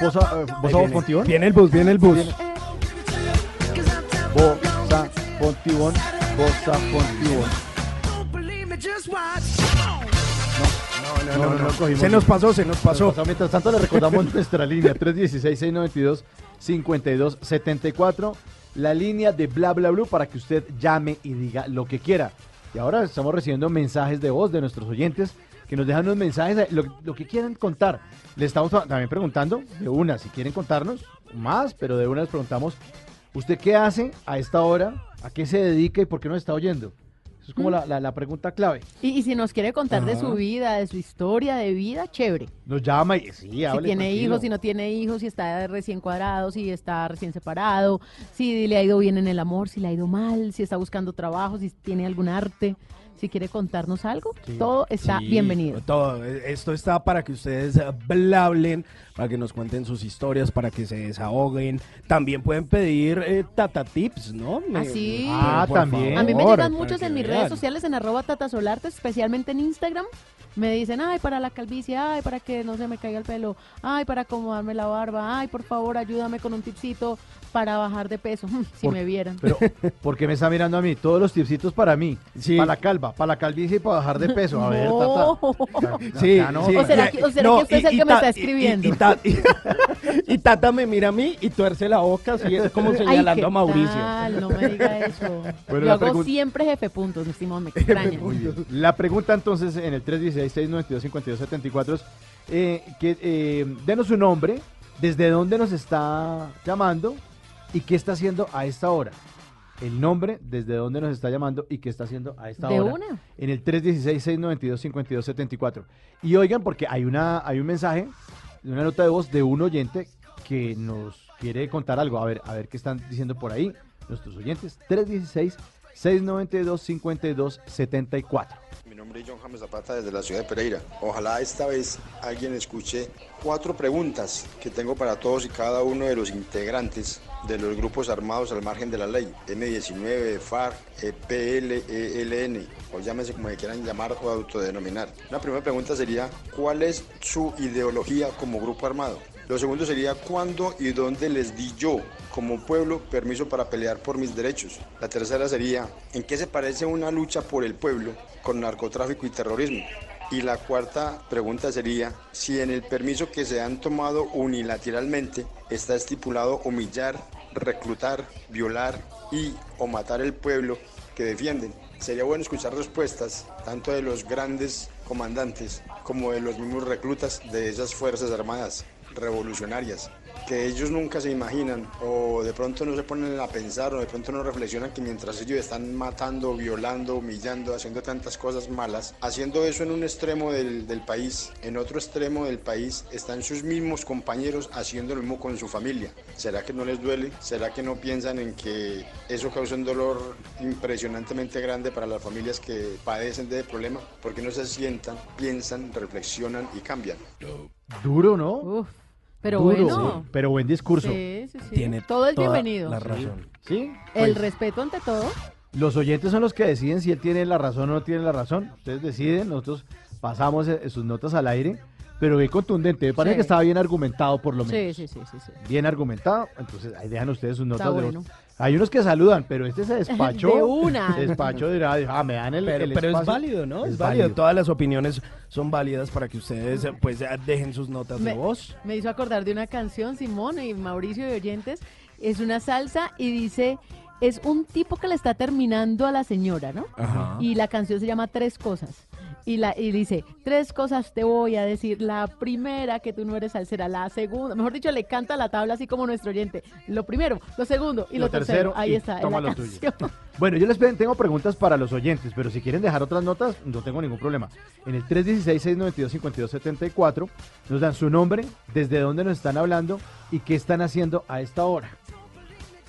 Bosa Voz Fontibón. Viene el bus, viene el bus. Bosa Fontibón. Bosa Fontibón. No, no, no. cogimos. Se nos pasó, se nos pasó. Mientras tanto, le recordamos nuestra línea 316-692-5274. La línea de Bla Bla Blue para que usted llame y diga lo que quiera. Y ahora estamos recibiendo mensajes de voz de nuestros oyentes que nos dejan unos mensajes, lo, lo que quieran contar. Le estamos también preguntando de una, si quieren contarnos más, pero de una les preguntamos, ¿usted qué hace a esta hora? ¿A qué se dedica y por qué nos está oyendo? Eso es como Mm. la, la- la pregunta clave. Y, y si nos quiere contar de su vida, de su historia de vida, chévere. Nos llama y sí, si hable tiene tranquilo. hijos, si no tiene hijos, si está recién cuadrado, si está recién separado, si le ha ido bien en el amor, si le ha ido mal, si está buscando trabajo, si tiene algún arte, si quiere contarnos algo, todo está Sí, bienvenido. Todo. Esto está para que ustedes blablen, para que nos cuenten sus historias, para que se desahoguen. También pueden pedir eh, tata tips, ¿no? Me- Así. Ah, también. A mí me llegan muchos en mis vean. redes sociales, en arroba tatasolarte, especialmente en Instagram. Me dicen, ay, para la calvicie, ay, para que no se me caiga el pelo, ay, para acomodarme la barba, ay, por favor, ayúdame con un tipcito para bajar de peso, si Por- me vieran. Pero, ¿por qué me está mirando a mí? Todos los tipsitos para mí. Para la calva, para la calvicie y para bajar de peso. A ver, No. tata. Sí, Ya no, sí. ¿O será que- o será que usted es el que me está y- escribiendo? Y, ta- y- y Tata me mira a mí y tuerce la boca, así es como Ay, señalando ¿qué a Mauricio. tal? No me diga eso. Bueno, Yo la hago siempre jefe puntos, estimado, me extraña. La pregunta entonces en el 316-692-5274 es eh, que eh, denos su nombre, desde dónde nos está llamando y qué está haciendo a esta hora. El nombre, desde dónde nos está llamando y qué está haciendo a esta De hora. una. En el 316-692-5274. Y oigan, porque hay, una, hay un mensaje, una nota de voz de un oyente que nos quiere contar algo. A ver, a ver qué están diciendo por ahí nuestros oyentes. 316-692-5274. Mi nombre es John James Zapata desde la ciudad de Pereira. Ojalá esta vez alguien escuche cuatro preguntas que tengo para todos y cada uno de los integrantes de los grupos armados al margen de la ley. M19, FARC, EPL, ELN, o llámese como quieran llamar o autodenominar. La primera pregunta sería, ¿cuál es su ideología como grupo armado? Lo segundo sería, ¿cuándo y dónde les di yo, como pueblo, permiso para pelear por mis derechos? La tercera sería, ¿en qué se parece una lucha por el pueblo con narcotráfico y terrorismo? Y la cuarta pregunta sería, si en el permiso que se han tomado unilateralmente está estipulado humillar, reclutar, violar y o matar el pueblo que defienden. Sería bueno escuchar respuestas tanto de los grandes comandantes como de los mismos reclutas de esas Fuerzas Armadas revolucionarias, que ellos nunca se imaginan o de pronto no se ponen a pensar o de pronto no reflexionan que mientras ellos están matando, violando, humillando, haciendo tantas cosas malas, haciendo eso en un extremo del, del país, en otro extremo del país están sus mismos compañeros haciendo lo mismo con su familia. ¿Será que no les duele? ¿Será que no piensan en que eso causa un dolor impresionantemente grande para las familias que padecen de ese problema? Porque no se sientan, piensan, reflexionan y cambian. Duro, ¿no? Pero Duro, bueno. Pero buen discurso. Sí, sí, sí. Tiene todo toda bienvenido. la razón. ¿Sí? El Pues, respeto ante todo. Los oyentes son los que deciden si él tiene la razón o no tiene la razón. Ustedes deciden, nosotros pasamos eh, sus notas al aire, pero qué contundente. Me parece Sí. que estaba bien argumentado por lo Sí, menos. sí, sí, sí, sí. Bien argumentado, entonces ahí dejan ustedes sus notas Está de bueno. voz. Hay unos que saludan, pero este se despachó. De una. se Despachó de radio. Ah, me dan el, Pero, el pero es válido, ¿no? Es, Es válido. válido. Todas las opiniones son válidas para que ustedes eh, pues eh, dejen sus notas Me, de voz. me hizo acordar de una canción, Simón y Mauricio y oyentes. Es una salsa y dice, es un tipo que le está terminando a la señora, ¿no? Ajá. Y la canción se llama Tres Cosas. Y, la, y dice, tres cosas te voy a decir. La primera, que tú no eres salsera. La segunda, mejor dicho, le canta la tabla así como nuestro oyente. Lo primero, lo segundo y lo, tercero. Ahí y está, toma la lo tuyo. Bueno, yo les tengo preguntas para los oyentes, pero si quieren dejar otras notas, no tengo ningún problema. En el 316-692-5274 nos dan su nombre, desde dónde nos están hablando y qué están haciendo a esta hora.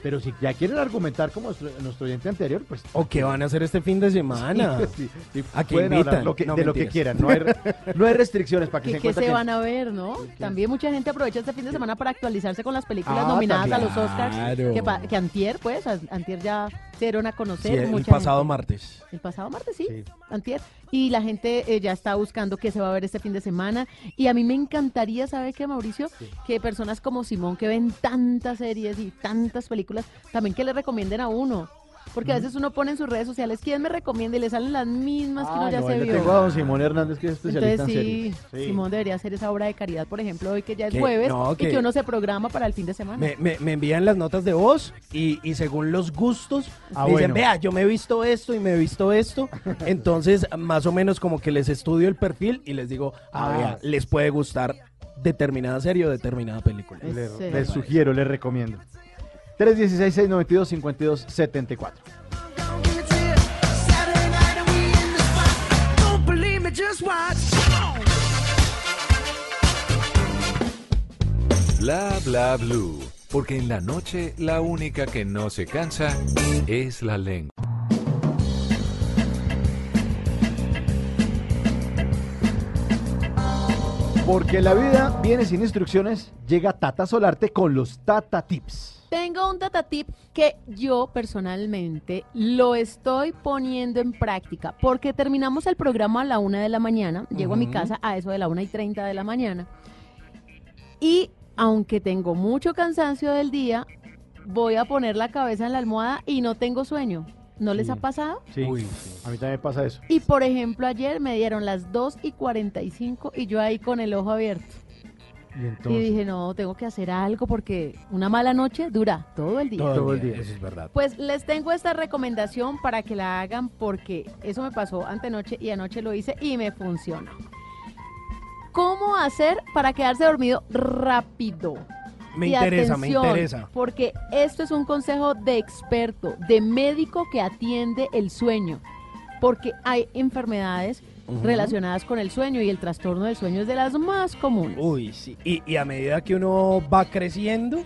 Pero si ya quieren argumentar como nuestro, nuestro oyente anterior, pues... ¿O qué van a hacer este fin de semana? Sí, sí, ¿A qué pueden hablar invitan? lo que- No, de lo que mentiras. quieran. No hay, no hay restricciones para que ¿Qué, se qué encuentren se van a ver, no? También mucha gente aprovecha este fin de semana para actualizarse con las películas Ah, nominadas a los claro. Oscars. Que, pa- que antier, pues, an- antier ya se dieron a conocer. Sí, el mucha pasado gente. martes. El pasado martes, sí, antier. Y la gente eh, ya está buscando qué se va a ver este fin de semana. Y a mí me encantaría saber que, Mauricio, que personas como Simón, que ven tantas series y tantas películas, también que le recomienden a uno. Porque a veces uno pone en sus redes sociales, ¿quién me recomienda? Y le salen las mismas que uno Ah, ya no, se vio. tengo a don Simón Hernández, que es especialista Entonces en sí, series. Sí. Simón debería hacer esa obra de caridad, por ejemplo, hoy que ya es jueves no, y que- uno se programa para el fin de semana. Me, me- me envían las notas de voz y, y según los gustos Ah, me dicen, bueno. vea, yo me he visto esto y me he visto esto. Entonces, más o menos como que les estudio el perfil y les digo, ah, Ah. vea, les puede gustar determinada serie o determinada película. Le- Les sugiero, les recomiendo. 316-692-5274. Don't believe me, just watch. Bla bla blue. Porque en la noche la única que no se cansa es la lengua. Porque la vida viene sin instrucciones, llega Tata Solarte con los Tata Tips. Tengo un data tip que yo personalmente lo estoy poniendo en práctica porque terminamos el programa a la una de la mañana, llego a mi casa a eso de la una y treinta de la mañana y aunque tengo mucho cansancio del día, voy a poner la cabeza en la almohada y no tengo sueño. ¿No les ha pasado? Sí, a mí también me pasa eso. Y por ejemplo, ayer me dieron las 2 y 45 y yo ahí con el ojo abierto. Y dije, no, tengo que hacer algo porque una mala noche dura todo el día. Todo el día. Eso es verdad. Pues les tengo esta recomendación para que la hagan porque eso me pasó antenoche y anoche lo hice y me funcionó. ¿Cómo hacer para quedarse dormido rápido? Me Y interesa, me interesa. Porque esto es un consejo de experto, de médico que atiende el sueño. Porque hay enfermedades Relacionadas con el sueño y el trastorno del sueño es de las más comunes. Uy, sí. Y, y a medida que uno va creciendo,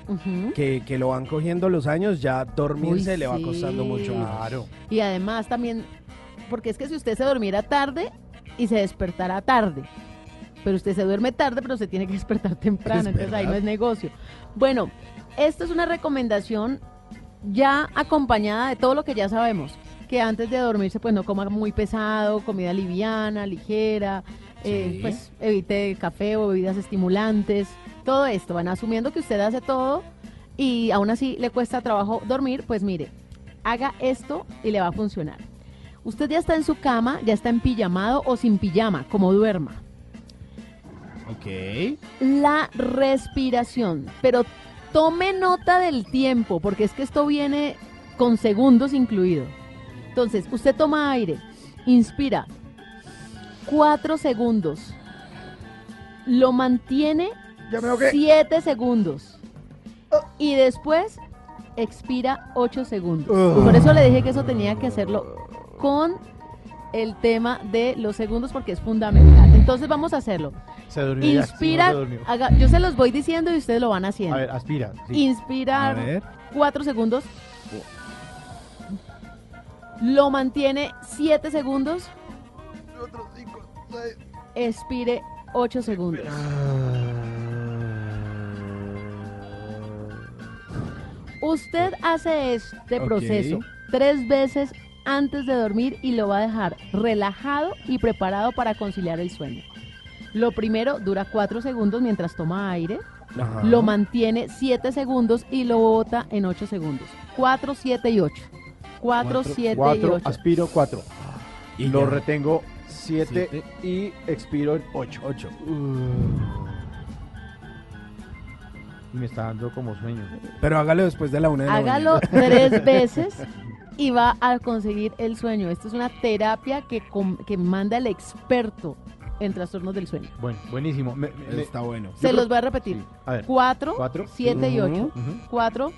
que, que lo van cogiendo los años, ya dormirse Uy, le va sí. costando mucho más. Claro. Y además también, porque es que si usted se dormiera tarde y se despertará tarde, pero usted se duerme tarde, pero se tiene que despertar temprano, Es entonces ahí no es negocio. Bueno, esto es una recomendación ya acompañada de todo lo que ya sabemos, que antes de dormirse pues no coma muy pesado, comida liviana, ligera, eh, pues evite café o bebidas estimulantes, todo esto, van asumiendo que usted hace todo y aún así le cuesta trabajo dormir, pues mire, haga esto y le va a funcionar. Usted ya está en su cama, ya está en pijamado o sin pijama, como duerma. Ok. La respiración, pero tome nota del tiempo, porque es que esto viene con segundos incluido. Entonces, usted toma aire, inspira cuatro segundos, lo mantiene siete segundos y después expira ocho segundos. Por eso le dije que eso tenía que hacerlo con el tema de los segundos porque es fundamental. Entonces vamos a hacerlo. Se durmió ya, Inspira, no se durmió. haga- yo se los voy diciendo y ustedes lo van haciendo. A ver, aspira. sí. Inspirar A ver. cuatro segundos. Lo mantiene siete segundos. Expire ocho segundos. Usted hace este Ok. proceso tres veces antes de dormir y lo va a dejar relajado y preparado para conciliar el sueño. Lo primero dura cuatro segundos mientras toma aire. Ajá. Lo mantiene 7 segundos y lo bota en 8 segundos. 4, 7 y 8. 4, 7 y Cuatro, 8. aspiro cuatro. Y lo ya. retengo siete, Siete. y expiro en ocho. Ocho. Y me está dando como sueño. Pero hágalo después de la una de la Hágalo mañana. tres veces y va a conseguir el sueño. Esto es una terapia que, com- que manda el experto en trastornos del sueño. Bueno, buenísimo. Me- me- Está bueno. Se Yo los creo- voy a repetir. Sí. A ver. 4, Cuatro. 7 y 8. Ujú, ujú. 4.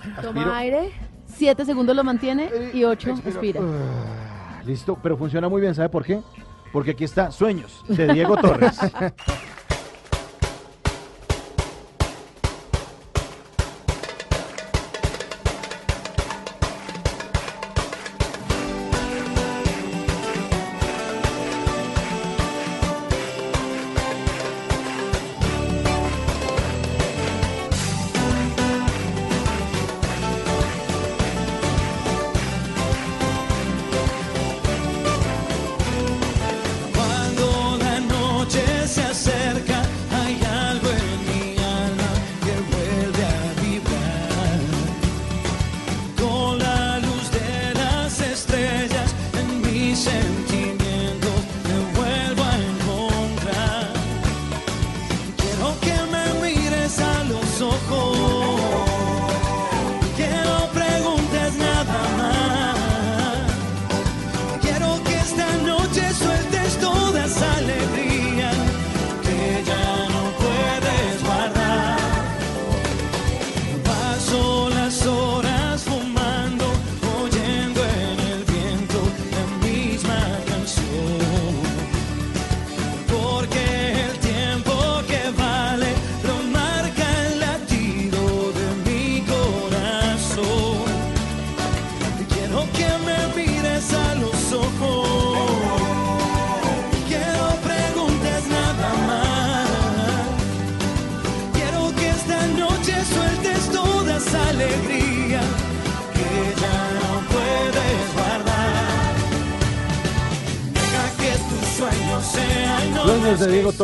Aspiro. Toma aire. 7 segundos lo mantiene y 8 expira. Ah, Listo, pero funciona muy bien, ¿sabe por qué? Porque aquí está Sueños de Diego Torres.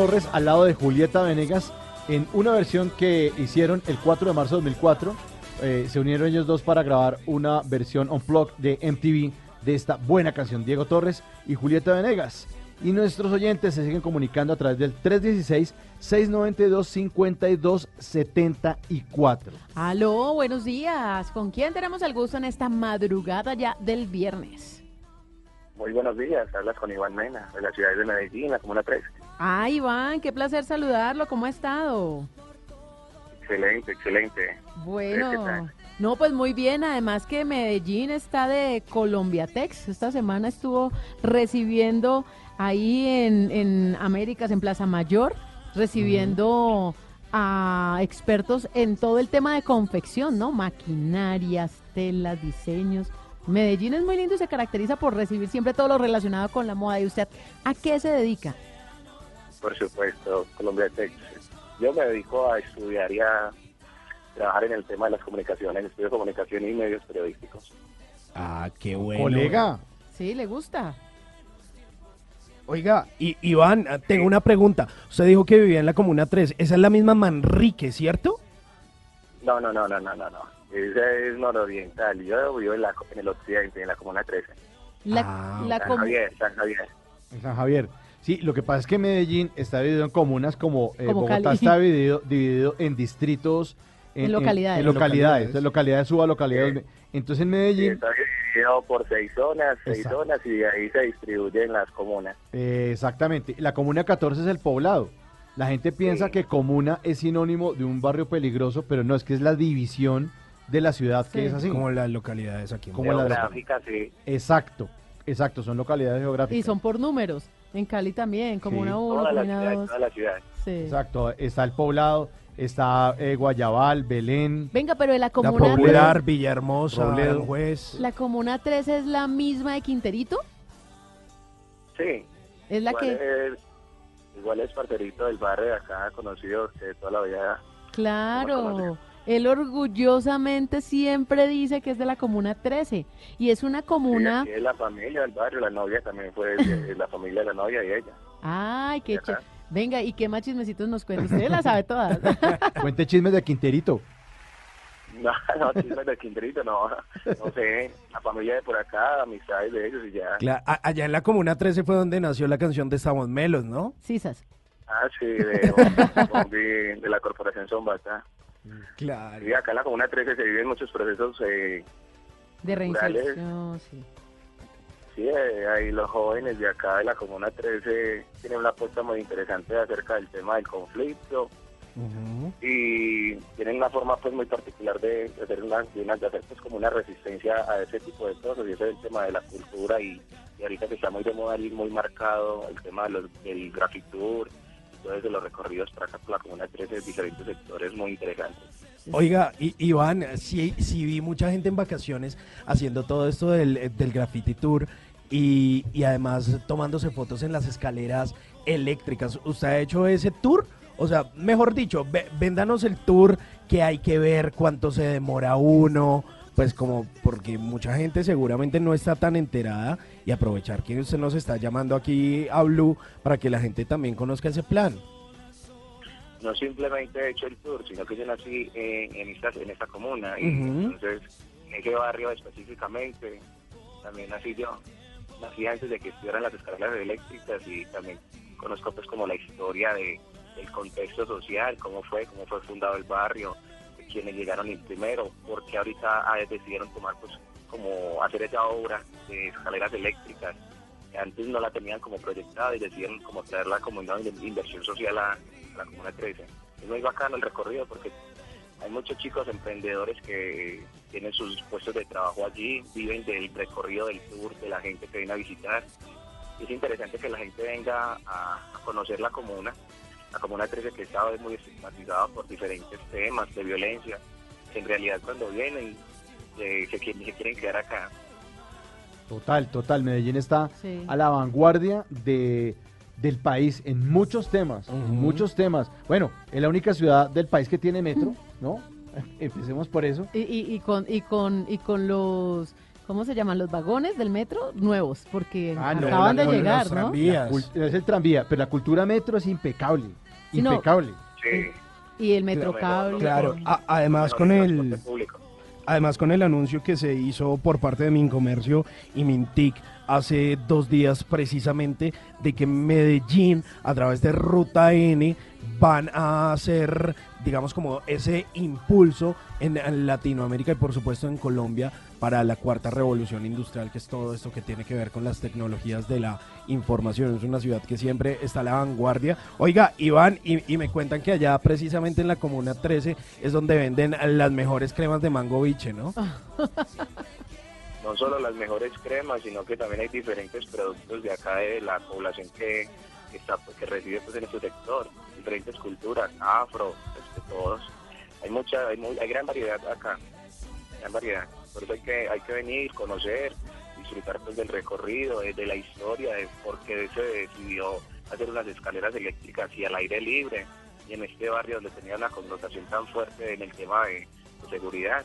Torres al lado de Julieta Venegas en una versión que hicieron el 4 de marzo de 2004. Eh, se unieron ellos dos para grabar una versión unplugged de MTV de esta buena canción, Diego Torres y Julieta Venegas. Y nuestros oyentes se siguen comunicando a través del 316-692-5274. Aló, buenos días. ¿Con quién tenemos el gusto en esta madrugada ya del viernes? Muy buenos días, hablas con Iván Mena, de la ciudad de Medellín, la Comuna 3. Ah, Iván, qué placer saludarlo. ¿Cómo ha estado? Excelente, excelente. ¿Qué Bueno, no, pues muy bien. Además que Medellín está de Colombiatex. Esta semana estuvo recibiendo ahí en, en Américas, en Plaza Mayor, recibiendo a expertos en todo el tema de confección, ¿no? Maquinarias, telas, diseños. Medellín es muy lindo y se caracteriza por recibir siempre todo lo relacionado con la moda. ¿Y usted a qué se dedica? Por supuesto, Colombia Tech. Yo me dedico a estudiar y a trabajar en el tema de las comunicaciones, estudio comunicación y medios periodísticos. Ah, qué bueno. Colega. Sí, le gusta. Oiga, y, Iván, ah, tengo una pregunta. Usted dijo que vivía en la Comuna 3. Esa es la misma Manrique, ¿cierto? No, no, no, no, no, no, no. Esa es nororiental. Yo vivo en, la, en el occidente, en la Comuna 13. La, Ah, la San com- Javier, San Javier. En San Javier. Sí, lo que pasa es que Medellín está dividido en comunas como, eh, Como Bogotá Cali. está dividido, dividido en distritos. En localidades. En, localidades. Localidades. Localidades suba, localidades. Entonces en Medellín, está dividido por seis zonas, seis Exacto. zonas, y de ahí se distribuyen las comunas. eh, exactamente, la comuna 14 es el poblado. La gente piensa Sí. que comuna es sinónimo de un barrio peligroso, pero no, es que es la división de la ciudad que Sí. es así. Como las localidades aquí. en Como la de la- Geográfica, sí. Exacto, exacto, son localidades geográficas. Y son por números. En Cali también, como Sí. una uno, Toda la ciudad, dos. toda la ciudad. Sí. Exacto, está el poblado, está eh, Guayabal, Belén. Venga, pero de la La comuna, Popular, Villahermosa, Robledo. Aranjuez. la comuna 3 es la misma de Quinterito. Sí. Es la igual que, Es, igual es parterito del barrio de acá, conocido de toda la vida. claro, él orgullosamente siempre dice que es de la comuna 13. Y es una Sí, comuna, aquí es la familia del barrio, la novia también fue de- la familia de la novia y ella. ay, qué Ajá. ch- Venga, ¿y qué más chismecitos nos cuenta? Usted la sabe todas. Cuente chismes de Quinterito. No, no, chismes de Quinterito, no, no sé, la familia de por acá, amistades de ellos y ya. Allá en la Comuna 13 fue donde nació la canción de Estamos Melos, ¿no? Sisas. Ah, sí, de, de la corporación Zombata. Claro. Y acá en la Comuna 13 se viven muchos procesos, eh, De reinserción, sí. sí, eh, ahí los jóvenes de acá de la Comuna 13 tienen una apuesta muy interesante acerca del tema del conflicto y tienen una forma pues muy particular de, de hacer una, de, una- de hacer pues como una resistencia a ese tipo de cosas y ese es el tema de la cultura y, y ahorita que está muy de moda y muy marcado el tema de los, del grafitur todo eso, los recorridos para acá por la Comuna 13 diferentes sectores muy interesantes. Oiga, Iván, sí, sí vi mucha gente en vacaciones haciendo todo esto del, del graffiti tour y, y además tomándose fotos en las escaleras eléctricas. ¿Usted ha hecho ese tour? O sea, mejor dicho, véndanos el tour que hay que ver, cuánto se demora uno, pues como porque mucha gente seguramente no está tan enterada y aprovechar que usted nos está llamando aquí a Blue para que la gente también conozca ese plan. no simplemente he hecho el tour, sino que yo nací en, en, esta, en esta comuna y entonces en ese barrio específicamente también nací yo. Nací antes de que estuvieran las escaleras eléctricas y también conozco pues como la historia de, del contexto social, cómo fue, cómo fue fundado el barrio, quienes llegaron el primero, porque ahorita ah, decidieron tomar pues como hacer esa obra de escaleras eléctricas que antes no la tenían como proyectada y decidieron como traerla como una in- inversión social a, a la Comuna 13. Es muy bacano el recorrido porque hay muchos chicos emprendedores que tienen sus puestos de trabajo allí, viven del recorrido del tour, de la gente que viene a visitar. Es interesante que la gente venga a, a conocer la comuna. La Comuna 13 que hoy muy estigmatizada por diferentes temas de violencia, en realidad cuando vienen eh, se, quieren, se quieren quedar acá. Total, total. Medellín está Sí. a la vanguardia de, del país en muchos temas, en muchos temas. Bueno, es la única ciudad del país que tiene metro, ¿no? Empecemos por eso. Y, y, y con, y, con, y con los ¿cómo se llaman? Los vagones del metro nuevos, porque Ah, no, acaban la- de llegar, ¿no? Es el tranvía, pero la cultura metro es impecable. Sí, no. impecable. Y el metrocable. Claro, a- además con el además con el anuncio que se hizo por parte de Mincomercio y Mintic hace dos días precisamente de que Medellín a través de Ruta N van a hacer digamos como ese impulso en, en Latinoamérica y por supuesto en Colombia para la cuarta revolución industrial que es todo esto que tiene que ver con las tecnologías de la información. Es una ciudad que siempre está a la vanguardia. Oiga Iván y, y me cuentan que allá precisamente en la comuna 13 es donde venden las mejores cremas de mango biche ¿no? no solo las mejores cremas, sino que también hay diferentes productos de acá de la población que, que está pues, que reside pues en este sector, diferentes culturas, afro, de todos. Hay mucha, hay, muy- hay gran variedad acá, gran variedad. Por eso hay que, hay que venir, conocer, disfrutar pues del recorrido, de, de la historia, de por qué se decidió hacer unas escaleras eléctricas y al aire libre, y en este barrio donde tenía una connotación tan fuerte en el tema de- seguridad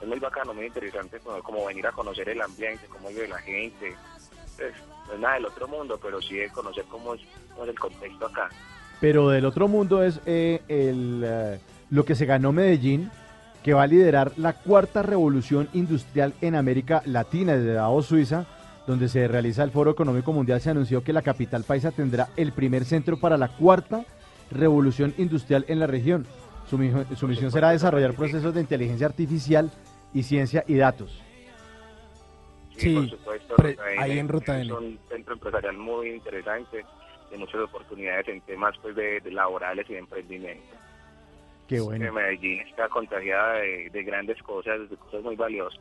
es muy bacano, muy interesante como, como venir a conocer el ambiente, cómo vive la gente. Pues, no es nada del otro mundo, pero sí de conocer es, cómo es el contexto acá. Pero del otro mundo es eh, el, eh, lo que se ganó Medellín, que va a liderar la cuarta revolución industrial en América Latina desde Davos, Suiza, donde se realiza el Foro Económico Mundial. Se anunció que la capital paisa tendrá el primer centro para la cuarta revolución industrial en la región. Su, mi- su misión será desarrollar procesos de inteligencia artificial y ciencia y datos. Sí, por supuesto. pre- Ruta N ahí en Ruta Es un centro empresarial muy interesante, de muchas oportunidades en temas pues de, de laborales y de emprendimiento. Qué Que bueno. Medellín está contagiada de, de grandes cosas, de cosas muy valiosas.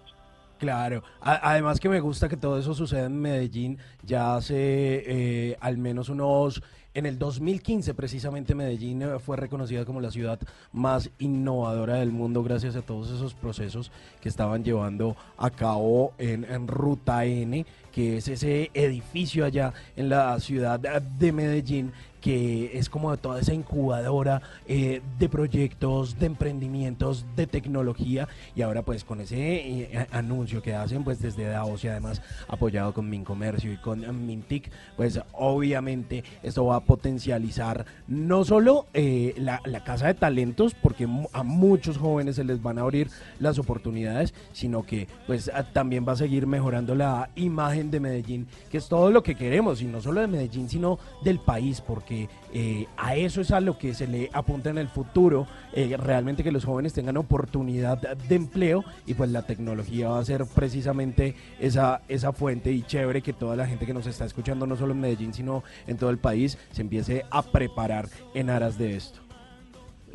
Claro, A- además que me gusta que todo eso suceda en Medellín, ya hace eh, al menos unos, en el 2015 precisamente Medellín eh, fue reconocida como la ciudad más innovadora del mundo gracias a todos esos procesos que estaban llevando a cabo en, en Ruta N, que es ese edificio allá en la ciudad de Medellín que es como toda esa incubadora eh, de proyectos, de emprendimientos, de tecnología. Y ahora pues con ese eh, anuncio que hacen pues desde Davos y además apoyado con Mincomercio y con Mintic, pues obviamente esto va a potencializar no solo eh, la, la casa de talentos porque a muchos jóvenes se les van a abrir las oportunidades, sino que pues también va a seguir mejorando la imagen de Medellín, que es todo lo que queremos y no solo de Medellín sino del país porque eh, a eso es a lo que se le apunta en el futuro, eh, realmente que los jóvenes tengan oportunidad de empleo y pues la tecnología va a ser precisamente esa, esa fuente y chévere que toda la gente que nos está escuchando, no solo en Medellín, sino en todo el país, se empiece a preparar en aras de esto.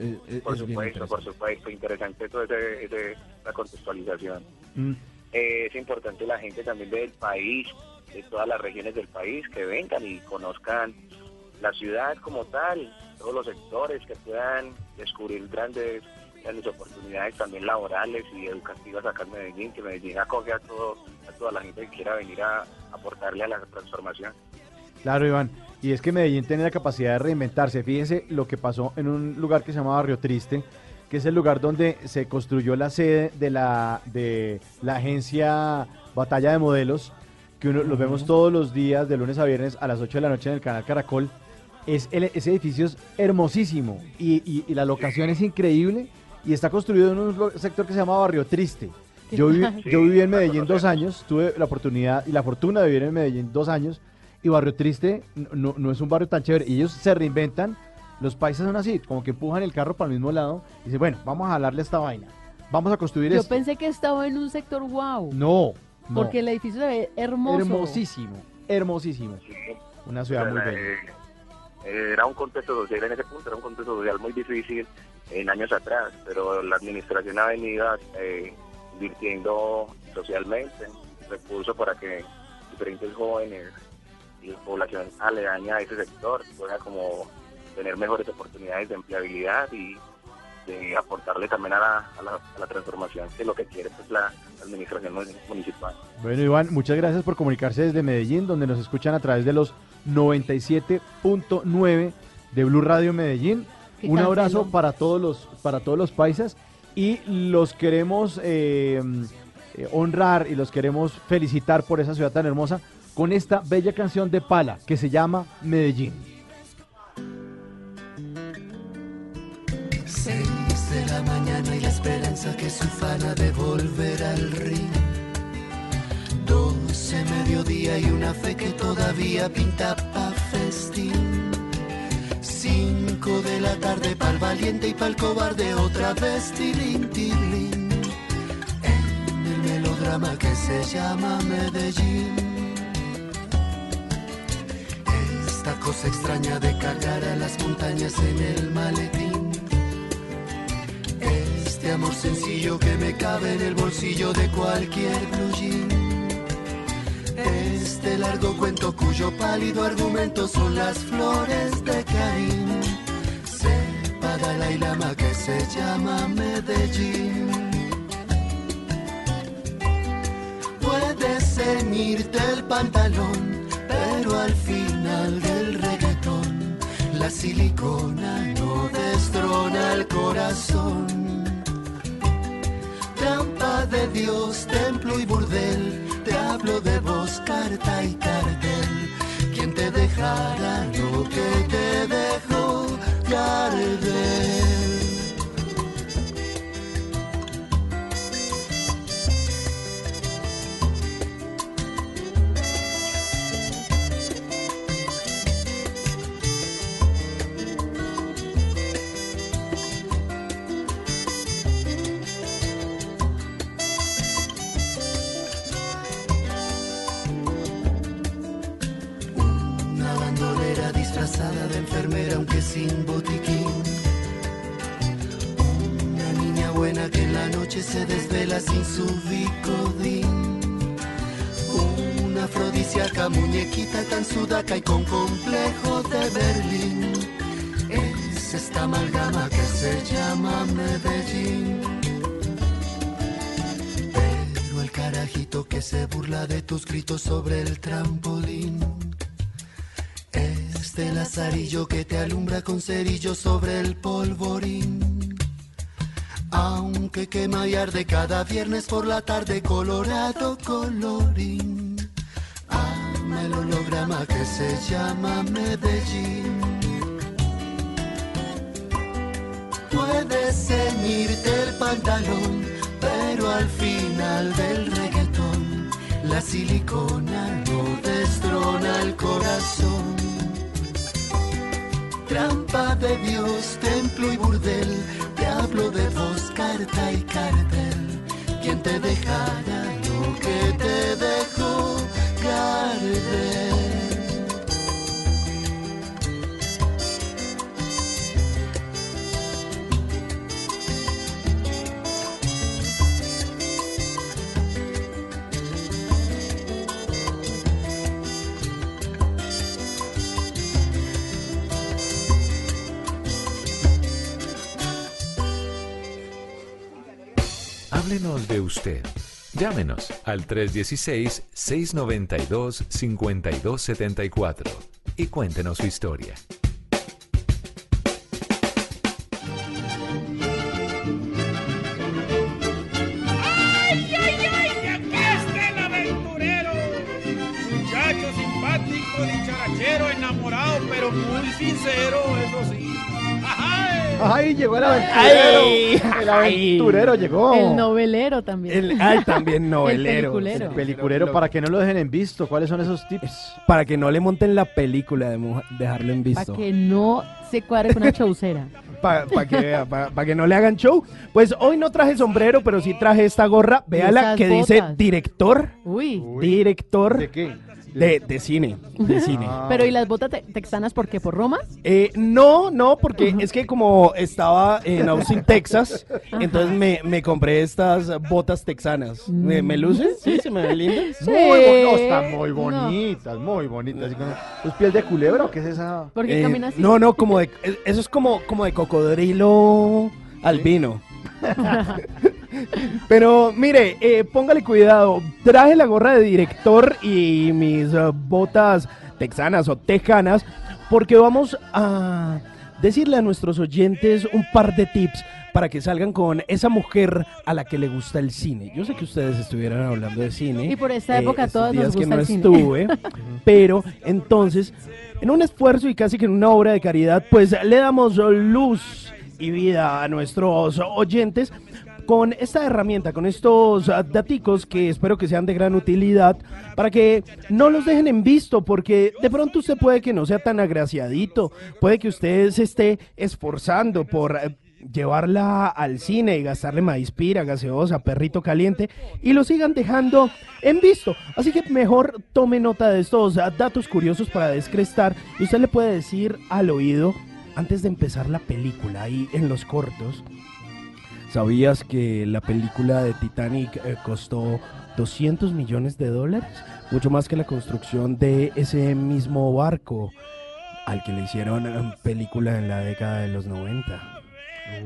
Eh, eh, Por supuesto, por supuesto, interesante toda ese, ese- la contextualización. Mm. Es importante la gente también del país, de todas las regiones del país, que vengan y conozcan la ciudad como tal, todos los sectores, que puedan descubrir grandes, grandes oportunidades también laborales y educativas acá en Medellín, que Medellín acoge a, todo, a toda la gente que quiera venir a aportarle a la transformación. Claro, Iván. Y es que Medellín tiene la capacidad de reinventarse. Fíjense lo que pasó en un lugar que se llama Barrio Triste, que es el lugar donde se construyó la sede de la, de la agencia Batalla de Modelos, que uno, los vemos todos los días, de lunes a viernes, a las 8 de la noche en el canal Caracol. Es el- ese edificio es hermosísimo y, y- y la locación es increíble y está construido en un sector que se llama Barrio Triste. Yo, viví- Sí, yo viví en Medellín dos años, tuve la oportunidad y la fortuna de vivir en Medellín dos años y Barrio Triste no, no- no es un barrio tan chévere y ellos se reinventan. Los países son así, como que empujan el carro para el mismo lado y dicen, bueno, vamos a jalarle esta vaina, vamos a construir Yo esto. pensé que estaba en un sector wow. No, no. Porque el edificio se ve hermoso. hermosísimo, hermosísimo. Una ciudad muy bella. eh, era un contexto social en ese punto, era un contexto social muy difícil en años atrás, pero la administración ha venido eh, invirtiendo socialmente recursos para que diferentes jóvenes y población aledaña a ese sector pueda como tener mejores oportunidades de empleabilidad y de aportarle también a la, a la, a la transformación que lo que quiere pues la administración municipal. Bueno, Iván, muchas gracias por comunicarse desde Medellín, donde nos escuchan a través de los 97.9 de Blue Radio Medellín. Qué Un abrazo para todos los para todos los paisas y los queremos eh, eh, honrar y los queremos felicitar por esa ciudad tan hermosa con esta bella canción de Pala que se llama Medellín. De la mañana y la esperanza que se ufana de volver al ring. Doce mediodía y una fe que todavía pinta pa' festín. Cinco de la tarde pa'l valiente y pa'l cobarde otra vez tilín, tilín. En el melodrama que se llama Medellín. Esta cosa extraña de cargar a las montañas en el maletín. Este amor sencillo que me cabe en el bolsillo de cualquier blue jean. Este largo cuento cuyo pálido argumento son las flores de Caín. Sepa Dalai Lama que se llama Medellín. Puedes ceñirte el pantalón, pero al final del reggaetón la silicona no destrona el corazón. Trampa de Dios, templo y burdel, te hablo de voz, carta y cartel. ¿Quién te dejará lo que te dejó Gardel? Disfrazada de enfermera aunque sin botiquín. Una niña buena que en la noche se desvela sin su bicodín. Una afrodisíaca muñequita tan sudaca y con complejo de Berlín. Es esta amalgama que se llama Medellín. Pero el carajito que se burla de tus gritos sobre el trampolín. Este lazarillo que te alumbra con cerillo sobre el polvorín. Aunque quema y arde cada viernes por la tarde, colorado colorín. Ama el holograma que se llama Medellín. Puedes ceñirte el pantalón, pero al final del reggaetón, la silicona no destrona el corazón. Trampa de Dios, templo y burdel, te hablo de voz, carta y cartel. ¿Quién te dejará lo que te dejó Gardel? De usted. Llámenos al 316-692-5274 y cuéntenos su historia. Llegó el aventurero! Ay, el aventurero llegó. El novelero también. El, ay, también novelero. El peliculero. El peliculero, para que no lo dejen en visto. ¿Cuáles son esos tips? Para que no le monten la película de dejarlo en visto. Para que no se cuadre con una chaucera. Para que, vea, pa- pa' que no le hagan show. Pues hoy no traje sombrero, pero sí traje esta gorra. Véala que dice director. Uy. Director. ¿De qué? De, de cine. De cine. Pero ¿y las botas te- texanas por qué? ¿Por Roma? Eh, no, no, porque es que como estaba en Austin, Texas, entonces me, me compré estas botas texanas. ¿Me, me lucen? ¿Sí? ¿Se me ven lindas? Muy bo- no, están muy No. bonitas, muy bonitas. Así con- ¿Es piel de culebra o qué es esa? ¿Por qué Eh, camina así? No, no, como de, eso es como, como de cocodrilo albino. Pero mire, eh, póngale cuidado. Traje la gorra de director y mis eh, botas texanas o tejanas porque vamos a decirle a nuestros oyentes un par de tips para que salgan con esa mujer a la que le gusta el cine. Yo sé que ustedes estuvieran hablando de cine. Y por esta época estos todos nos días que gusta no el cine. estuve, pero entonces, en un esfuerzo y casi que en una obra de caridad, pues le damos luz y vida a nuestros oyentes con esta herramienta, con estos ah, daticos que espero que sean de gran utilidad para que no los dejen en visto, porque de pronto usted puede que no sea tan agraciadito, puede que usted se esté esforzando por eh, llevarla al cine y gastarle maíz pira, gaseosa, perrito caliente y lo sigan dejando en visto. Así que mejor tome nota de estos ah, datos curiosos para descrestar y usted le puede decir al oído antes de empezar la película ahí en los cortos. ¿Sabías que la película de Titanic eh, costó 200 millones de dólares? Mucho más que la construcción de ese mismo barco al que le hicieron eh, película en la década de los 90.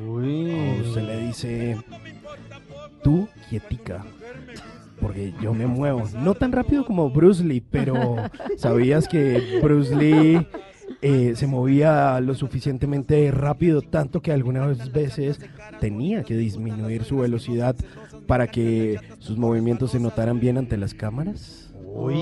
Uy. O usted le dice, tú quietica, porque yo me muevo. No tan rápido como Bruce Lee, pero ¿sabías que Bruce Lee eh, se movía lo suficientemente rápido, tanto que algunas veces tenía que disminuir su velocidad para que sus movimientos se notaran bien ante las cámaras? Uy.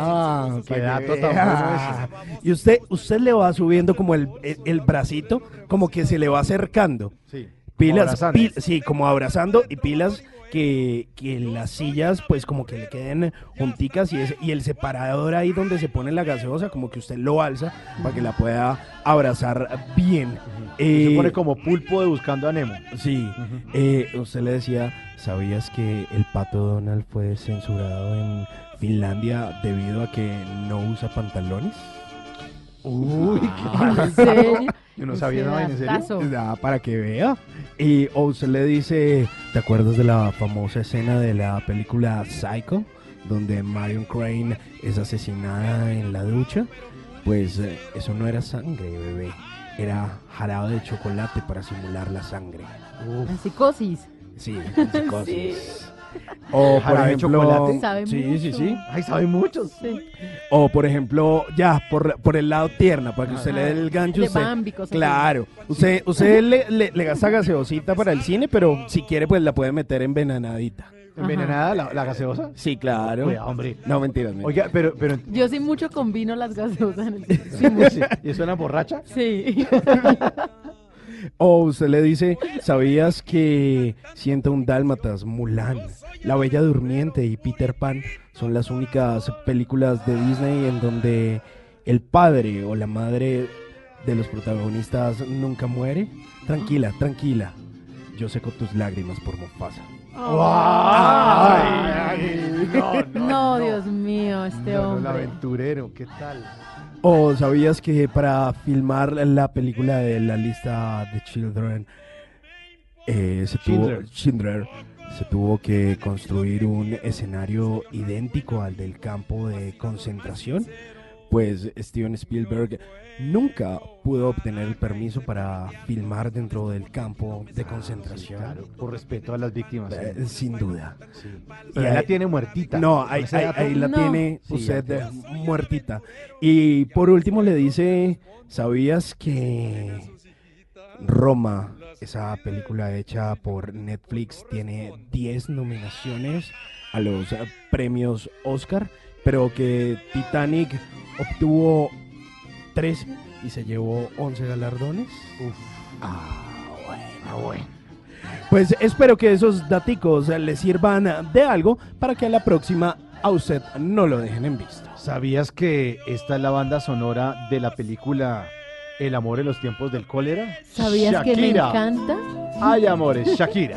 Ah, Qué para que dato tan vea. bueno Y usted, usted le va subiendo como el, el, el bracito, como que se le va acercando. Sí. Pilas, pil- sí, como abrazando y pilas que, que las sillas pues como que le queden junticas y, es- y el separador ahí donde se pone la gaseosa como que usted lo alza para que la pueda abrazar bien. Se Eh, pone como pulpo de buscando a Nemo. Sí, eh, usted le decía, ¿sabías que el pato Donald fue censurado en Finlandia debido a que no usa pantalones? Uy, qué ¿En serio? Yo no sabía nada, ¿en serio? para que vea. Y o usted le dice, ¿te acuerdas de la famosa escena de la película Psycho? Donde Marion Crane es asesinada en la ducha. Pues eh, eso no era sangre, bebé. Era jarabe de chocolate para simular la sangre. La psicosis. Sí, psicosis. Sí. O por ¿Jarabe de ejemplo, chocolate? Sabe sí, sí, mucho. sí. Ay, sabe muchos. Sí. O por ejemplo, ya, por, por el lado tierna, para que usted le dé el gancho. De usted- Bambi, cosas así. claro. Usted, usted le, le, le gasta gaseosita para el cine, pero si quiere, pues la puede meter envenenadita. ¿Envenenada la, la gaseosa? Sí, claro. Hombre. No, mentiras. mentiras. Oiga, pero, pero Yo sí mucho combino las gaseosas en el sí, mucho. ¿y eso una borracha? Sí. O usted le dice, ¿sabías que Sienta un Dálmatas, Mulan, La Bella Durmiente y Peter Pan son las únicas películas de Disney en donde el padre o la madre de los protagonistas nunca muere? Tranquila, tranquila. Yo seco tus lágrimas por Mufasa. Ay, no, no, No, Dios mío, este No, no, el hombre. aventurero, ¿qué tal? ¿O sabías que para filmar la película de la lista de Children eh, tuvo, se tuvo que construir un escenario idéntico al del campo de concentración? Pues Steven Spielberg nunca pudo obtener el permiso para filmar dentro del campo de concentración. Claro, por respeto a las víctimas. Eh, sin duda. Pero Y ahí la tiene muertita. No, ¿Con ahí, la No. tiene usted muertita. Y por último le dice, ¿sabías que Roma, esa película hecha por Netflix, tiene 10 nominaciones a los premios Oscar, pero que Titanic obtuvo 3 y se llevó 11 galardones? Ah, bueno, bueno. Pues espero que esos daticos le sirvan de algo para que a la próxima a usted no lo dejen en visto. ¿Sabías que esta es la banda sonora de la película El amor en los tiempos del cólera? ¿Sabías que me Shakira. encanta? Ay, amores, Shakira.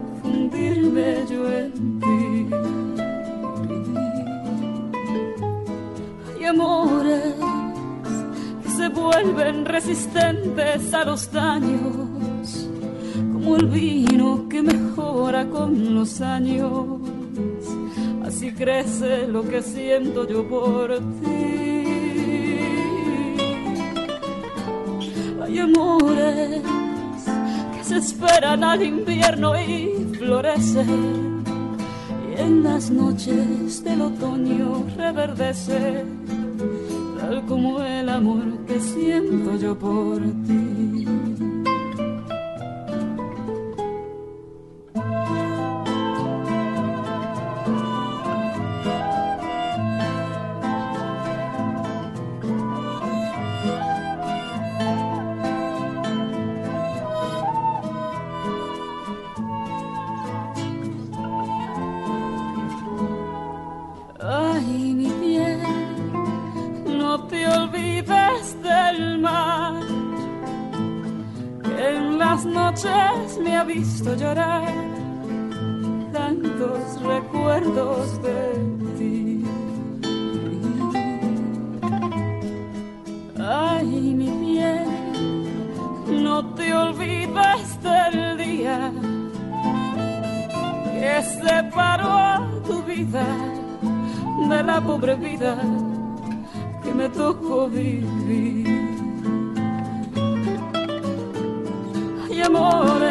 fundirme yo en ti. Hay amores que se vuelven resistentes a los daños, como el vino que mejora con los años. Así crece lo que siento yo por ti. Hay amores esperan al invierno y florecen. Y en las noches del otoño reverdece, tal como el amor que siento yo por ti. Ha visto llorar tantos recuerdos de ti. Ay, mi piel, no te olvides del día que separó a tu vida de la pobre vida que me tocó vivir. Que se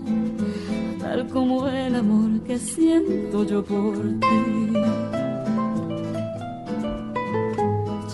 tal como el amor que siento yo por ti.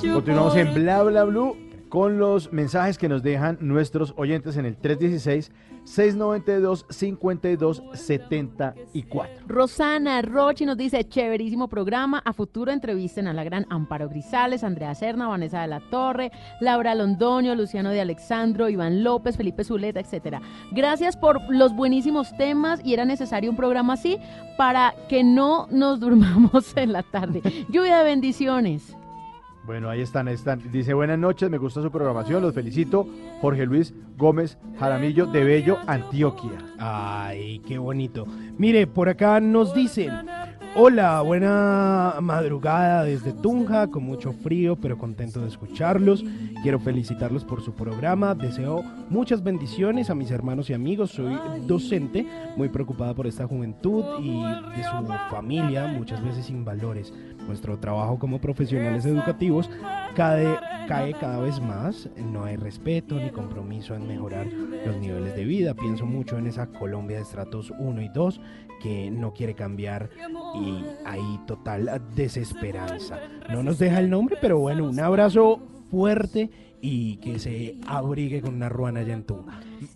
Yo Continuamos por en Bla Bla Blue con los mensajes que nos dejan nuestros oyentes en el 316-692-5274. Rosana Rochi nos dice, chéverísimo programa, a futuro entrevisten a la gran Amparo Grisales, Andrea Serna, Vanessa de la Torre, Laura Londoño, Luciano de Alexandro, Iván López, Felipe Zuleta, etcétera. Gracias por los buenísimos temas y era necesario un programa así para que no nos durmamos en la tarde. Lluvia de bendiciones. Bueno, ahí están, ahí están. Dice, buenas noches, me gusta su programación, los felicito. Jorge Luis Gómez Jaramillo de Bello, Antioquia. Ay, qué bonito. Mire, por acá nos dicen, hola, buena madrugada desde Tunja, con mucho frío, pero contento de escucharlos. Quiero felicitarlos por su programa. Deseo muchas bendiciones a mis hermanos y amigos. Soy docente, muy preocupada por esta juventud y de su familia, muchas veces sin valores. Nuestro trabajo como profesionales educativos cae, cae cada vez más. No hay respeto ni compromiso en mejorar los niveles de vida. Pienso mucho en esa Colombia de estratos 1 y 2 que no quiere cambiar y hay total desesperanza. No nos deja el nombre, pero bueno, un abrazo fuerte y que se abrigue con una ruana allá en.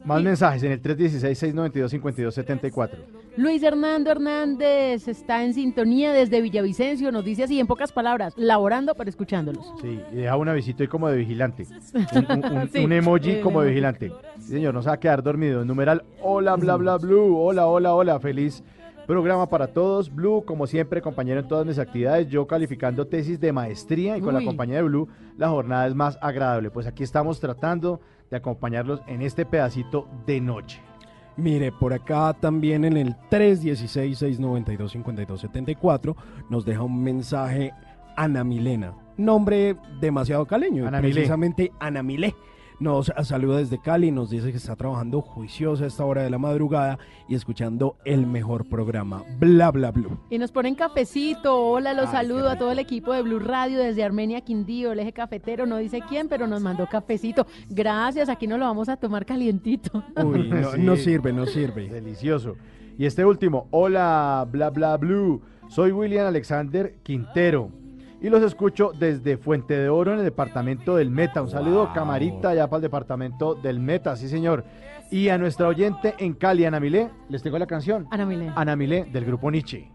Más mensajes en el 316-692-5274. Luis Hernando Hernández está en sintonía desde Villavicencio, nos dice así en pocas palabras, laborando pero escuchándolos. Sí, y deja un avisito ahí como de vigilante. Un, un- un- Sí, un emoji el como de vigilante. Sí, señor, no se va a quedar dormido. Numeral, hola, bla, bla, blue. Hola, hola, hola. Feliz programa para todos. Blue, como siempre, compañero en todas mis actividades. Yo calificando tesis de maestría y con la compañía de Blue, la jornada es más agradable. Pues aquí estamos tratando de acompañarlos en este pedacito de noche. Mire, por acá también en el 316-692-5274 nos deja un mensaje Ana Milena. Nombre demasiado caleño, Ana Milé. precisamente Ana Milé. Nos saluda desde Cali, nos dice que está trabajando juiciosa a esta hora de la madrugada y escuchando el mejor programa, Bla Bla Blue. Y nos ponen cafecito, hola, los Ay, saludo a todo el equipo de Blue Radio desde Armenia, Quindío, el eje cafetero, no dice quién, pero nos mandó cafecito. Gracias, aquí nos lo vamos a tomar calientito. Uy, no, Sí. no sirve, no sirve. Delicioso. Y este último, hola, bla, bla, blue. Soy William Alexander Quintero. Y los escucho desde Fuente de Oro en el departamento del Meta. Un saludo, camarita, allá para el departamento del Meta, sí señor. Y a nuestra oyente en Cali, Ana Milé, les tengo la canción. Ana Milé. Ana Milé, del grupo Nietzsche.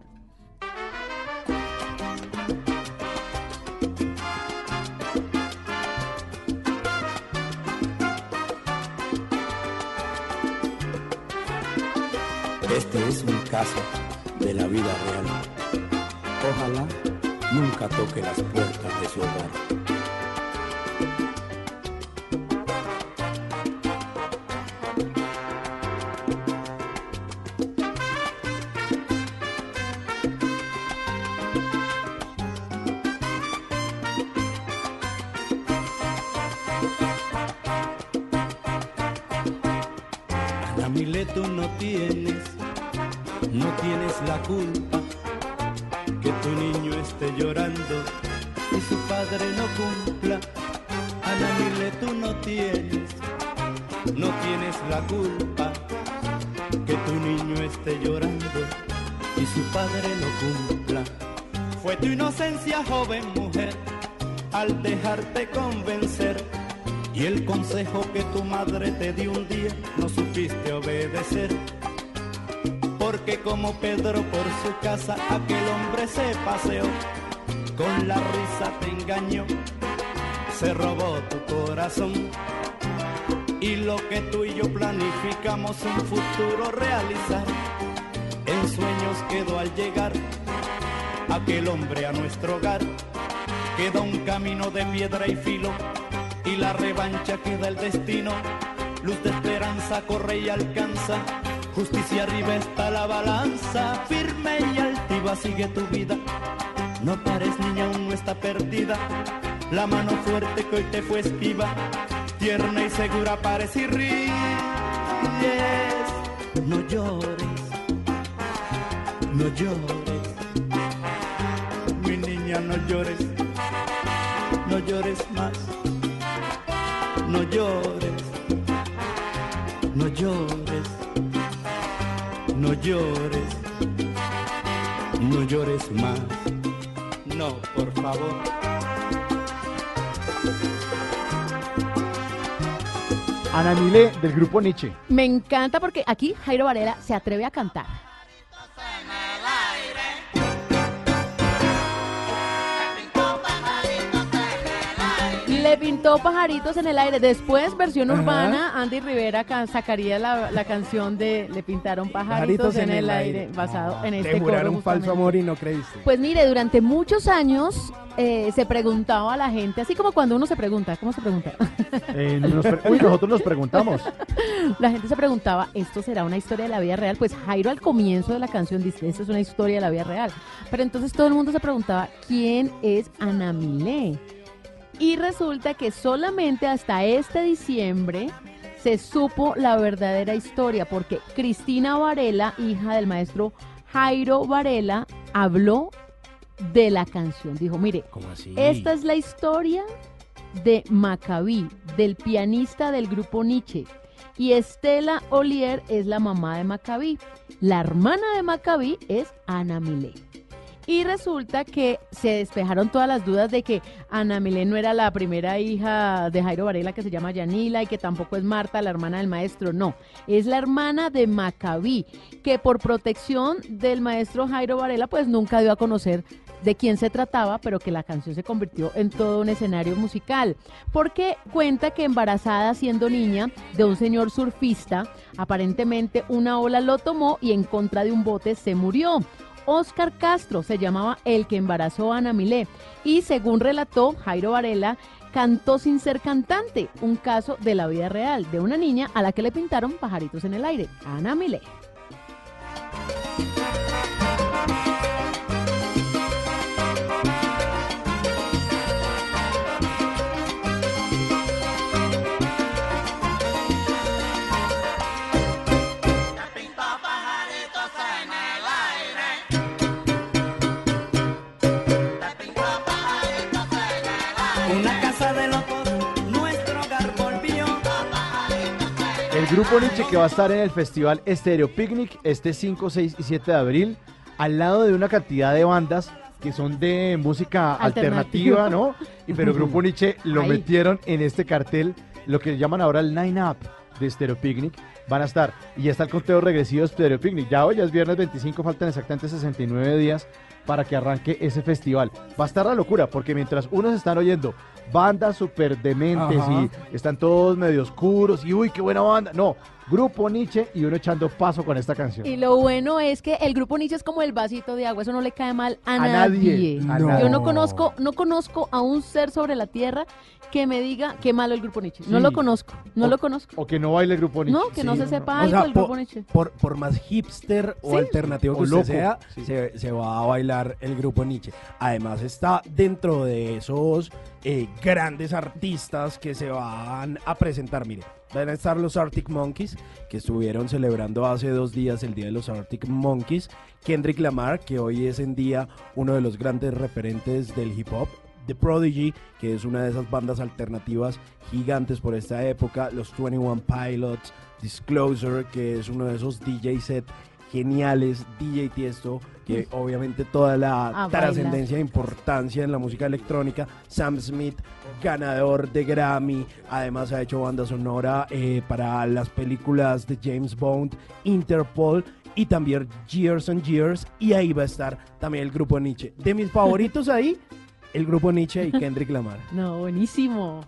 Este es un caso de la vida real. Ojalá nunca toque las puertas de su hogar. Tú no tienes, no tienes la culpa tu niño esté llorando y su padre no cumpla. Ana Milé, tú no tienes, no tienes la culpa que tu niño esté llorando y su padre no cumpla. Fue tu inocencia, joven mujer, al dejarte convencer y el consejo que tu madre te dio un día no supiste obedecer. Porque como Pedro por su casa aquel hombre se paseó, con la risa te engañó, se robó tu corazón. Y lo que tú y yo planificamos un futuro realizar, en sueños quedó al llegar aquel hombre a nuestro hogar. Queda un camino de piedra y filo y la revancha queda el destino. Luz de esperanza corre y alcanza. Justicia arriba está la balanza. Firme y altiva sigue tu vida. No pares niña, aún no está perdida. La mano fuerte que hoy te fue esquiva. Tierna y segura parece y ríes. No llores, no llores. Mi niña, no llores, no llores más no llores, no llores, no llores, no llores más, no, por favor. Ana Milé, del grupo Nietzsche. Me encanta porque aquí Jairo Varela se atreve a cantar. Le pintó pajaritos en el aire. Después, versión Ajá. urbana, Andy Rivera ca- sacaría la, la canción de Le pintaron pajaritos, en, el aire, basado en este Te juraron coro un falso amor y no creíste. Pues mire, durante muchos años eh, se preguntaba a la gente, así como cuando uno se pregunta, ¿cómo se pregunta? Eh, nos pre- Uy, nosotros nos preguntamos. La gente se preguntaba, ¿esto será una historia de la vida real? Pues Jairo al comienzo de la canción dice, esto es una historia de la vida real. Pero entonces todo el mundo se preguntaba, ¿quién es Ana Milé? Y resulta que solamente hasta este diciembre se supo la verdadera historia, porque Cristina Varela, hija del maestro Jairo Varela, habló de la canción. Dijo, mire, esta es la historia de Maccabi, del pianista del grupo Nietzsche. Y Estela Olier es la mamá de Maccabi. La hermana de Maccabi es Ana Milé. Y resulta que se despejaron todas las dudas de que Ana Milé no era la primera hija de Jairo Varela que se llama Yanila y que tampoco es Marta, la hermana del maestro. No, es la hermana de Maccabi, que por protección del maestro Jairo Varela pues nunca dio a conocer de quién se trataba, pero que la canción se convirtió en todo un escenario musical. Porque cuenta que embarazada siendo niña de un señor surfista, aparentemente una ola lo tomó y en contra de un bote se murió. Oscar Castro se llamaba el que embarazó a Ana Milé y según relató Jairo Varela, cantó sin ser cantante, un caso de la vida real de una niña a la que le pintaron pajaritos en el aire, Ana Milé. El grupo Nietzsche que va a estar en el festival Stereo Picnic este 5, 6 y 7 de abril, al lado de una cantidad de bandas que son de música alternativa, ¿no? Y pero Grupo Nietzsche lo metieron en este cartel, lo que llaman ahora el Nine Up de Stereo Picnic. Van a estar, y ya está el conteo regresivo de Stereo Picnic. Ya hoy es viernes 25, faltan exactamente 69 días para que arranque ese festival. Va a estar la locura, porque mientras unos están oyendo bandas súper dementes Ajá. y están todos medio oscuros y uy, qué buena banda. No, Grupo Nietzsche y uno echando paso con esta canción. Y lo bueno es que el grupo Nietzsche es como el vasito de agua, eso no le cae mal a, A nadie. nadie, a Yo no conozco, no conozco a un ser sobre la tierra que me diga qué malo el grupo Nietzsche. No lo conozco, no O- lo conozco. O que no baile el Grupo Nietzsche. No, que no se sepa algo sea, del po- grupo Nietzsche. Por, por más hipster o Sí. alternativo que O usted loco. sea, Sí. se, se va a bailar el grupo Nietzsche. Además está dentro de esos eh, grandes artistas que se van a presentar. Mire, van a estar los Arctic Monkeys, que estuvieron celebrando hace dos días el Día de los Arctic Monkeys. Kendrick Lamar, que hoy es en día uno de los grandes referentes del hip hop. The Prodigy, que es una de esas bandas alternativas gigantes por esta época, los 21 Pilots, Disclosure, que es uno de esos DJ set geniales, DJ Tiesto, que obviamente toda la A trascendencia e importancia en la música electrónica, Sam Smith, ganador de Grammy, además ha hecho banda sonora eh, para las películas de James Bond, Interpol y también Years and Years, y ahí va a estar también el grupo Nietzsche. De mis favoritos ahí, el grupo Nietzsche y Kendrick Lamar. No, buenísimo.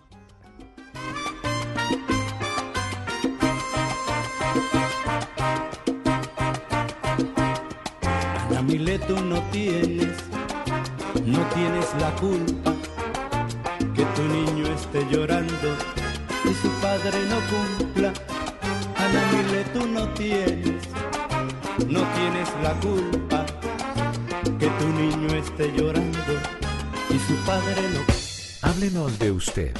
Ana Milet, tú no tienes, no tienes la culpa que tu niño esté llorando y su padre no cumpla. Ana Milet, tú no tienes, no tienes la culpa que tu niño esté llorando y su padre no Háblenos de usted.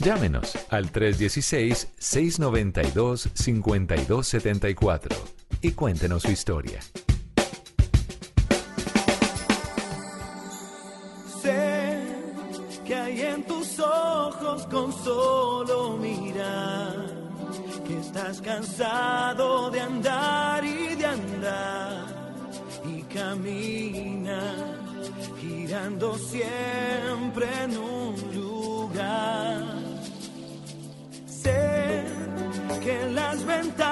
Llámenos al 316-692-5274 y cuéntenos su historia. Con solo mirar que estás cansado de andar y de andar y camina girando siempre en un lugar. Sé que las ventanas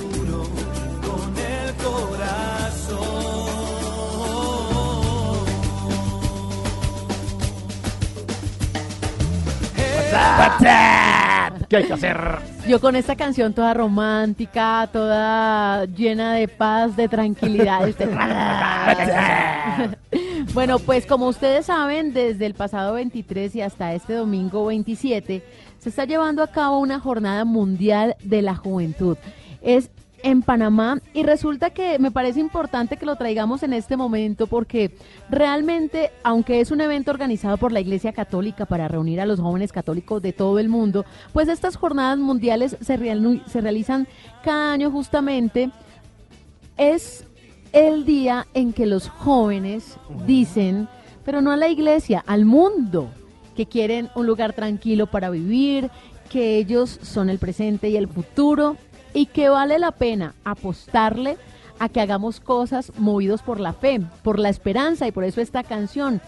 ¿Qué hay que hacer? Yo con esta canción toda romántica, toda llena de paz, de tranquilidad. este- bueno, pues como ustedes saben, desde el pasado 23 y hasta este domingo 27, se está llevando a cabo una jornada mundial de la juventud. Es en Panamá y resulta que me parece importante que lo traigamos en este momento porque realmente, aunque es un evento organizado por la Iglesia Católica para reunir a los jóvenes católicos de todo el mundo, pues estas jornadas mundiales se, real- se realizan cada año justamente. Es el día en que los jóvenes dicen, pero no a la iglesia, al mundo, que quieren un lugar tranquilo para vivir, que ellos son el presente y el futuro y que vale la pena apostarle a que hagamos cosas movidos por la fe, por la esperanza y por eso esta canción.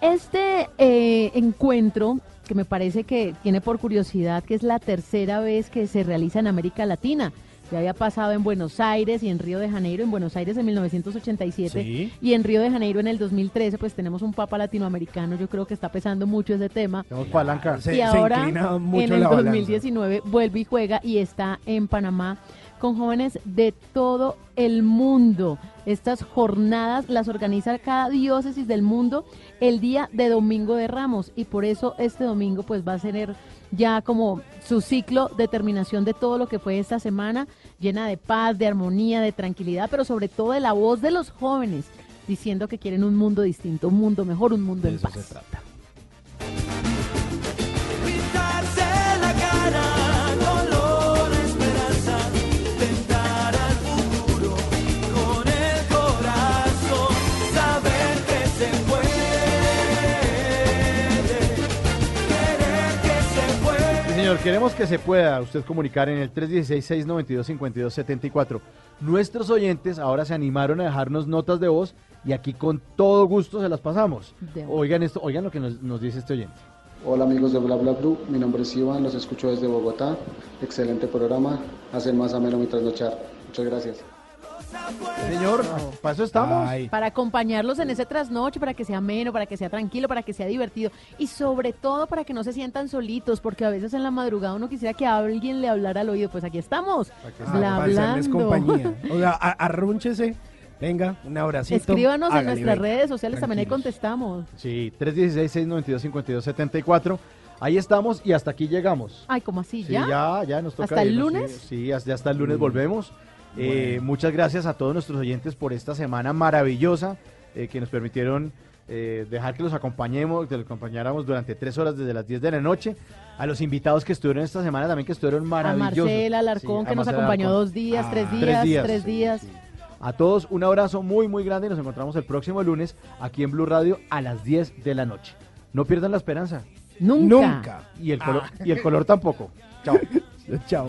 Este eh, encuentro, que me parece que tiene por curiosidad que es la tercera vez que se realiza en América Latina. Ya había pasado en Buenos Aires y en Río de Janeiro, en Buenos Aires en 1987 Sí. y en Río de Janeiro en el 2013, pues tenemos un papa latinoamericano, yo creo que está pesando mucho ese tema. Y ahora en el 2019 vuelve y juega y está en Panamá con jóvenes de todo el mundo. Estas jornadas las organiza cada diócesis del mundo el día de Domingo de Ramos y por eso este domingo pues va a ser ya como su ciclo de terminación de todo lo que fue esta semana, llena de paz, de armonía, de tranquilidad, pero sobre todo de la voz de los jóvenes diciendo que quieren un mundo distinto, un mundo mejor, un mundo en eso paz. se trata. Señor, queremos que se pueda usted comunicar en el 316-692-5274. Nuestros oyentes ahora se animaron a dejarnos notas de voz y aquí con todo gusto se las pasamos. Oigan esto, oigan lo que nos, nos dice este oyente. Hola amigos de Bla Bla Blue, mi nombre es Iván, los escucho desde Bogotá. Excelente programa, hacen más ameno mi trasnochar. Muchas gracias. Señor, para eso estamos. Para acompañarlos en ese trasnoche, para que sea ameno, para que sea tranquilo, para que sea divertido y sobre todo para que no se sientan solitos, porque a veces en la madrugada uno quisiera que alguien le hablara al oído. Pues aquí estamos, bla, Para hacerles hablando. compañía. O sea, arrúnchese. Venga, un abracito. Escríbanos en nuestras venga. redes sociales, también ahí Tranquilos. contestamos. Sí, 316-692-5274. Ahí estamos y hasta aquí llegamos. Ay, ¿cómo así? Sí, ¿Ya? ya, ya nos toca ¿Hasta el lunes? Sí, sí, hasta, hasta el lunes volvemos. Eh, muchas gracias a todos nuestros oyentes por esta semana maravillosa eh, que nos permitieron eh, dejar que los acompañemos, que los acompañáramos durante tres horas desde las 10 de la noche. A los invitados que estuvieron esta semana también que estuvieron A maravillosos. Marcela Alarcón, Sí, que a nos Marcela acompañó Alarcón. dos días, tres Ah, días, tres días. sí, sí. A todos un abrazo muy muy grande y nos encontramos el próximo lunes aquí en Blue Radio a las 10 de la noche. No pierdan la esperanza. Nunca. Nunca. Y el color, y el color tampoco. Chao. Chao.